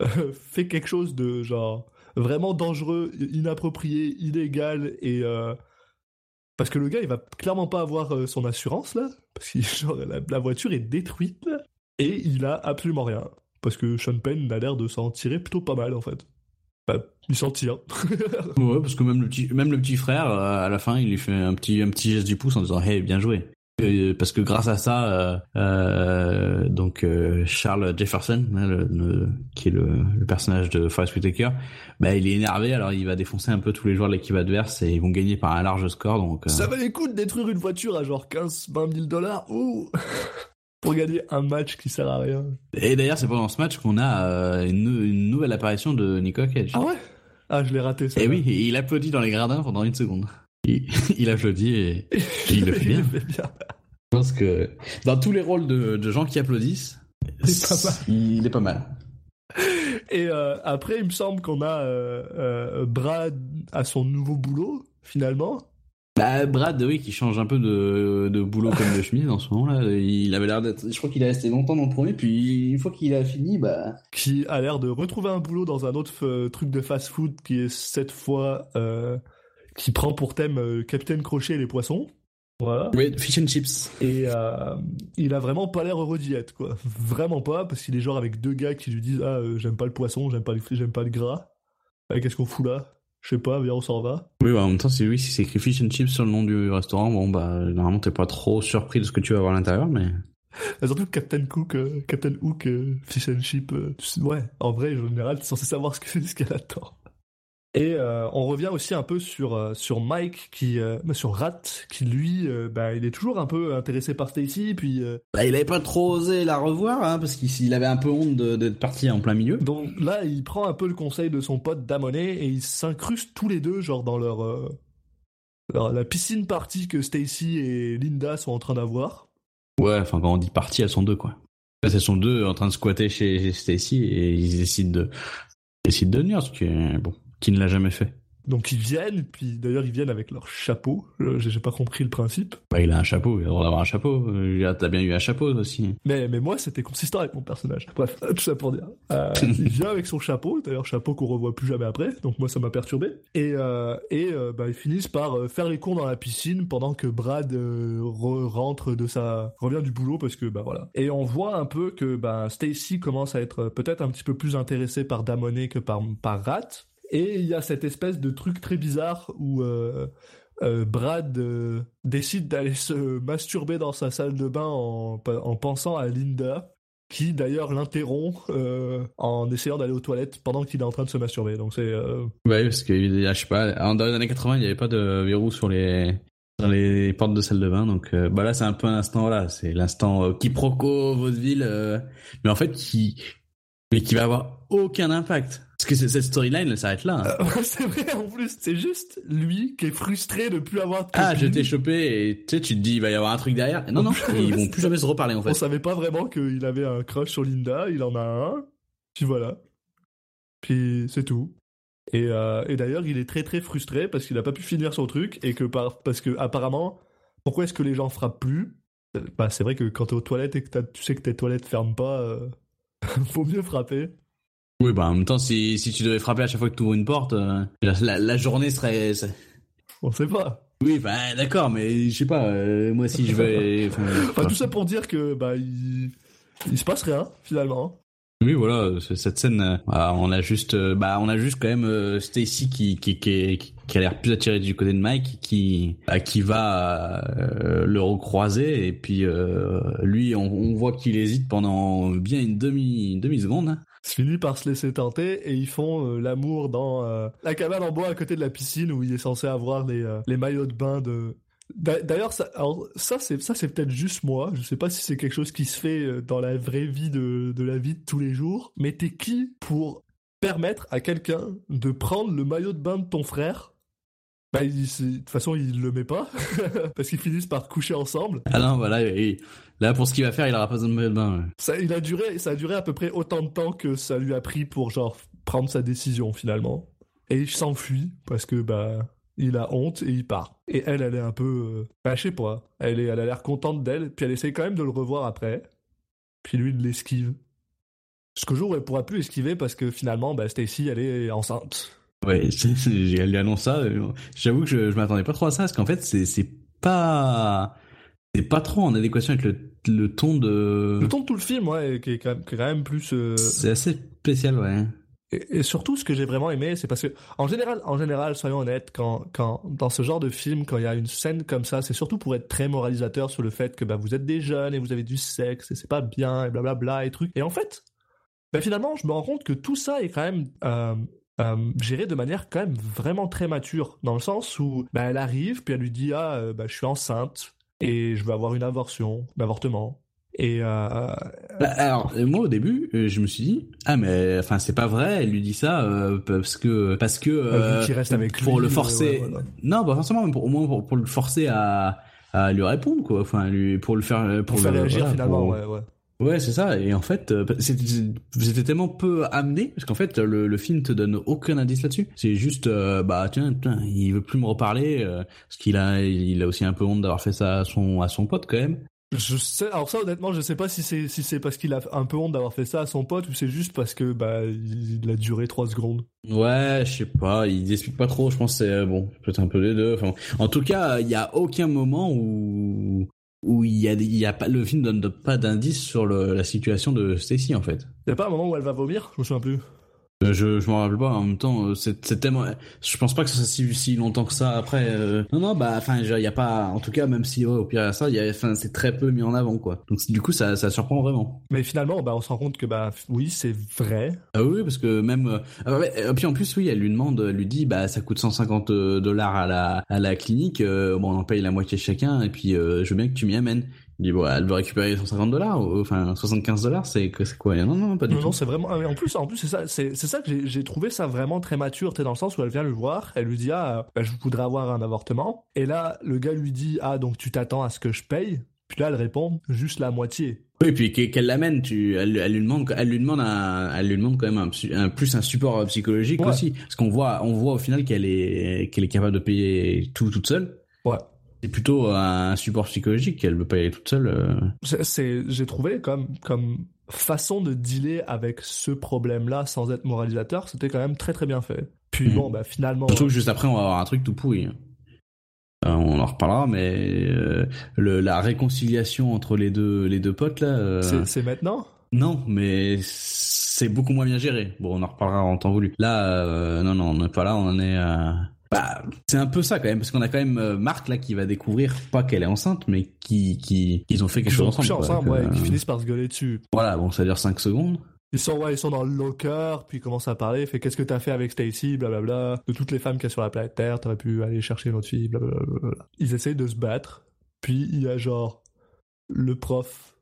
Speaker 1: fait quelque chose de genre vraiment dangereux, inapproprié, illégal et euh, parce que le gars il va clairement pas avoir euh, son assurance là parce que genre la, la voiture est détruite là, et il a absolument rien parce que Sean Penn a l'air de s'en tirer plutôt pas mal en fait. Bah, il s'en tire.
Speaker 4: ouais parce que même le petit même le petit frère euh, à la fin il lui fait un petit un petit geste du pouce en disant hey bien joué Euh, parce que grâce à ça, euh, euh, donc euh, Charles Jefferson, hein, le, le- qui est le, le personnage de Forrest Whitaker, bah, il est énervé, alors il va défoncer un peu tous les joueurs de l'équipe adverse et ils vont gagner par un large score. Donc, euh,
Speaker 1: Ça valait le coup de détruire une voiture à genre 15-20 000 dollars Ouh pour gagner un match qui sert à rien.
Speaker 4: Et d'ailleurs, c'est pendant ce match qu'on a euh, une, nou- une nouvelle apparition de Nicolas Cage.
Speaker 1: Ah ouais? Ah, je l'ai raté ça.
Speaker 4: et oui, et il applaudit dans les gradins pendant une seconde. Il, il applaudit et, et il le fait bien.
Speaker 1: fait bien.
Speaker 4: Je pense que dans tous les rôles de, de gens qui applaudissent,
Speaker 1: Il est pas mal.
Speaker 4: il est pas mal.
Speaker 1: Et euh, après, il me semble qu'on a euh, euh, Brad à son nouveau boulot, finalement.
Speaker 4: Bah, Brad, oui, qui change un peu de, de boulot comme de chemise en ce moment là. Il avait l'air d'être. Je crois qu'il est resté longtemps dans le premier, puis une fois qu'il a fini, bah.
Speaker 1: qui a l'air de retrouver un boulot dans un autre euh, truc de fast-food qui est cette fois euh, qui prend pour thème euh, Capitaine Crochet et les poissons. Voilà.
Speaker 4: Oui, fish and chips.
Speaker 1: Et euh, il a vraiment pas l'air heureux d'y être, quoi. Vraiment pas, parce qu'il est genre avec deux gars qui lui disent Ah, j'aime pas le poisson, j'aime pas, le- j'aime pas le gras. Ah, Qu'est-ce qu'on fout là? Je sais pas, viens, on s'en va.
Speaker 4: Oui, bah, en même temps, si oui, si c'est écrit fish and chips sur le nom du restaurant, bon, bah, normalement, t'es pas trop surpris de ce que tu vas voir à l'intérieur, mais.
Speaker 1: Et surtout Captain Cook, euh, Captain Hook, euh, Fish and Chip, euh, tu sais- ouais, en vrai, en général, t'es censé savoir ce que- ce qu'elle attend. Et euh, on revient aussi un peu sur euh, sur Mike qui euh, sur Rat qui lui euh, bah il est toujours un peu intéressé par Stacy puis
Speaker 4: Bah, il avait pas trop osé la revoir, hein, parce qu'il il avait un peu honte d'être parti en plein milieu.
Speaker 1: donc là il prend un peu le conseil de son pote Damonet et ils s'incrustent tous les deux genre dans leur, leur- la piscine party que Stacy et Linda sont en train d'avoir.
Speaker 4: Ouais, enfin, quand on dit parti, elles sont deux, quoi. Elles sont deux en train de squatter chez chez Stacy et ils décident de, ils décident de venir, ce qui est, bon, qui ne l'a jamais fait.
Speaker 1: Donc ils viennent puis d'ailleurs ils viennent avec leur chapeau. Euh, J'ai pas compris le principe.
Speaker 4: Bah, il a un chapeau, il a le droit d'avoir un chapeau. Euh, T'as bien eu un chapeau aussi.
Speaker 1: Mais, mais moi, c'était consistant avec mon personnage. Bref, tout ça pour dire. Euh, il vient avec son chapeau, d'ailleurs chapeau qu'on revoit plus jamais après, donc moi ça m'a perturbé. Et, euh, et euh, bah, ils finissent par faire les cons dans la piscine pendant que Brad re- rentre de sa... revient du boulot parce que bah voilà. Et on voit un peu que bah, Stacy commence à être peut-être un petit peu plus intéressée par Damonet que par, par Rat. Et il y a cette espèce de truc très bizarre où... euh, euh, Brad euh, décide d'aller se masturber dans sa salle de bain en, en pensant à Linda, qui d'ailleurs l'interrompt en essayant d'aller aux toilettes pendant qu'il est en train de se masturber. Donc c'est
Speaker 4: Ouais, parce que, je sais pas, dans les années 80, il n'y avait pas de verrou sur les, dans les portes de salle de bain, donc, euh, bah là, c'est un peu un instant, voilà, c'est l'instant euh, quiproquo, vaudeville, euh, mais en fait, qui, mais qui va avoir aucun impact. Parce que c'est- cette storyline, elle s'arrête là. hein.
Speaker 1: euh, c'est vrai en plus, c'est juste lui qui est frustré de plus avoir
Speaker 4: ah, je t'ai chopé et tu sais, tu te dis, il va y avoir un truc derrière. Non, non, ils vont plus jamais se reparler, en
Speaker 1: On
Speaker 4: fait.
Speaker 1: savait pas vraiment qu'il avait un crush sur Linda, il en a un, puis voilà. Puis c'est tout. Et, euh, et d'ailleurs, il est très très frustré parce qu'il a pas pu finir son truc et que par, parce que apparemment, pourquoi est-ce que les gens frappent plus? Bah c'est vrai que quand t'es aux toilettes et que tu sais que tes toilettes ferment pas, euh, faut mieux frapper.
Speaker 4: Oui, bah, en même temps, si, si tu devais frapper à chaque fois que tu ouvres une porte, euh, la, la, journée serait,
Speaker 1: On sait pas.
Speaker 4: oui, bah, d'accord, mais je sais pas, euh, moi, si je vais, enfin,
Speaker 1: Enfin tout ça pour dire que bah il, il se passe rien finalement.
Speaker 4: Oui, voilà, cette scène, euh, bah, on a juste, bah, on a juste quand même Stacy qui qui qui, qui a l'air plus attirée du côté de Mike, qui bah, qui va euh, le recroiser et puis euh, lui, on, on voit qu'il hésite pendant bien une demi une demi seconde.
Speaker 1: Il finit par se laisser tenter et ils font euh, l'amour dans euh, la cabane en bois à côté de la piscine où il est censé avoir les, euh, les maillots de bain de. D'a- D'ailleurs, ça, ça c'est ça c'est peut-être juste moi. Je sais pas si c'est quelque chose qui se fait dans la vraie vie de, de la vie de tous les jours. Mais t'es qui pour permettre à quelqu'un de prendre le maillot de bain de ton frère? Bah, de toute façon, il le met pas parce qu'ils finissent par coucher ensemble.
Speaker 4: Ah non, voilà, et- là pour ce qu'il va faire, il aura pas besoin de maillot de bain. ouais.
Speaker 1: Ça, il a duré, ça a duré à peu près autant de temps que ça lui a pris pour genre prendre sa décision finalement. Et il s'enfuit parce que bah il a honte et il part. Et elle, elle est un peu, euh, bah, je sais pas, elle est, elle a l'air contente d'elle, puis elle essaye quand même de le revoir après. Puis lui, il l'esquive. Ce que jour, elle pourra plus esquiver parce que finalement, bah, Stacy, elle est enceinte.
Speaker 4: Ouais, elle lui annonce ça. euh, J'avoue que je, je m'attendais pas trop à ça parce qu'en fait, c'est pas c'est pas trop en adéquation avec le le ton de.
Speaker 1: Le ton de tout le film, ouais, qui est quand même, qui est quand même plus. euh,
Speaker 4: C'est assez spécial, ouais.
Speaker 1: Et, et surtout, ce que j'ai vraiment aimé, c'est parce que, en général, en général, soyons honnêtes, quand, quand, dans ce genre de film, quand il y a une scène comme ça, c'est surtout pour être très moralisateur sur le fait que, bah, vous êtes des jeunes et vous avez du sexe et c'est pas bien et blablabla et trucs. Et en fait, bah, finalement, je me rends compte que tout ça est quand même, euh, euh, géré de manière quand même vraiment très mature, dans le sens où, bah, elle arrive, puis elle lui dit, ah, euh, bah, je suis enceinte et je veux avoir une avortion, un avortement. Et, euh,
Speaker 4: Bah, alors euh, moi au début, euh, je me suis dit ah mais enfin c'est pas vrai. Elle lui dit ça euh, parce que parce que
Speaker 1: reste avec
Speaker 4: pour
Speaker 1: lui,
Speaker 4: le
Speaker 1: ouais,
Speaker 4: forcer.
Speaker 1: ouais.
Speaker 4: Non, pas forcément, mais pour, au moins pour, pour le forcer à à lui répondre quoi. Enfin lui pour le faire pour,
Speaker 1: pour faire
Speaker 4: le-
Speaker 1: réagir
Speaker 4: voilà,
Speaker 1: finalement,
Speaker 4: pour-
Speaker 1: ouais, ouais.
Speaker 4: Ouais, c'est ça. Et en fait, euh, c'était tellement peu amené parce qu'en fait, le, le film te donne aucun indice là-dessus. C'est juste, euh, bah tiens, tiens, il veut plus me reparler euh, parce qu'il a, il a aussi un peu honte d'avoir fait ça à son à son pote quand même.
Speaker 1: Je sais, alors ça honnêtement, je sais pas si c'est si c'est parce qu'il a un peu honte d'avoir fait ça à son pote ou c'est juste parce que bah il a duré trois secondes.
Speaker 4: Ouais, je sais pas, il explique pas trop. Je pense que c'est bon, peut-être un peu les deux. Enfin, en tout cas, il y a aucun moment où où il y a il pas le film donne pas d'indice sur le, la situation de Stacy en fait.
Speaker 1: Y a pas un moment où elle va vomir? Je me souviens plus.
Speaker 4: Euh, Je, je m'en rappelle pas. En même temps, euh, c'est tellement. Je pense pas que ça soit si, si longtemps que ça. Après, euh, non, non, bah, enfin, il y a pas. En tout cas, même si ouais, au pire il y a ça, il y a, enfin, c'est très peu mis en avant, quoi. Donc du coup, ça, ça surprend vraiment.
Speaker 1: Mais finalement, bah, on se rend compte que bah oui, c'est vrai.
Speaker 4: Ah oui, parce que même. euh, ah ouais, et puis en plus, oui, elle lui demande, elle lui dit, bah, ça coûte 150 dollars à la à la clinique. euh, bon, on en paye la moitié chacun, et puis euh, je veux bien que tu m'y amènes. Il dit, bon, elle veut récupérer 150 dollars, enfin 75 dollars, c'est quoi? Non, non, pas du
Speaker 1: Non,
Speaker 4: tout.
Speaker 1: non, c'est vraiment. ah, En plus, en plus, c'est ça, c'est c'est ça que j'ai- trouvé ça vraiment très mature, dans le sens où elle vient le voir, elle lui dit ah, bah, je voudrais avoir un avortement, et là le gars lui dit ah donc tu t'attends à ce que je paye, puis là elle répond juste la moitié.
Speaker 4: Oui, puis qu'elle l'amène, tu, elle, elle lui demande, elle lui demande un, elle lui demande quand même un, plus un support psychologique
Speaker 1: Ouais.
Speaker 4: aussi, parce qu'on voit, on voit au final qu'elle est, qu'elle est capable de payer tout toute seule.
Speaker 1: Ouais.
Speaker 4: C'est plutôt un support psychologique qu'elle veut pas y aller toute seule. euh.
Speaker 1: C'est- j'ai trouvé comme comme façon de dealer avec ce problème-là sans être moralisateur, c'était quand même très très bien fait. Puis
Speaker 4: Mhm.
Speaker 1: bon bah finalement.
Speaker 4: Surtout que juste après, on va avoir un truc tout pourri. hein. Euh, on en reparlera, mais euh, le, la réconciliation entre les deux, les deux potes là. euh,
Speaker 1: c'est- maintenant?
Speaker 4: Non, mais c'est beaucoup moins bien géré. Bon, on en reparlera en temps voulu. Là, euh, non, non, on n'est pas là, on en est à... Bah, c'est un peu ça quand même, parce qu'on a quand même euh, Marc là qui va découvrir, pas qu'elle est enceinte, mais qui, qui, qu'ils ont fait quelque
Speaker 1: Ils
Speaker 4: chose ensemble. quoi.
Speaker 1: ensemble, ouais,
Speaker 4: euh,
Speaker 1: finissent par se gueuler dessus.
Speaker 4: Voilà, bon, ça dure 5 secondes.
Speaker 1: Ils sont, ouais, ils sont dans le locker, puis ils commencent à parler, fait qu'est-ce que t'as fait avec Stacy, blablabla, de toutes les femmes qu'il y a sur la planète Terre, t'aurais pu aller chercher une autre fille, blablabla. Ils essayent de se battre, puis il y a genre le prof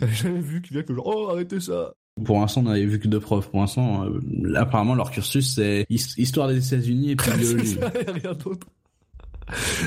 Speaker 1: jamais vu qui vient que genre oh arrêtez ça.
Speaker 4: Pour l'instant, on n'avait vu que deux profs. Pour l'instant, euh, apparemment, leur cursus, c'est his- histoire des États-Unis et puis biologie.
Speaker 1: rien d'autre.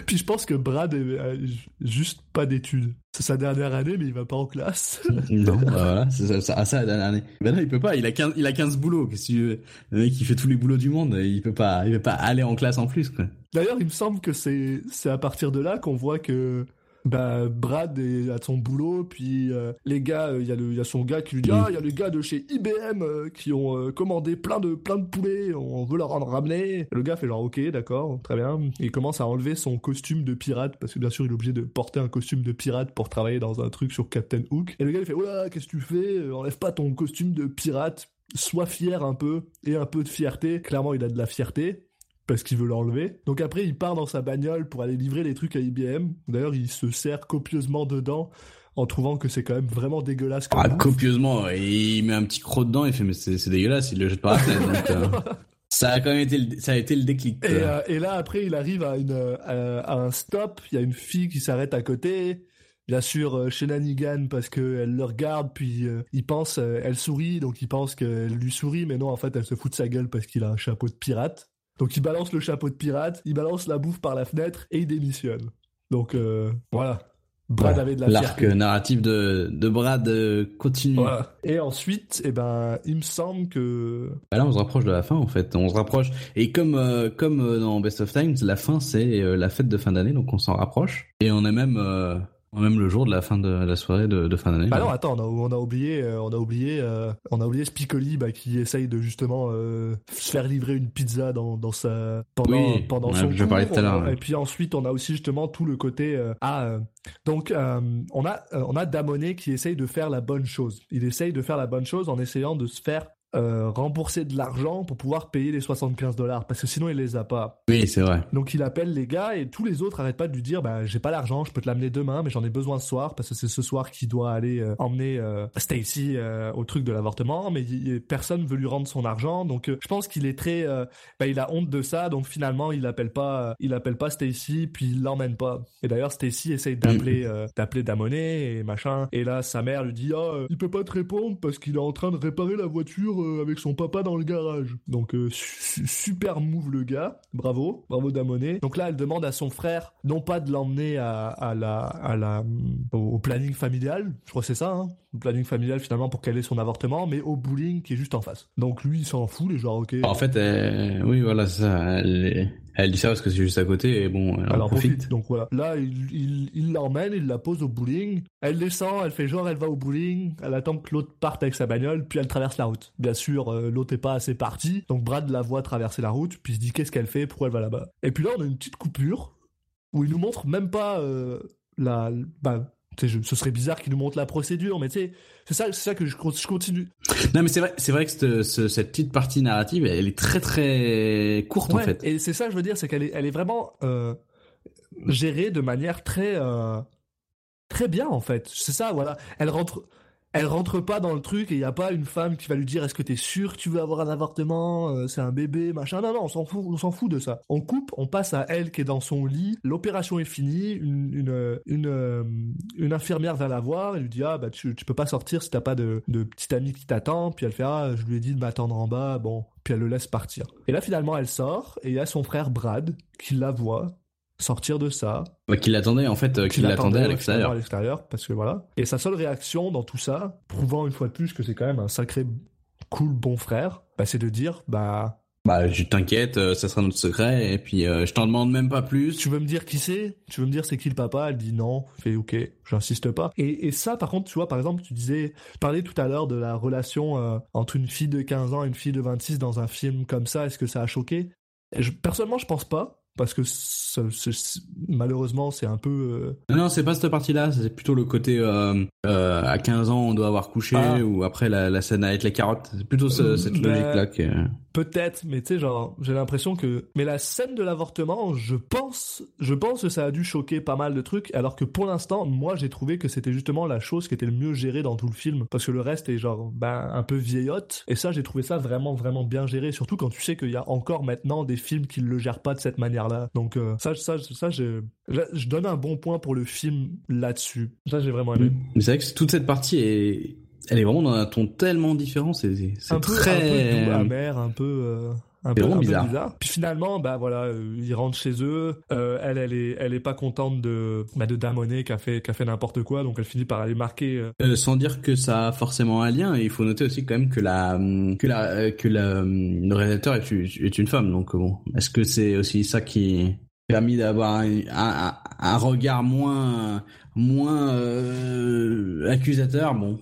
Speaker 1: Puis je pense que Brad est- a juste pas d'études. C'est sa dernière année, mais il va pas en classe.
Speaker 4: non, bah voilà, c'est ça, ça, ça la dernière année. Ben non, il peut pas, il a 15, il a 15 boulots. Qu'est-ce que Le mec, il fait tous les boulots du monde, il peut pas, il peut pas aller en classe en plus, quoi.
Speaker 1: D'ailleurs, il me semble que c'est c'est à partir de là qu'on voit que bah, Brad est à son boulot, puis euh, les gars, euh, il y, y a son gars qui lui dit ah il y a les gars de chez IBM euh, qui ont commandé plein de plein de poulets, on veut leur en ramener. Et le gars fait genre ok d'accord très bien. Et il commence à enlever son costume de pirate parce que bien sûr il est obligé de porter un costume de pirate pour travailler dans un truc sur Captain Hook. Et le gars il fait oh là qu'est-ce que tu fais? Enlève pas ton costume de pirate. Sois fier un peu et un peu de fierté. Clairement il a de la fierté parce qu'il veut l'enlever. Donc après, il part dans sa bagnole pour aller livrer les trucs à IBM. D'ailleurs, il se sert copieusement dedans en trouvant que c'est quand même vraiment dégueulasse. Comme
Speaker 4: Ah, copieusement, et il met un petit croc dedans, il fait, mais c'est dégueulasse, il le jette par la fenêtre, donc, euh, ça a quand même été le, ça a été le déclic.
Speaker 1: Et, euh, et là, après, il arrive à, une, euh, à, à un stop. Il y a une fille qui s'arrête à côté. Bien sûr, euh, Shenanigan parce qu'elle le regarde, puis il pense, elle sourit, donc il pense qu'elle lui sourit, mais non, en fait, elle se fout de sa gueule parce qu'il a un chapeau de pirate. Donc il balance le chapeau de pirate, il balance la bouffe par la fenêtre et il démissionne. Donc euh, voilà. Brad
Speaker 4: Voilà.
Speaker 1: avait de la
Speaker 4: L'arc narratif de, de Brad euh, continue.
Speaker 1: Voilà. Et ensuite, eh ben, il me semble que
Speaker 4: Bah là, on se rapproche de la fin, en fait. On se rapproche. Et comme, euh, comme dans Best of Times, la fin, c'est la fête de fin d'année, donc on s'en rapproche. Et on est même, même le jour de la fin de la soirée de, de fin d'année.
Speaker 1: Bah non, attends, on a, on a oublié, euh, on a oublié, euh, on a oublié Spicoli bah, qui essaye de justement euh, se faire livrer une pizza dans, dans sa pendant
Speaker 4: Oui,
Speaker 1: pendant
Speaker 4: ouais,
Speaker 1: son
Speaker 4: je
Speaker 1: cours.
Speaker 4: parlais tout à l'heure.
Speaker 1: Et puis ensuite, on a aussi justement tout le côté euh, ah donc on a on a Damonet qui essaye de faire la bonne chose. Il essaye de faire la bonne chose en essayant de se faire euh, rembourser de l'argent pour pouvoir payer les 75 dollars parce que sinon il les a pas.
Speaker 4: Oui, c'est vrai.
Speaker 1: Donc il appelle les gars et tous les autres arrêtent pas de lui dire bah j'ai pas l'argent, je peux te l'amener demain mais j'en ai besoin ce soir parce que c'est ce soir qu'il doit aller euh, emmener euh, Stacy au truc de l'avortement mais il- personne veut lui rendre son argent donc je pense qu'il est très bah, il a honte de ça donc finalement il appelle pas il appelle pas Stacy puis il l'emmène pas. Et d'ailleurs Stacy essaye d'appeler euh, d'appeler Damonet et machin et là sa mère lui dit ah euh, il peut pas te répondre parce qu'il est en train de réparer la voiture euh, avec son papa dans le garage. Donc euh, su- super move le gars, bravo, bravo Damonet. Donc là elle demande à son frère non pas de l'emmener à, la au, planning familial, je crois c'est ça, hein, planning familial finalement pour qu'elle ait son avortement, mais au bowling qui est juste en face. Donc lui il s'en fout, les genre ok.
Speaker 4: En fait, elle- oui, voilà, c'est ça. Elle, est- elle dit ça parce que c'est juste à côté et bon, elle en
Speaker 1: Alors
Speaker 4: profite.
Speaker 1: profite. Donc voilà. Là, il il- il l'emmène, il la pose au bowling. Elle descend, elle fait genre, elle va au bowling. Elle attend que l'autre parte avec sa bagnole, puis elle traverse la route. Bien sûr, euh, l'autre est pas assez parti. Donc Brad la voit traverser la route, puis il se dit qu'est-ce qu'elle fait, pourquoi elle va là-bas? Et puis là, on a une petite coupure où il nous montre même pas euh, la, bah, je- ce serait bizarre qu'il nous montre la procédure, mais tu sais, c'est ça, c'est ça que je, con- je continue.
Speaker 4: Non, mais c'est vrai, c'est vrai que cette, ce- cette petite partie narrative, elle est très très courte en fait.
Speaker 1: Et c'est ça que je veux dire, c'est qu'elle est, elle est vraiment euh, gérée de manière très, euh, très bien en fait. C'est ça, voilà. Elle rentre, elle rentre pas dans le truc et il y a pas une femme qui va lui dire est-ce que t'es sûr que tu veux avoir un avortement, euh, c'est un bébé, machin. Non, non, on s'en fout, on s'en fout de ça. On coupe, on passe à elle qui est dans son lit. L'opération est finie. Une, une, une, euh, une infirmière va la voir et lui dit ah bah tu, peux pas sortir si t'as pas de, de petit ami qui t'attend. Puis elle fait ah je lui ai dit de m'attendre en bas. Bon, puis elle le laisse partir. Et là finalement elle sort et il y a son frère Brad qui la voit sortir de ça,
Speaker 4: Ouais, Qu'il l'attendait en fait, euh, qu'il l'attendait à l'extérieur.
Speaker 1: à l'extérieur, parce que voilà. Et sa seule réaction dans tout ça, prouvant une fois de plus que c'est quand même un sacré cool bon frère, bah, c'est de dire bah
Speaker 4: Bah, je t'inquiète, euh, ça sera notre secret, et puis euh, je t'en demande même pas plus.
Speaker 1: tu veux me dire qui c'est? Tu veux me dire c'est qui le papa? Elle dit non. Fait ok, j'insiste pas. Et, et ça, par contre, tu vois, par exemple, tu disais, tu parlais tout à l'heure de la relation entre une fille de 15 ans et une fille de 26 dans un film comme ça. Est-ce que ça a choqué? Je, Personnellement, je pense pas. Parce que ça- malheureusement, c'est un peu. euh,
Speaker 4: Non, c'est pas cette partie-là, c'est plutôt le côté euh, euh, à 15 ans on doit avoir couché,
Speaker 1: Ah.
Speaker 4: ou après la, la scène avec les carottes. C'est plutôt ce- cette
Speaker 1: Bah,
Speaker 4: logique-là que...
Speaker 1: Peut-être, mais tu sais, genre, j'ai l'impression que. Mais la scène de l'avortement, je pense, je pense que ça a dû choquer pas mal de trucs, alors que pour l'instant, moi, j'ai trouvé que c'était justement la chose qui était le mieux gérée dans tout le film, parce que le reste est genre, ben, un peu vieillotte, et ça, j'ai trouvé ça vraiment, vraiment bien géré, surtout quand tu sais qu'il y a encore maintenant des films qui le gèrent pas de cette manière-là. Donc, euh, ça, ça, ça, je, là, je donne un bon point pour le film là-dessus. Ça, j'ai vraiment aimé.
Speaker 4: Mais c'est vrai que toute cette partie est... Elle est vraiment dans un ton tellement différent, c'est c'est
Speaker 1: un peu,
Speaker 4: très...
Speaker 1: un peu doux, amer, un peu, euh, un peu, un peu
Speaker 4: bizarre.
Speaker 1: Puis finalement, bah voilà, euh, ils rentrent chez eux. Euh, elle, elle est, elle est pas contente de, bah, de Damonet qui a fait, qui a fait n'importe quoi, donc elle finit par aller marquer. euh,
Speaker 4: Euh, sans dire que ça a forcément un lien, et il faut noter aussi quand même que la que la euh, que la, euh, le réalisateur est, une- est une femme. Donc bon, est-ce que c'est aussi ça qui a permis d'avoir un, un, un regard moins moins euh, accusateur? Bon,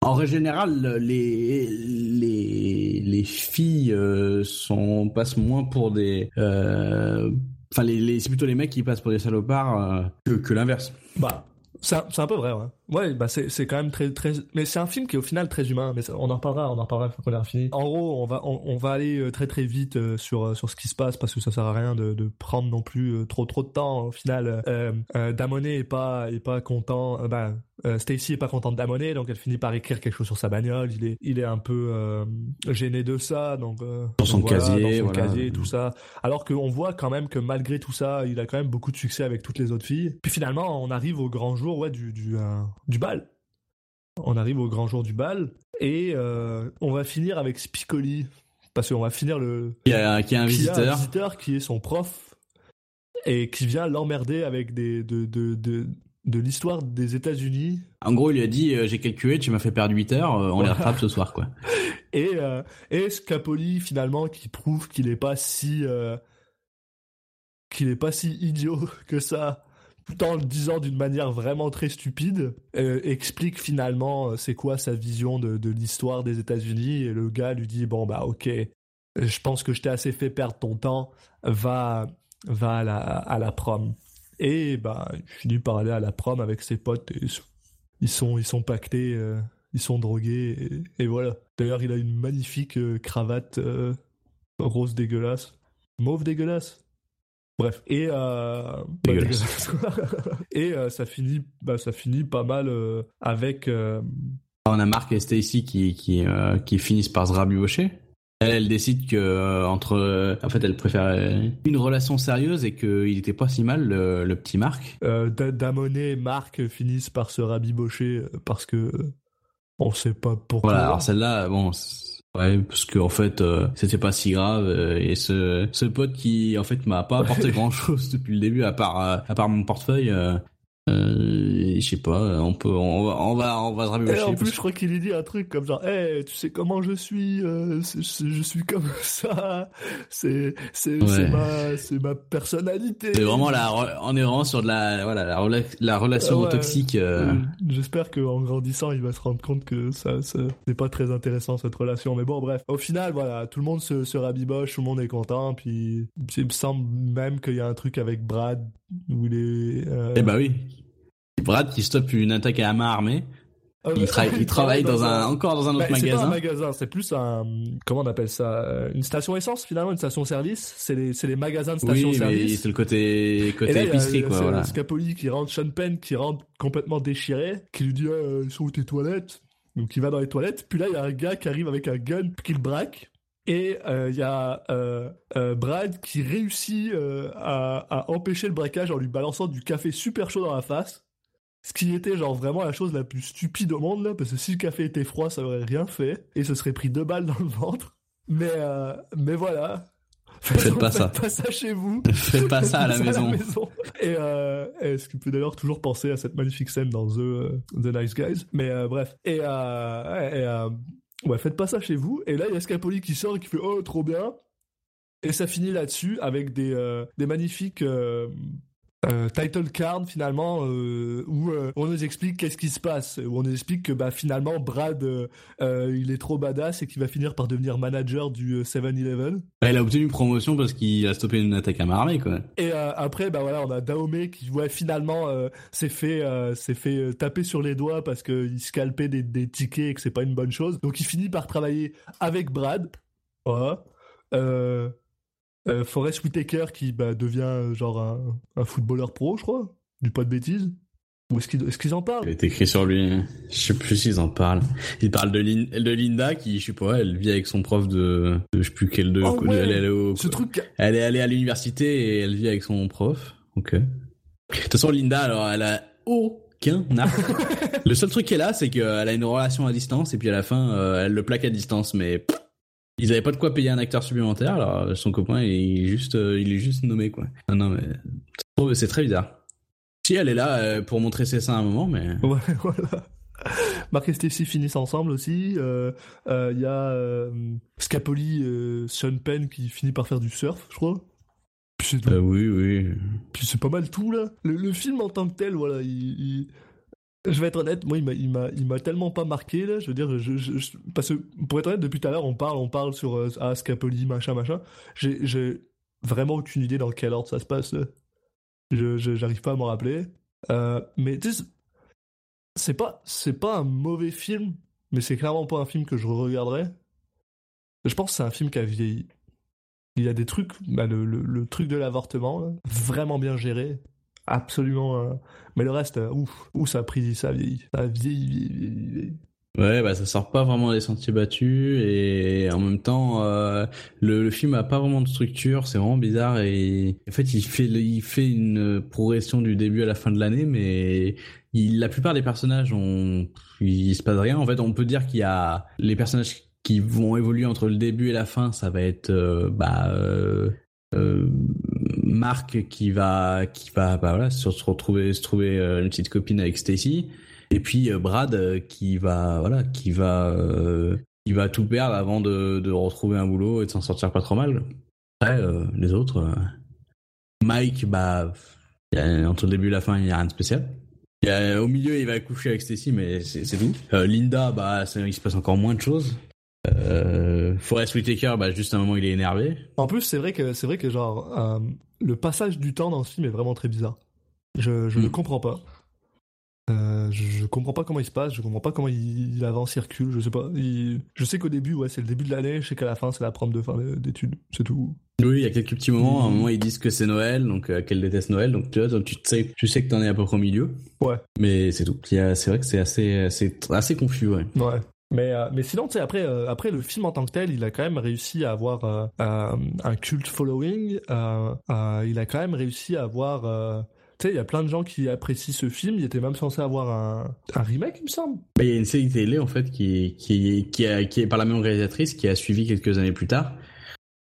Speaker 4: en règle générale, les les les filles euh, passent moins pour des euh, Enfin, c'est plutôt les mecs qui passent pour des salopards euh, que, que l'inverse.
Speaker 1: Bah, c'est un, c'est un peu vrai, ouais. Ouais, bah c'est, c'est quand même très, très, mais c'est un film qui est au final très humain, mais ça- on en reparlera, on en reparlera une fois qu'on a fini. En gros, on va, on, on va aller euh, très très vite euh, sur, euh, sur ce qui se passe parce que ça sert à rien de, de prendre non plus trop trop de temps. Au final, euh, euh, Damonet est pas, est pas content, euh, bah, euh, Stacy est pas contente Damonet, donc elle finit par écrire quelque chose sur sa bagnole. Il est, il est un peu euh, gêné de ça, donc euh,
Speaker 4: Dans son
Speaker 1: voilà,
Speaker 4: casier,
Speaker 1: dans son
Speaker 4: voilà.
Speaker 1: casier, tout ça. Alors qu'on voit quand même que malgré tout ça, il a quand même beaucoup de succès avec toutes les autres filles. Puis finalement, on arrive au grand jour, ouais, du du, euh, du bal. On arrive au grand jour du bal et euh, on va finir avec Spicoli parce qu'on va finir le
Speaker 4: Qui a, qui a un
Speaker 1: qui a
Speaker 4: visiteur.
Speaker 1: un visiteur qui est son prof et qui vient l'emmerder avec des de de de, de l'histoire des États-Unis
Speaker 4: En gros, il lui a dit euh, j'ai calculé, tu m'as fait perdre 8 heures, euh, on les rattrape ce soir, quoi.
Speaker 1: et et Scapoli finalement qui prouve qu'il est pas si qu'il est pas si idiot que ça tout en le disant d'une manière vraiment très stupide euh, explique finalement euh, c'est quoi sa vision de, l'histoire des États-Unis et le gars lui dit bon bah ok je pense que je t'ai assez fait perdre ton temps va va à la, à la prom et bah il finit par aller à la prom avec ses potes ils sont ils sont pactés euh, ils sont drogués et, voilà. D'ailleurs, il a une magnifique cravate rose dégueulasse, mauve dégueulasse. Bref, et euh, bah,
Speaker 4: Dégueulasse.
Speaker 1: et euh, ça finit, bah, ça finit pas mal euh, avec.
Speaker 4: On a Mark et Stacy qui, qui, qui finissent par se rabibocher. Elle, elle décide que entre, en fait, elle préfère une relation sérieuse et qu'il était pas si mal le, le petit Mark.
Speaker 1: Da- Damonet et Marc finissent par se rabibocher parce que on sait pas pourquoi.
Speaker 4: Voilà. Alors celle-là, bon, ouais, parce que en fait, euh, c'était pas si grave euh, et ce, ce pote qui, en fait, m'a pas apporté grand-chose depuis le début à part, euh, à part mon portefeuille. Euh, je sais pas, on peut, on va, on va, on va se
Speaker 1: Et
Speaker 4: rabibocher.
Speaker 1: en
Speaker 4: parce
Speaker 1: plus, je crois qu'il lui dit un truc comme genre, hey, tu sais comment je suis, euh, je suis comme ça, c'est c'est c'est
Speaker 4: Ouais.
Speaker 1: ma c'est ma personnalité.
Speaker 4: C'est vraiment la, on est vraiment sur de la, voilà, la, rela- la relation
Speaker 1: Ouais.
Speaker 4: toxique. euh,
Speaker 1: J'espère qu'en grandissant, il va se rendre compte que ça, ça c'est pas très intéressant cette relation. Mais bon, bref. Au final, voilà, tout le monde se, se rabiboche, tout le monde est content. Puis il me semble même qu'il y a un truc avec Brad où il est.
Speaker 4: Eh bah oui. Brad qui stoppe une attaque à la main armée.
Speaker 1: Ah,
Speaker 4: Il, tra- il travaille dans un, encore dans un
Speaker 1: Bah,
Speaker 4: autre
Speaker 1: c'est pas un
Speaker 4: magasin.
Speaker 1: magasin, c'est plus un comment on appelle ça euh, une station essence finalement, une station service. C'est les les magasins de station service.
Speaker 4: c'est le côté, côté
Speaker 1: là,
Speaker 4: épicerie, quoi, voilà.
Speaker 1: Scapoli qui rentre, Sean Penn qui rentre complètement déchiré, qui lui dit ah, ils sont où tes toilettes? Donc il va dans les toilettes. Puis là il y a un gars qui arrive avec un gun qui le braque. Et euh, il y a euh, euh, Brad qui réussit à, à empêcher le braquage en lui balançant du café super chaud dans la face. Ce qui était genre vraiment la chose la plus stupide au monde là, parce que si le café était froid, ça aurait rien fait et ce serait pris deux balles dans le ventre. Mais euh, mais voilà.
Speaker 4: Faites pas ça.
Speaker 1: Faites pas ça chez vous.
Speaker 4: Faites pas ça à la
Speaker 1: Faites
Speaker 4: maison.
Speaker 1: Et, euh, et ce qui peut d'ailleurs toujours penser à cette magnifique scène dans The, euh, The Nice Guys. Mais euh, bref. Et, euh, ouais, et, ouais, faites pas ça chez vous. Et là, il y a Scapoli qui sort et qui fait Oh, trop bien. Et ça finit là-dessus avec des, des magnifiques euh, title cards finalement euh, où euh, on nous explique qu'est-ce qui se passe. Où on nous explique que bah, finalement Brad il est trop badass et qu'il va finir par devenir manager du euh, 7-Eleven.
Speaker 4: Elle a obtenu une promotion parce qu'il a stoppé une attaque à main armée, quoi.
Speaker 1: Et après, bah voilà, on a Dahomey qui, ouais, finalement, s'est fait, s'est fait taper sur les doigts parce qu'il scalpait des, des tickets et que c'est pas une bonne chose. Donc il finit par travailler avec Brad. Voilà. Euh, Forrest Whitaker qui bah, devient euh, genre un, un footballeur pro, je crois. Du pas de bêtises. Ou est-ce qu'ils en
Speaker 4: Il
Speaker 1: parlent
Speaker 4: est écrit sur lui. Je sais plus s'ils en parlent. Ils parlent de, Lin- de Linda qui, je sais pas, elle vit avec son prof de, de je sais plus quel de,
Speaker 1: Oh ouais,
Speaker 4: elle, est au-
Speaker 1: Ce truc.
Speaker 4: elle est allée à l'université et elle vit avec son prof. Ok. De toute façon, Linda, alors, elle a aucun arc. le seul truc qu'elle a, c'est qu'elle a une relation à distance et puis à la fin, euh, elle le plaque à distance, mais pff, ils avaient pas de quoi payer un acteur supplémentaire, alors son copain, il est juste, euh, il est juste nommé, quoi. Non, non, mais c'est très bizarre. Si elle est là euh, pour montrer ses seins à un moment, mais
Speaker 1: Ouais, voilà. Marc et Stacy finissent ensemble aussi. Euh, euh, Il y a euh, Scapoli, euh, Sean Penn qui finit par faire du surf, je crois. Puis
Speaker 4: euh, oui, oui.
Speaker 1: Puis c'est pas mal tout là. Le, le film en tant que tel, voilà, il, il- je vais être honnête, moi il m'a, tellement pas marqué là. Je veux dire, parce pour être honnête, depuis tout à l'heure on parle, on parle sur euh, ah, machin, machin. J'ai, vraiment aucune idée dans quel ordre ça se passe. Je, j'arrive pas à m'en rappeler. Euh, mais tu sais, c'est pas, pas un mauvais film, mais c'est clairement pas un film que je regarderais. Je pense que c'est un film qui a vieilli. Il y a des trucs, bah, le, truc de l'avortement, vraiment bien géré. Absolument. euh, Mais le reste, euh, ouf, ça a pris, ça a vieilli. Ça a vieilli, vieilli, vieilli, vieilli.
Speaker 4: Ouais, bah ça sort pas vraiment des sentiers battus et en même temps, euh, le, le film a pas vraiment de structure, c'est vraiment bizarre et en fait il fait il fait une progression du début à la fin de l'année, mais il, la plupart des personnages ont il se passe rien. En fait, on peut dire qu'il y a les personnages qui vont évoluer entre le début et la fin, ça va être euh, bah euh, Marc qui va qui va bah voilà se retrouver se trouver euh, une petite copine avec Stacy. Et puis euh, Brad euh, qui va voilà qui va qui va tout perdre avant de, de retrouver un boulot et de s'en sortir pas trop mal. Après les autres Mike bah entre le début et la fin il y a rien de spécial. Au milieu il va coucher avec Stacy mais c'est tout. Linda bah ça- il se passe encore moins de choses. Euh, Forrest Whitaker bah juste à un moment il est énervé.
Speaker 1: En plus, c'est vrai que c'est vrai que genre euh, le passage du temps dans ce film est vraiment très bizarre. Je, je ne comprends pas. Euh, je, je comprends pas comment il se passe, je comprends pas comment il, il avance, il recule, je sais pas. Il- je sais qu'au début, ouais, c'est le début de l'année, je sais qu'à la fin, c'est la prom de fin d'études, c'est tout.
Speaker 4: Oui, il y a quelques petits moments. À un moment, ils disent que c'est Noël, donc euh, qu'elle déteste Noël. Donc tu vois, donc, tu sais, tu sais que t'en es à peu près au milieu.
Speaker 1: Ouais.
Speaker 4: Mais c'est tout. C'est vrai que c'est assez, c'est assez confus, ouais.
Speaker 1: Ouais. Mais, euh, mais sinon, tu sais, après, euh, après, le film en tant que tel, il a quand même réussi à avoir euh, euh, un cult following. il a quand même réussi à avoir. tu sais, il y a plein de gens qui apprécient ce film. Il était même censé avoir un, un remake, il me semble.
Speaker 4: Il y a une série télé en fait qui, qui, qui, a- qui est par la même réalisatrice qui a suivi quelques années plus tard.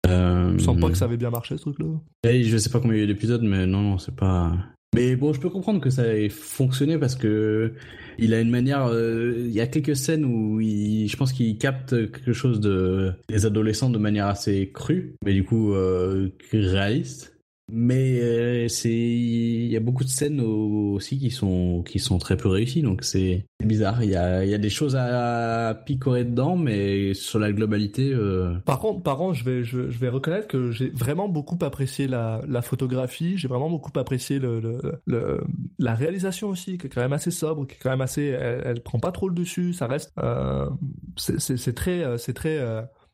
Speaker 1: Me semble pas que ça avait bien marché, ce truc-là.
Speaker 4: et je sais pas combien il y a eu d'épisodes, mais non, non, c'est pas. Mais bon, je peux comprendre que ça ait fonctionné parce que il a une manière. euh, Il y a quelques scènes où il, je pense qu'il capte quelque chose de des adolescents de manière assez crue, mais du coup euh, réaliste. Mais euh, il y a beaucoup de scènes aussi qui sont qui sont très peu réussies donc c'est bizarre. Il y a y a des choses à picorer dedans mais sur la globalité euh...
Speaker 1: par contre par contre je vais je, vais reconnaître que j'ai vraiment beaucoup apprécié la, la photographie. J'ai vraiment beaucoup apprécié le, le, la réalisation aussi qui est quand même assez sobre qui est quand même assez elle, elle prend pas trop le dessus. Ça reste euh, c'est très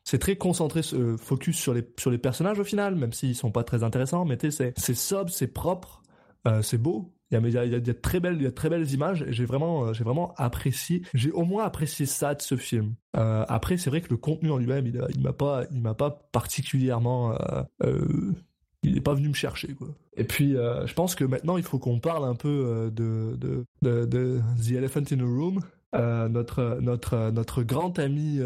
Speaker 1: c'est très concentré, euh, focus sur les sur les personnages au final, même s'ils sont pas très intéressants. Mais tu sais, c'est sobre, c'est propre, euh, c'est beau. Il y a, il y a, il y a très belles, il y a très belles images. J'ai vraiment, euh, j'ai vraiment apprécié. J'ai au moins apprécié ça de ce film. Euh, après, c'est vrai que le contenu en lui-même, il, il m'a pas, il m'a pas particulièrement. Il n'est pas venu me chercher quoi. Et puis je pense que maintenant il faut qu'on parle un peu de de, de, The Elephant in the Room, notre notre notre grand ami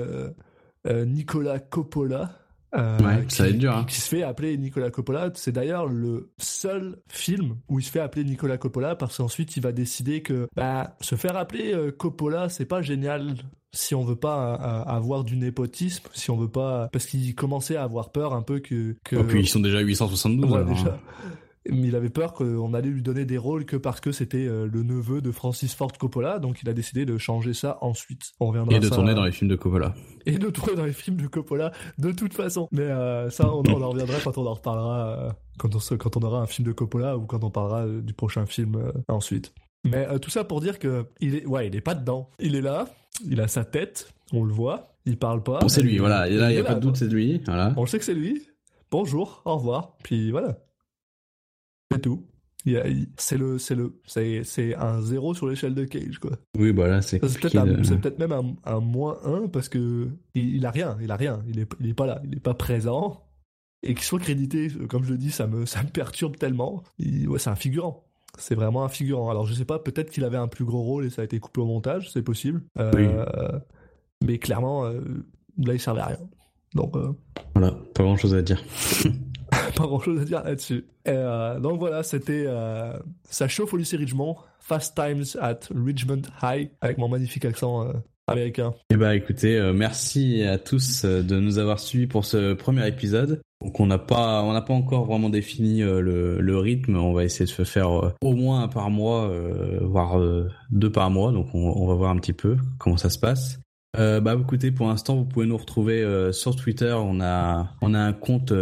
Speaker 1: Nicolas Coppola.
Speaker 4: Euh, ouais,
Speaker 1: qui,
Speaker 4: ça va être dur. Hein.
Speaker 1: Qui se fait appeler Nicolas Coppola. C'est d'ailleurs le seul film où il se fait appeler Nicolas Coppola parce qu'ensuite il va décider que bah, se faire appeler euh, Coppola, c'est pas génial si on veut pas euh, avoir du népotisme, si on veut pas parce qu'il commençait à avoir peur un peu que. que...
Speaker 4: Oh, puis ils sont déjà 872.
Speaker 1: Ouais,
Speaker 4: alors,
Speaker 1: déjà.
Speaker 4: hein.
Speaker 1: Mais il avait peur qu'on allait lui donner des rôles que parce que c'était euh, le neveu de Francis Ford Coppola, donc il a décidé de changer ça ensuite. On reviendra
Speaker 4: Et de
Speaker 1: ça-
Speaker 4: tourner dans les films de Coppola.
Speaker 1: et de tourner dans les films de Coppola de toute façon. Mais euh, ça, on, on en reviendra quand on en reparlera, euh, quand, on se- quand on aura un film de Coppola ou quand on parlera du prochain film euh, ensuite. Mais euh, tout ça pour dire que il est, ouais, il est pas dedans. Il est là, il a sa tête, on le voit, il parle pas.
Speaker 4: Bon, c'est lui,
Speaker 1: Il-
Speaker 4: voilà. Et là, il y a pas de doute, c'est lui. Voilà.
Speaker 1: On le sait que c'est lui. Bonjour, au revoir, puis voilà. C'est tout. C'est le, c'est le, c'est, un zéro sur l'échelle de Cage, quoi.
Speaker 4: Oui, voilà, c'est
Speaker 1: Ça, C'est peut-être,
Speaker 4: de-
Speaker 1: même un, un moins 1 parce que il, il a rien, il a rien, il est, il est pas là, il est pas présent. Et qu'il soit crédité, comme je le dis, ça me, ça me perturbe tellement. Il- ouais, c'est un figurant. C'est vraiment un figurant. Alors je sais pas, peut-être qu'il avait un plus gros rôle et ça a été coupé au montage, c'est possible. Euh,
Speaker 4: Oui.
Speaker 1: Mais clairement, euh, là il servait à rien. Donc euh,
Speaker 4: Voilà, pas grand chose à dire.
Speaker 1: pas grand chose à dire là-dessus. Euh, donc voilà, c'était euh, ça chauffe au lycée Richmond, Fast Times at Richmond High, avec mon magnifique accent euh, américain.
Speaker 4: Eh bah écoutez, merci à tous de nous avoir suivis pour ce premier épisode. Donc on n'a pas, pas encore vraiment défini le, rythme. On va essayer de se faire au moins un par mois, voire deux par mois. Donc on, va voir un petit peu comment ça se passe. Euh, bah écoutez, pour l'instant, vous pouvez nous retrouver sur Twitter. On a, on a un compte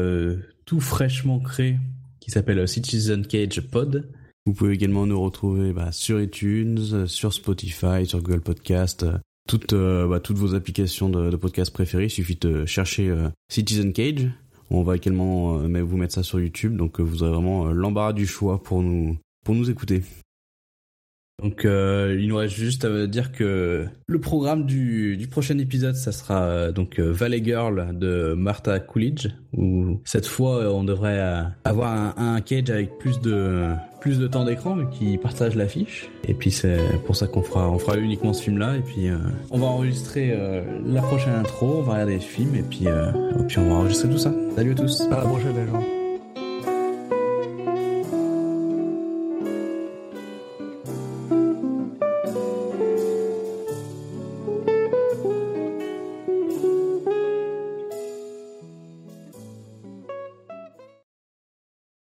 Speaker 4: tout fraîchement créé qui s'appelle Citizen Cage Pod. Vous pouvez également nous retrouver bah, sur iTunes, euh, sur Spotify, sur Google Podcast, euh, toutes, euh, bah, toutes vos applications de, de podcast préférées. Il suffit de chercher Citizen Cage. On va également vous mettre ça sur YouTube, donc vous aurez vraiment l'embarras du choix pour nous, pour nous écouter. Donc euh, il nous reste juste à dire que le programme du, prochain épisode, ça sera euh, donc euh, Valley Girl de Martha Coolidge, où cette fois euh, on devrait avoir un, cage avec plus de plus de temps d'écran vu qu'il partage l'affiche. Et puis c'est pour ça qu'on fera on fera uniquement ce film là. Et puis on va enregistrer la prochaine intro, on va regarder le film et puis et puis on va enregistrer tout ça. Salut à tous.
Speaker 1: À la prochaine, les gens.